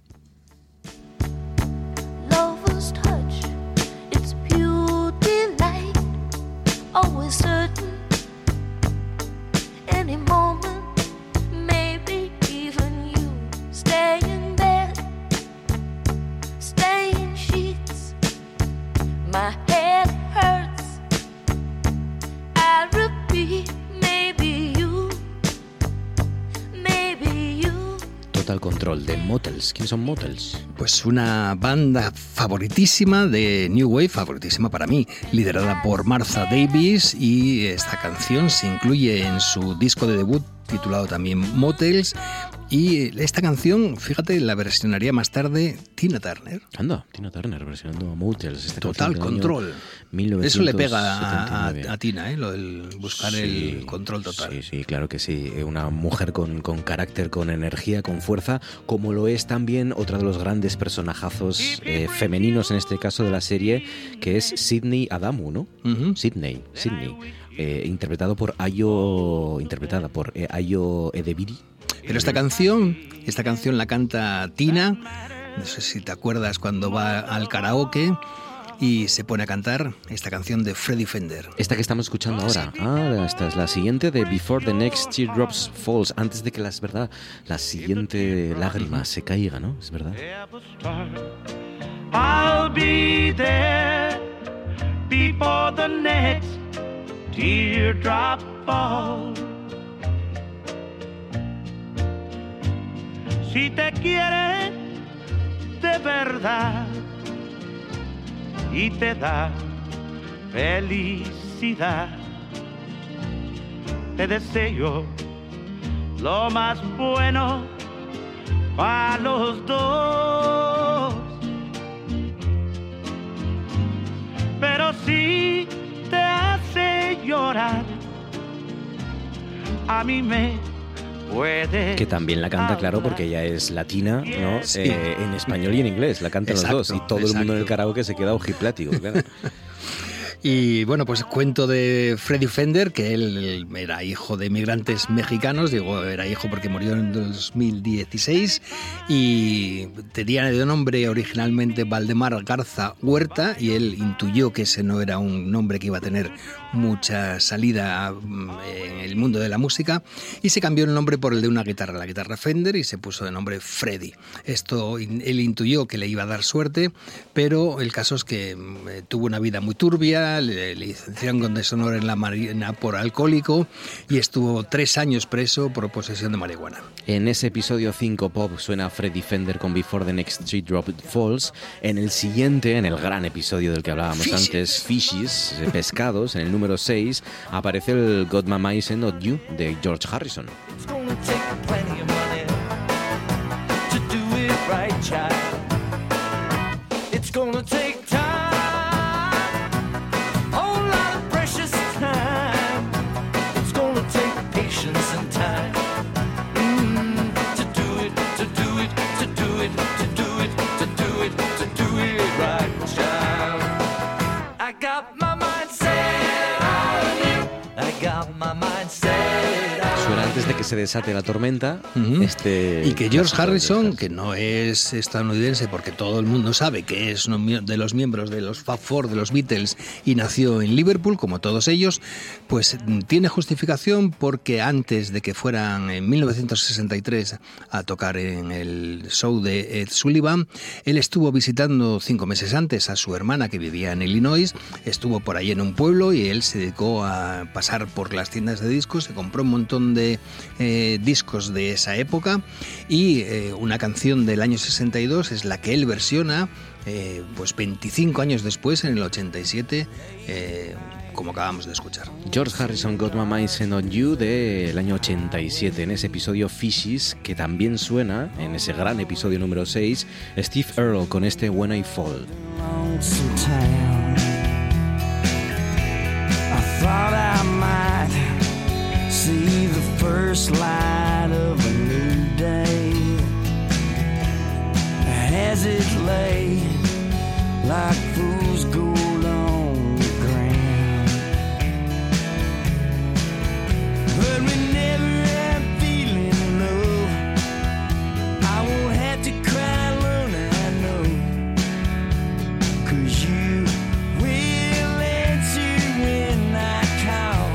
Motels. ¿Quiénes son Motels? Pues una banda favoritísima de New Wave, favoritísima para mí, liderada por Martha Davis y esta canción se incluye en su disco de debut titulado también Motels y esta canción, fíjate, la versionaría más tarde Tina Turner. Anda, Tina Turner versionando a Motels. esta Total control. Eso le pega a, a- 1979. a Tina, ¿eh? lo del buscar el control total. Sí, sí, claro que sí. Eh, Una mujer con, con carácter, con energía, con fuerza, como lo es también otra de los grandes personajazos eh, femeninos, en este caso de la serie, que es Sidney Adamu, ¿no? Sidney, Sidney. eh, interpretado por Ayo, interpretada por eh, Ayo Edebiri. Pero esta canción, esta canción la canta Tina, no sé si te acuerdas cuando va al karaoke y se pone a cantar esta canción de Freddie Fender. Esta que estamos escuchando ahora. Ah, esta es la siguiente de Before the Next Teardrops Falls. Antes de que la, es verdad, la siguiente lágrima se caiga, ¿no? Es verdad. I'll be there before the next teardrop falls. Si te quiere de verdad y te da felicidad, te deseo lo más bueno para los dos. Pero si te hace llorar, a mí me. Que también la canta, claro, porque ella es latina, ¿no? Sí. Eh, en español y en inglés, la cantan Exacto, los dos. Y todo el mundo en el karaoke se queda ojiplático, claro. Y bueno, pues cuento de Freddie Fender, que él era hijo de migrantes mexicanos, digo, era hijo porque murió en 2016, y tenía de nombre originalmente Valdemar Garza Huerta, y él intuyó que ese no era un nombre que iba a tener mucha salida mm, en el mundo de la música, y se cambió el nombre por el de una guitarra, la guitarra Fender, y se puso de nombre Freddy. Esto él intuyó que le iba a dar suerte, pero el caso es que mm, eh, tuvo una vida muy turbia, le, licenciaron con deshonor en la marina por alcohólico y estuvo tres años preso por posesión de marihuana. En ese episodio 5 Pop suena Freddy Fender con Before the Next Street Drop Falls. En el siguiente, en el gran episodio del que hablábamos Fishes. antes, Fishes, eh, pescados, en el número 6, aparece el My Mice and Not You de George Harrison. Got my mind set antes de que se desate la tormenta. Ujú. este Y que George Harrison, que no es estadounidense porque todo el mundo sabe que es uno de los miembros de los Fab Four, de los Beatles, y nació en Liverpool, como todos ellos, pues tiene justificación porque antes de que fueran en 1963 a tocar en el show de Ed Sullivan, él estuvo visitando cinco meses antes a su hermana que vivía en Illinois, estuvo por ahí en un pueblo y él se dedicó a pasar por las tiendas de discos, se compró un montón de eh, discos de esa época y eh, una canción del año 62 es la que él versiona eh, pues 25 años después, en el 87, eh, como acabamos de escuchar. George Harrison Got My Mind Set on You del año 87, en ese episodio Fishes, que también suena en ese gran episodio número 6, Steve Earle con este When I Fall. I thought I might see the first light of a new day as it lay like fool's gold on the ground. But we never had feeling low. I won't have to cry alone, I know. Cause you will answer when I call.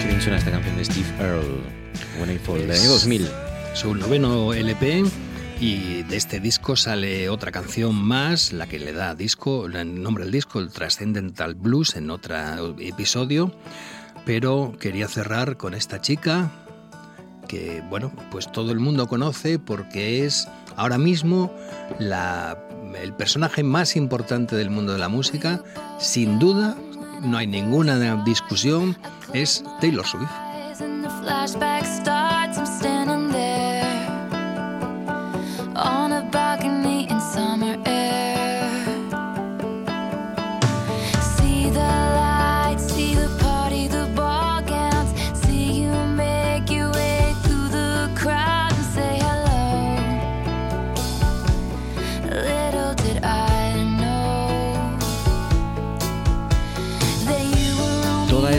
Qué esta canción de Steve Earle, When I Fall, del año 2000. Su noveno LP y de este disco sale otra canción más, la que le da disco, el nombre del disco, el Transcendental Blues, en otro episodio. Pero quería cerrar con esta chica que, bueno, pues todo el mundo conoce porque es ahora mismo la, el personaje más importante del mundo de la música. Sin duda, no hay ninguna discusión, es Taylor Swift. Flashback starts, I'm standing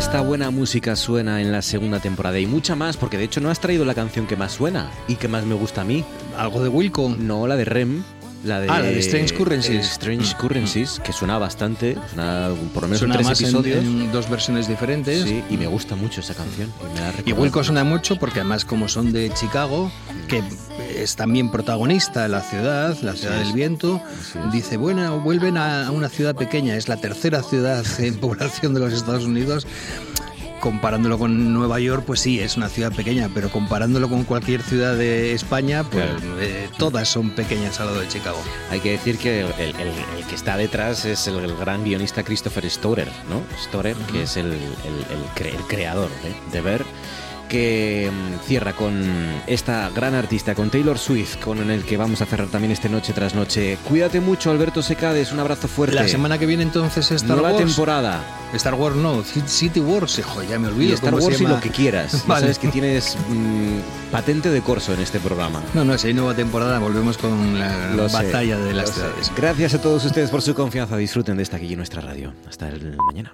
esta buena música suena en la segunda temporada y mucha más, porque de hecho no has traído la canción que más suena y que más me gusta a mí. ¿Algo de Wilco? No, la de Rem. La de, Ah, la de Strange Currencies. eh, Strange Currencies, que suena bastante, suena por lo menos Suena en tres más episodios. en dos versiones diferentes. Sí, y me gusta mucho esa canción. Y, me la Y. Wilco suena mucho porque además como son de Chicago, que es también protagonista de la ciudad, la ciudad del viento, dice, bueno, vuelven a una ciudad pequeña, es la tercera ciudad en población de los Estados Unidos. Comparándolo con Nueva York, pues sí, es una ciudad pequeña, pero comparándolo con cualquier ciudad de España, pues eh, todas son pequeñas al lado de Chicago. Hay que decir que el, el- el que está detrás es el, el gran guionista Christopher Storer, ¿no? Storer, que es el creador de, de Ver, que mm, cierra con esta gran artista, con Taylor Swift, con el que vamos a cerrar también este noche tras noche. Cuídate mucho, Alberto Secades, un abrazo fuerte. La semana que viene entonces Star Nueva Wars. temporada. Star Wars no, City Wars, hijo, ya me olvido. Y Star Wars y lo que quieras. Vale. sabes que tienes mm, patente de corso en este programa. No, no, si hay nueva temporada, volvemos con la Lo sé, batalla de las ciudades. Gracias a todos ustedes por su confianza. Disfruten de esta aquí en nuestra radio. Hasta el mañana.